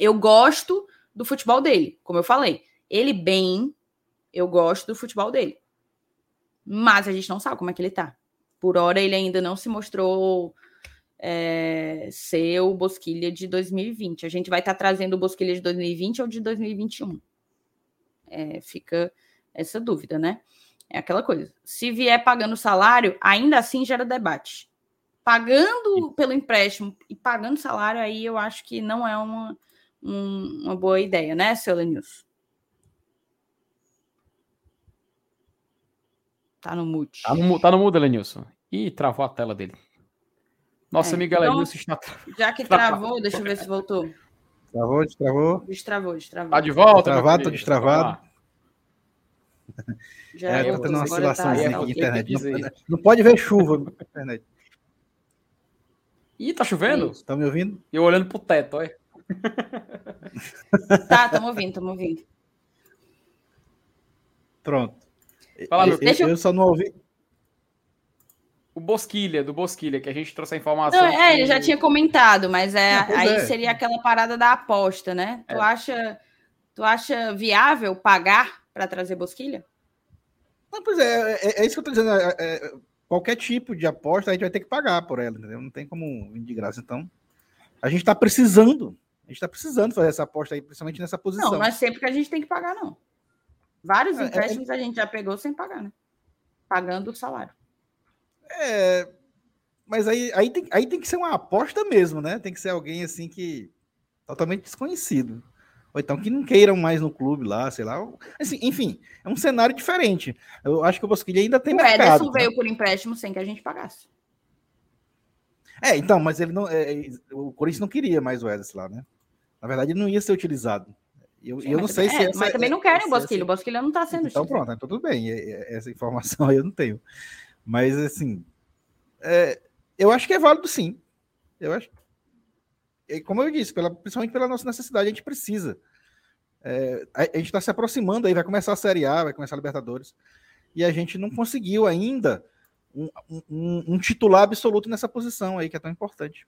Eu gosto do futebol dele, como eu falei. Ele bem, eu gosto do futebol dele. Mas a gente não sabe como é que ele tá. Por hora, ele ainda não se mostrou é, ser o Bosquilha de 2020. A gente vai estar tá trazendo o Bosquilha de 2020 ou de 2021. É, fica essa dúvida, né? É aquela coisa. Se vier pagando salário, ainda assim gera debate. pagando pelo empréstimo e pagando salário, aí eu acho que não é uma, um, uma boa ideia, né, seu Lenilson? Tá no mute. Tá no, tá no mudo, Lenilson. Ih, travou a tela dele. Nossa É, amiga então- Lenilson está. Já que travou, deixa eu ver se voltou. Travou, destravou. Destravou, destravou. Tá de volta, Travado, destravado. Vamos lá. Já É, eu tá tendo uma oscilação tá- aqui tá de ok, internet. aí. Não, não pode ver chuva na internet. Ih, tá chovendo? Estão me ouvindo? E eu olhando pro teto, olha. Tá, estamos ouvindo, estamos ouvindo. Pronto. Meu eu, Deixa eu- eu só não ouvi. O Bosquilha, do Bosquilha, que a gente trouxe a informação. Não, é, que- ele já tinha comentado, mas é, pois aí é. seria aquela parada da aposta, né? Tu É. acha, tu acha viável pagar para trazer bosquilha? Não, pois é, é, é isso que eu tô dizendo. é- é- qualquer tipo de aposta a gente vai ter que pagar por ela, entendeu? Não tem como vir de graça. Então, a gente tá precisando. A gente tá precisando fazer essa aposta aí, principalmente nessa posição. Não, não é sempre que a gente tem que pagar, não. Vários É, é- empréstimos a gente já pegou sem pagar, né? Pagando o salário. É, mas aí, aí, tem, aí tem que ser uma aposta mesmo, né? Tem que ser alguém assim que totalmente desconhecido. Ou então que não queiram mais no clube lá, sei lá. Assim, enfim, é um cenário diferente. Eu acho que o Bosquilha ainda tem o mercado. Ederson né? veio por empréstimo sem que a gente pagasse. É, então, mas ele não. é, é, o Corinthians não queria mais o Ederson lá, né? Na verdade, ele não ia ser utilizado. Eu, Sim, eu não mas sei também- se. é, mas também não querem o Bosquilha. O Bosquilha não está sendo Então titular. pronto, então tudo bem. Essa informação (laughs) aí eu não tenho. Mas assim, é, eu acho que é válido sim. Eu acho. E como eu disse, pela, principalmente pela nossa necessidade, a gente precisa. É, a, a gente está se aproximando aí, vai começar a Série A, vai começar a Libertadores, e a gente não conseguiu ainda um, um- um titular absoluto nessa posição aí, que é tão importante.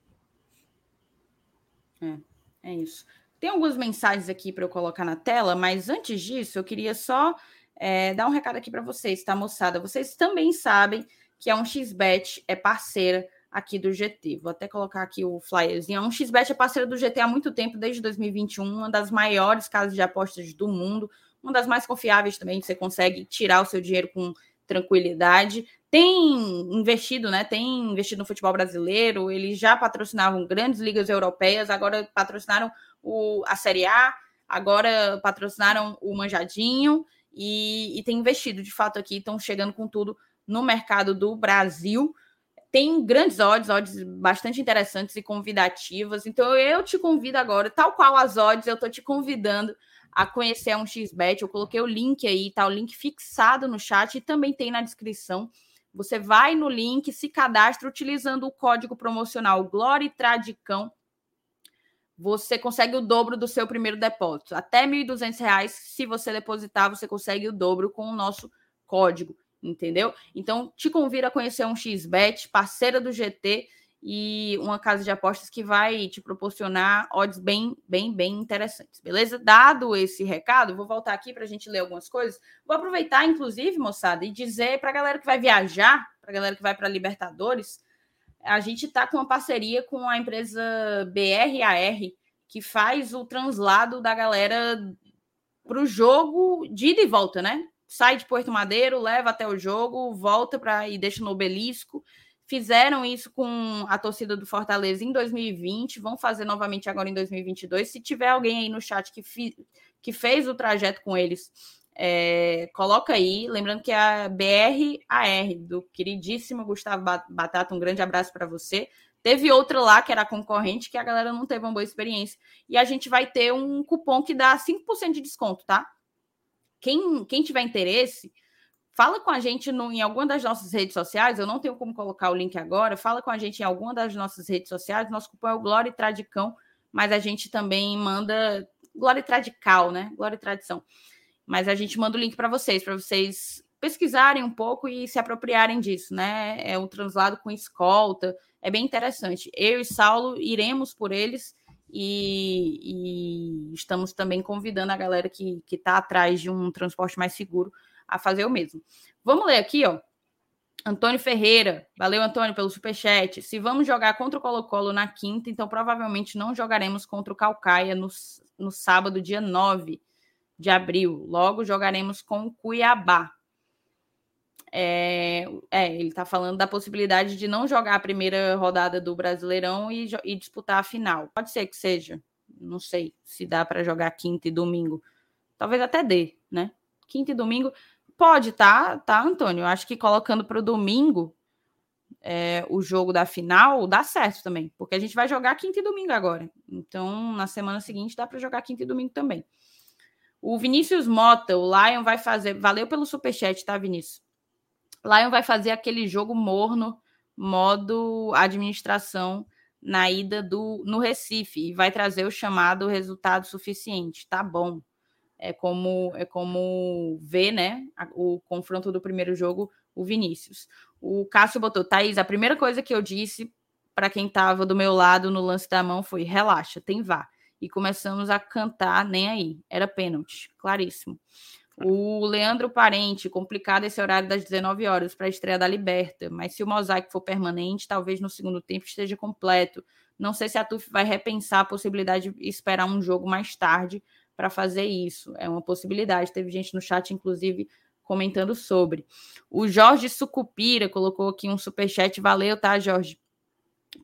É isso. Tem algumas mensagens aqui para eu colocar na tela, mas antes disso, eu queria só é, dar um recado aqui para vocês, tá, moçada? Vocês também sabem que a 1xBet é parceira aqui do GT. Vou até colocar aqui o flyerzinho. A 1xBet é parceira do GT há muito tempo, desde 2021, uma das maiores casas de apostas do mundo, uma das mais confiáveis também, você consegue tirar o seu dinheiro com tranquilidade. Tem investido, né? Tem investido no futebol brasileiro. Eles já patrocinavam grandes ligas europeias, agora patrocinaram o, a Série A, agora patrocinaram o Manjadinho e, e tem investido de fato aqui, estão chegando com tudo no mercado do Brasil. Tem grandes odds, odds bastante interessantes e convidativas. Então eu te convido agora, tal qual as odds, eu estou te convidando a conhecer a 1xBet. Eu coloquei o link aí, tá? O link fixado no chat e também tem na descrição. Você vai no link, se cadastra utilizando o código promocional Glória e Tradicão. Você consegue o dobro do seu primeiro depósito. Até R$ 1.200, se você depositar, você consegue o dobro com o nosso código, entendeu? Então, te convido a conhecer um XBET, parceira do GT e uma casa de apostas que vai te proporcionar odds bem, bem, bem interessantes, beleza? Dado esse recado, vou voltar aqui para a gente ler algumas coisas. Vou aproveitar, inclusive, moçada, e dizer para a galera que vai viajar, para a galera que vai para Libertadores, a gente está com uma parceria com a empresa BRAR, que faz o translado da galera para o jogo de ida e volta, né? Sai de Porto Madeiro, leva até o jogo, volta para e deixa no obelisco. Fizeram isso com a torcida do Fortaleza em 2020, vão fazer novamente agora em 2022. Se tiver alguém aí no chat que, fi, que fez o trajeto com eles, é, coloca aí. Lembrando que é a BRAR, do queridíssimo Gustavo Batata, um grande abraço para você. Teve outra lá que era concorrente, que a galera não teve uma boa experiência. E a gente vai ter um cupom que dá 5% de desconto, tá? Quem, quem tiver interesse, fala com a gente no, em alguma das nossas redes sociais. Eu não tenho como colocar o link agora. Fala com a gente em alguma das nossas redes sociais. Nosso cupom é o Glória e Tradicão, mas a gente também manda Glória e Tradical, né? Glória e Tradição. Mas a gente manda o link para vocês, para vocês pesquisarem um pouco e se apropriarem disso, né? É um translado com escolta, é bem interessante. Eu e Saulo iremos por eles e, e estamos também convidando a galera que está atrás de um transporte mais seguro a fazer o mesmo. Vamos ler aqui, ó. Antônio Ferreira, valeu Antônio pelo superchat. Se vamos jogar contra o Colo-Colo na quinta, então provavelmente não jogaremos contra o Calcaia no, no sábado, dia 9 de abril. Logo jogaremos com o Cuiabá. É, é ele está falando da possibilidade de não jogar a primeira rodada do Brasileirão e, e disputar a final. Pode ser que seja. Não sei se dá para jogar quinta e domingo. Talvez até dê, né? Quinta e domingo. Pode, tá, tá, Antônio? Acho que colocando para o domingo é, o jogo da final, dá certo também, porque a gente vai jogar quinta e domingo agora. Então, na semana seguinte, dá para jogar quinta e domingo também. O Vinícius Mota, o Lion vai fazer. Valeu pelo superchat, tá, Vinícius? Lion vai fazer aquele jogo morno, modo administração, na ida do no Recife, e vai trazer o chamado resultado suficiente. Tá bom. É como é como ver, né, o confronto do primeiro jogo, o Vinícius. O Cássio botou, Thaís, a primeira coisa que eu disse para quem estava do meu lado no lance da mão foi: relaxa, tem vá. E começamos a cantar, nem aí. Era pênalti, claríssimo. O Leandro Parente, complicado esse horário das 19 horas para a estreia da Liberta, mas se o mosaico for permanente, talvez no segundo tempo esteja completo. Não sei se a TUF vai repensar a possibilidade de esperar um jogo mais tarde para fazer isso. É uma possibilidade. Teve gente no chat, inclusive, comentando sobre. O Jorge Sucupira colocou aqui um superchat. Valeu, tá, Jorge?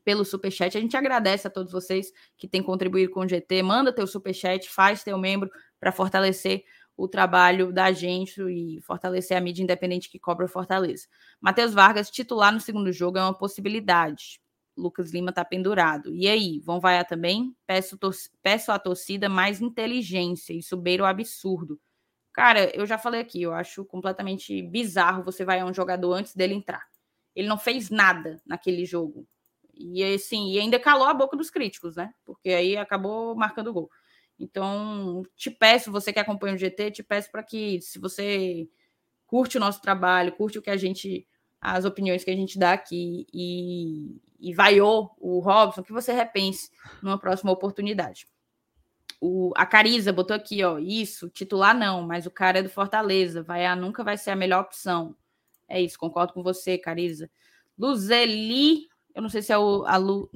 Pelo superchat. A gente agradece a todos vocês que têm contribuído com o GT. Manda teu superchat, faz teu membro para fortalecer o trabalho da gente e fortalecer a mídia independente que cobra Fortaleza. Matheus Vargas, titular no segundo jogo, é uma possibilidade. Lucas Lima está pendurado. E aí, vão vaiar também? Peço, peço à torcida mais inteligência. Isso beira o absurdo. Cara, eu já falei aqui, eu acho completamente bizarro você vai a um jogador antes dele entrar. Ele não fez nada naquele jogo. E assim, e ainda calou a boca dos críticos, né? Porque aí acabou marcando o gol. Então, te peço, você que acompanha o GT, te peço para que, se você curte o nosso trabalho, curte o que a gente, as opiniões que a gente dá aqui e, e vaiou o Robson, que você repense numa próxima oportunidade. O, a Cariza botou aqui, ó, isso, titular não, mas o cara é do Fortaleza, vai a nunca vai ser a melhor opção. É isso, concordo com você, Cariza. Luzeli, eu não sei se é o, a Lu,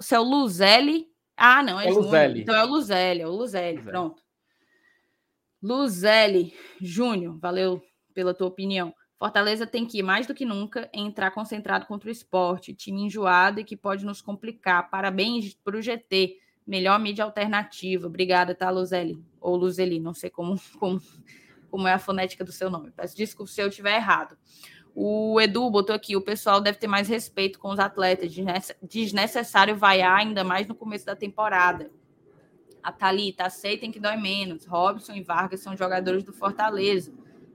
se é o Luzeli. Ah, não, é, é Júnior. Então é o Luzeli, é o Luzeli, Luzeli. pronto. Luzeli, Júnior, valeu pela tua opinião. Fortaleza tem que, mais do que nunca, entrar concentrado contra o esporte, time enjoado e que pode nos complicar. Parabéns para o GT melhor mídia alternativa. Obrigada, tá, Luzeli? Ou Luzeli, não sei como, (laughs) como, como é a fonética do seu nome. Peço desculpa se eu estiver errado. O Edu botou aqui: o pessoal deve ter mais respeito com os atletas, desnecessário vaiar ainda mais no começo da temporada. A Thalita, aceitem que dói menos. Robson e Vargas são jogadores do Fortaleza,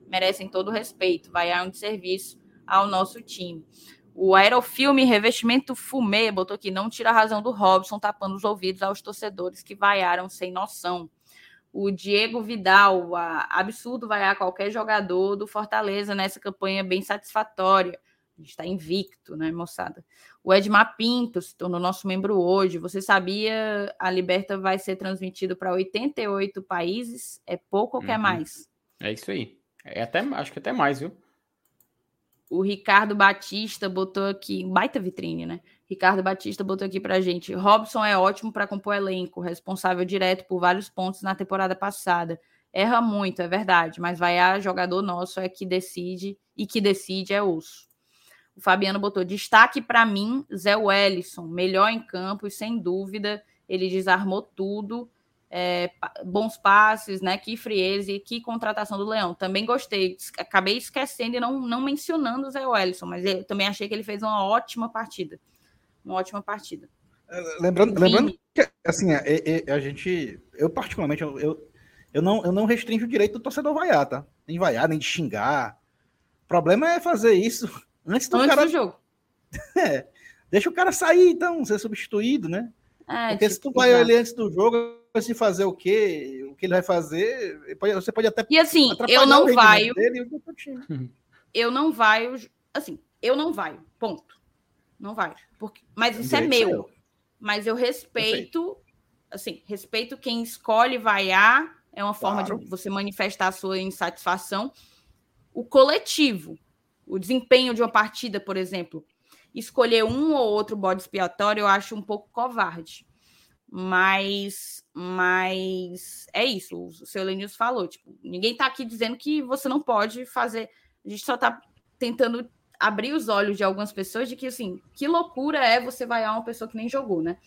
merecem todo o respeito. Vaiar um de serviço ao nosso time. O aerofilme revestimento fumê botou aqui, não tira a razão do Robson tapando os ouvidos aos torcedores que vaiaram sem noção. O Diego Vidal, a, absurdo vaiar qualquer jogador do Fortaleza nessa campanha bem satisfatória. A gente está invicto, né, moçada? O Edmar Pinto se tornou nosso membro hoje. Você sabia a Liberta vai ser transmitido para 88 países? É pouco ou uhum. quer mais? É isso aí. É até, acho que até mais, viu? O Ricardo Batista botou aqui, baita vitrine, né? Ricardo Batista botou aqui pra gente. Robson é ótimo para compor elenco, responsável direto por vários pontos na temporada passada. Erra muito, é verdade, mas vai a jogador nosso é que decide e que decide é osso. O Fabiano botou destaque para mim, Zé Wellison, melhor em campo e sem dúvida ele desarmou tudo é, bons passes, né? Que frieze, que contratação do Leão. Também gostei. Acabei esquecendo e não, não mencionando o Zé Wellison, mas eu também achei que ele fez uma ótima partida. Uma ótima partida. É, lembrando, lembrando que assim, a, é, é, a, gente, eu particularmente, eu, eu, não, eu não restringo o direito do torcedor vaiar, tá? Nem vaiar, nem de xingar. O problema é fazer isso (laughs) antes do antes cara. Do jogo. (laughs) É, deixa o cara sair, então, ser substituído, né? É, Porque tipo, se tu vai ele antes do jogo, de fazer o que, o que ele vai fazer, você pode até. E assim, eu não vai. Eu não vai. Assim, eu não vai. Ponto. Não vai. Porque, mas isso é meu. Mas eu respeito. Assim, respeito quem escolhe vaiar. É uma forma claro. de você manifestar a sua insatisfação. O coletivo, o desempenho de uma partida, por exemplo, escolher um ou outro bode expiatório, eu acho um pouco covarde. Mas, mas é isso, o seu Lenils falou, tipo, ninguém tá aqui dizendo que você não pode fazer, a gente só tá tentando abrir os olhos de algumas pessoas de que, assim, que loucura é você vaiar uma pessoa que nem jogou, né?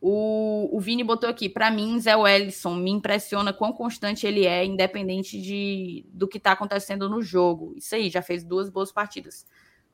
O, o Vini botou aqui, para mim, Zé Wellison me impressiona quão constante ele é, independente de, do que está acontecendo no jogo. Isso aí, já fez duas boas partidas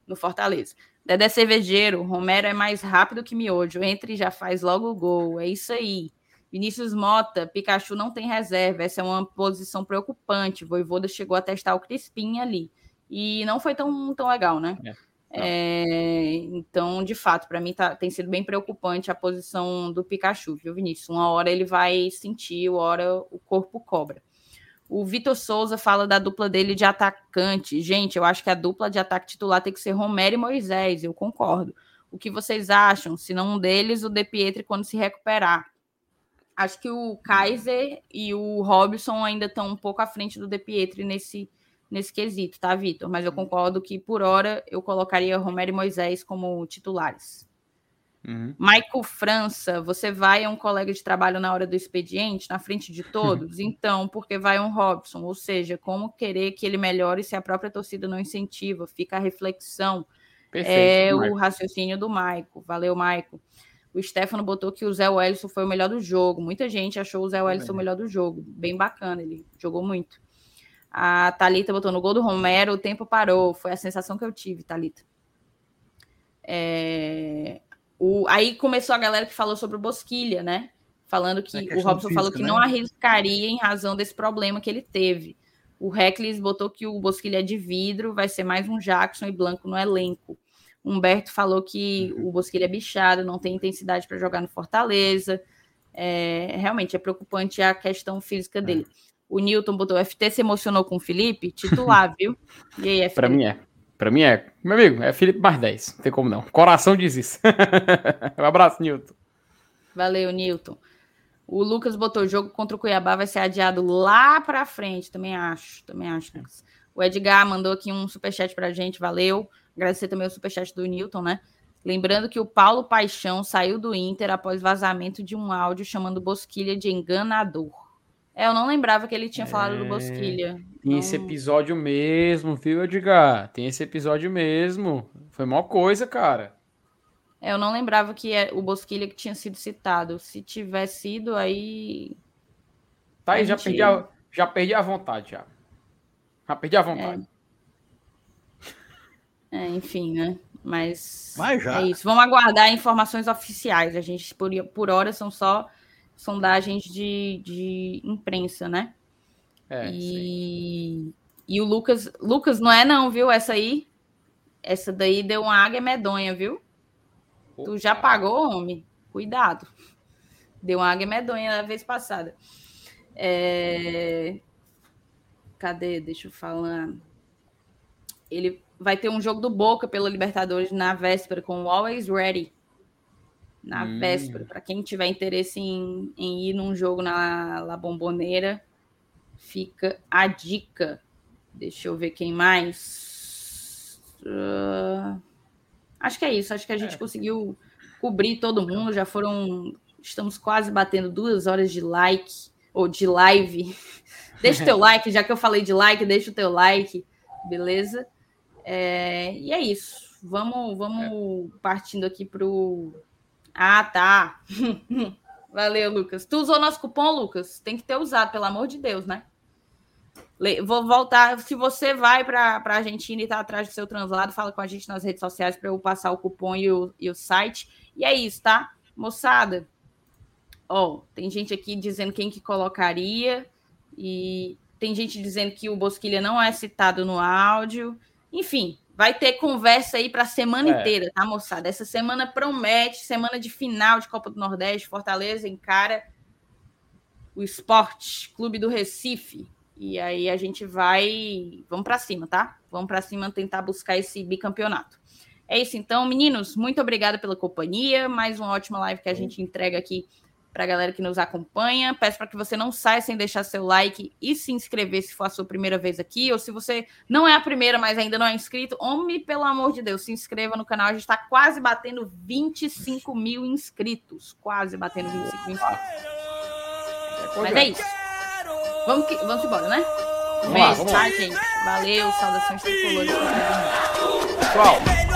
no Fortaleza. Dedé Cervejeiro, Romero é mais rápido que Miojo, entre e já faz logo o gol. É isso aí. Vinícius Mota, Pikachu não tem reserva, essa é uma posição preocupante. Voivoda chegou a testar o Crispim ali. E não foi tão, tão legal, né? É. É, então, de fato, para mim tá, tem sido bem preocupante a posição do Pikachu, viu, Vinícius? Uma hora ele vai sentir, uma hora o corpo cobra. O Vitor Souza fala da dupla dele de atacante. Gente, eu acho que a dupla de ataque titular tem que ser Romero e Moisés, eu concordo. O que vocês acham? Se não um deles, o De Pietri quando se recuperar. Acho que o Kaiser e o Robson ainda estão um pouco à frente do De Pietri nesse, nesse quesito, tá, Vitor? Mas eu uhum. concordo que, por hora, eu colocaria Romero e Moisés como titulares. Uhum. Michael França, você vai a um colega de trabalho na hora do expediente, na frente de (laughs) todos? então, porque vai um Robson? Ou seja, como querer que ele melhore se a própria torcida não incentiva? Fica a reflexão. Perfeito, é o raciocínio do Michael. Valeu, Michael. O Stefano botou que o Zé Wellison foi o melhor do jogo. Muita gente achou o Zé Wellison o melhor do jogo. Bem bacana, ele jogou muito. A Talita botou no gol do Romero, o tempo parou. Foi a sensação que eu tive, Talita. É... O... Aí começou a galera que falou sobre o Bosquilha, né? Falando que é o Robson física, falou que né? não arriscaria em razão desse problema que ele teve. O Reckless botou que o Bosquilha é de vidro, vai ser mais um Jackson e Blanco no elenco. Humberto falou que uhum. o Bosquilha é bichado, não tem intensidade para jogar no Fortaleza. É, realmente é preocupante a questão física é. dele. O Newton botou FT se emocionou com o Felipe, titular, (laughs) viu? E aí, FT? Pra mim é. Pra mim é. Meu amigo, é Felipe mais 10. Não tem como não. Coração diz isso. (laughs) um abraço, Newton. Valeu, Newton. O Lucas botou o jogo contra o Cuiabá vai ser adiado lá pra frente. Também acho. Também acho, Lucas. O Edgar mandou aqui um superchat pra gente. Valeu. Agradecer também o superchat do Newton, né? Lembrando que o Paulo Paixão saiu do Inter após vazamento de um áudio chamando Bosquilha de enganador. É, eu não lembrava que ele tinha falado do é, Bosquilha. Tem não... esse episódio mesmo, viu, Edgar? Tem esse episódio mesmo. Foi mó coisa, cara. É, eu não lembrava que é o Bosquilha que tinha sido citado. Se tiver sido, aí. Tá aí, já perdi, a, já perdi a vontade, já. Já perdi a vontade. É, é enfim, né? Mas, Mas já. é isso. Vamos aguardar informações oficiais. A gente, por, por hora, são só sondagens de, de imprensa, né? É, e, e o Lucas, Lucas, não é não, viu? Essa aí, essa daí deu uma águia medonha, viu? Opa. Tu já pagou, homem? Cuidado. Deu uma águia medonha na vez passada. É... Cadê? Deixa eu falar. Ele vai ter um jogo do Boca pela Libertadores na véspera com o Always Ready na hum. véspera. Para quem tiver interesse em, em, ir num jogo na La Bomboneira, fica a dica. Deixa eu ver quem mais. Uh, acho que é isso. Acho que a gente é. conseguiu cobrir todo mundo. Já foram. Estamos quase batendo duas horas de like ou de live. (laughs) deixa o teu like, já que eu falei de like, deixa o teu like, beleza? É, e é isso. Vamos, vamos é. partindo aqui para o ah, tá. (laughs) Valeu, Lucas. Tu usou nosso cupom, Lucas? Tem que ter usado, pelo amor de Deus, né? Vou voltar. Se você vai para a Argentina e está atrás do seu translado, fala com a gente nas redes sociais para eu passar o cupom e o, e o site. E é isso, tá? Moçada, ó, tem gente aqui dizendo quem que colocaria e tem gente dizendo que o Bosquilha não é citado no áudio. Enfim, Vai ter conversa aí para a semana é. inteira, tá, moçada? Essa semana promete, semana de final de Copa do Nordeste, Fortaleza encara o Esporte Clube do Recife. E aí a gente vai, vamos para cima, tá? Vamos para cima tentar buscar esse bicampeonato. É isso então, meninos, muito obrigada pela companhia, mais uma ótima live que a gente entrega aqui para a galera que nos acompanha. Peço para que você não saia sem deixar seu like e se inscrever se for a sua primeira vez aqui, ou se você não é a primeira, mas ainda não é inscrito, homem, pelo amor de Deus, se inscreva no canal. A gente está quase batendo 25 mil inscritos. Quase batendo 25 mil inscritos. Mas é isso. Vamos, que, vamos embora, né? Um beijo, tá, gente? Valeu, saudações tricolores. Pessoal.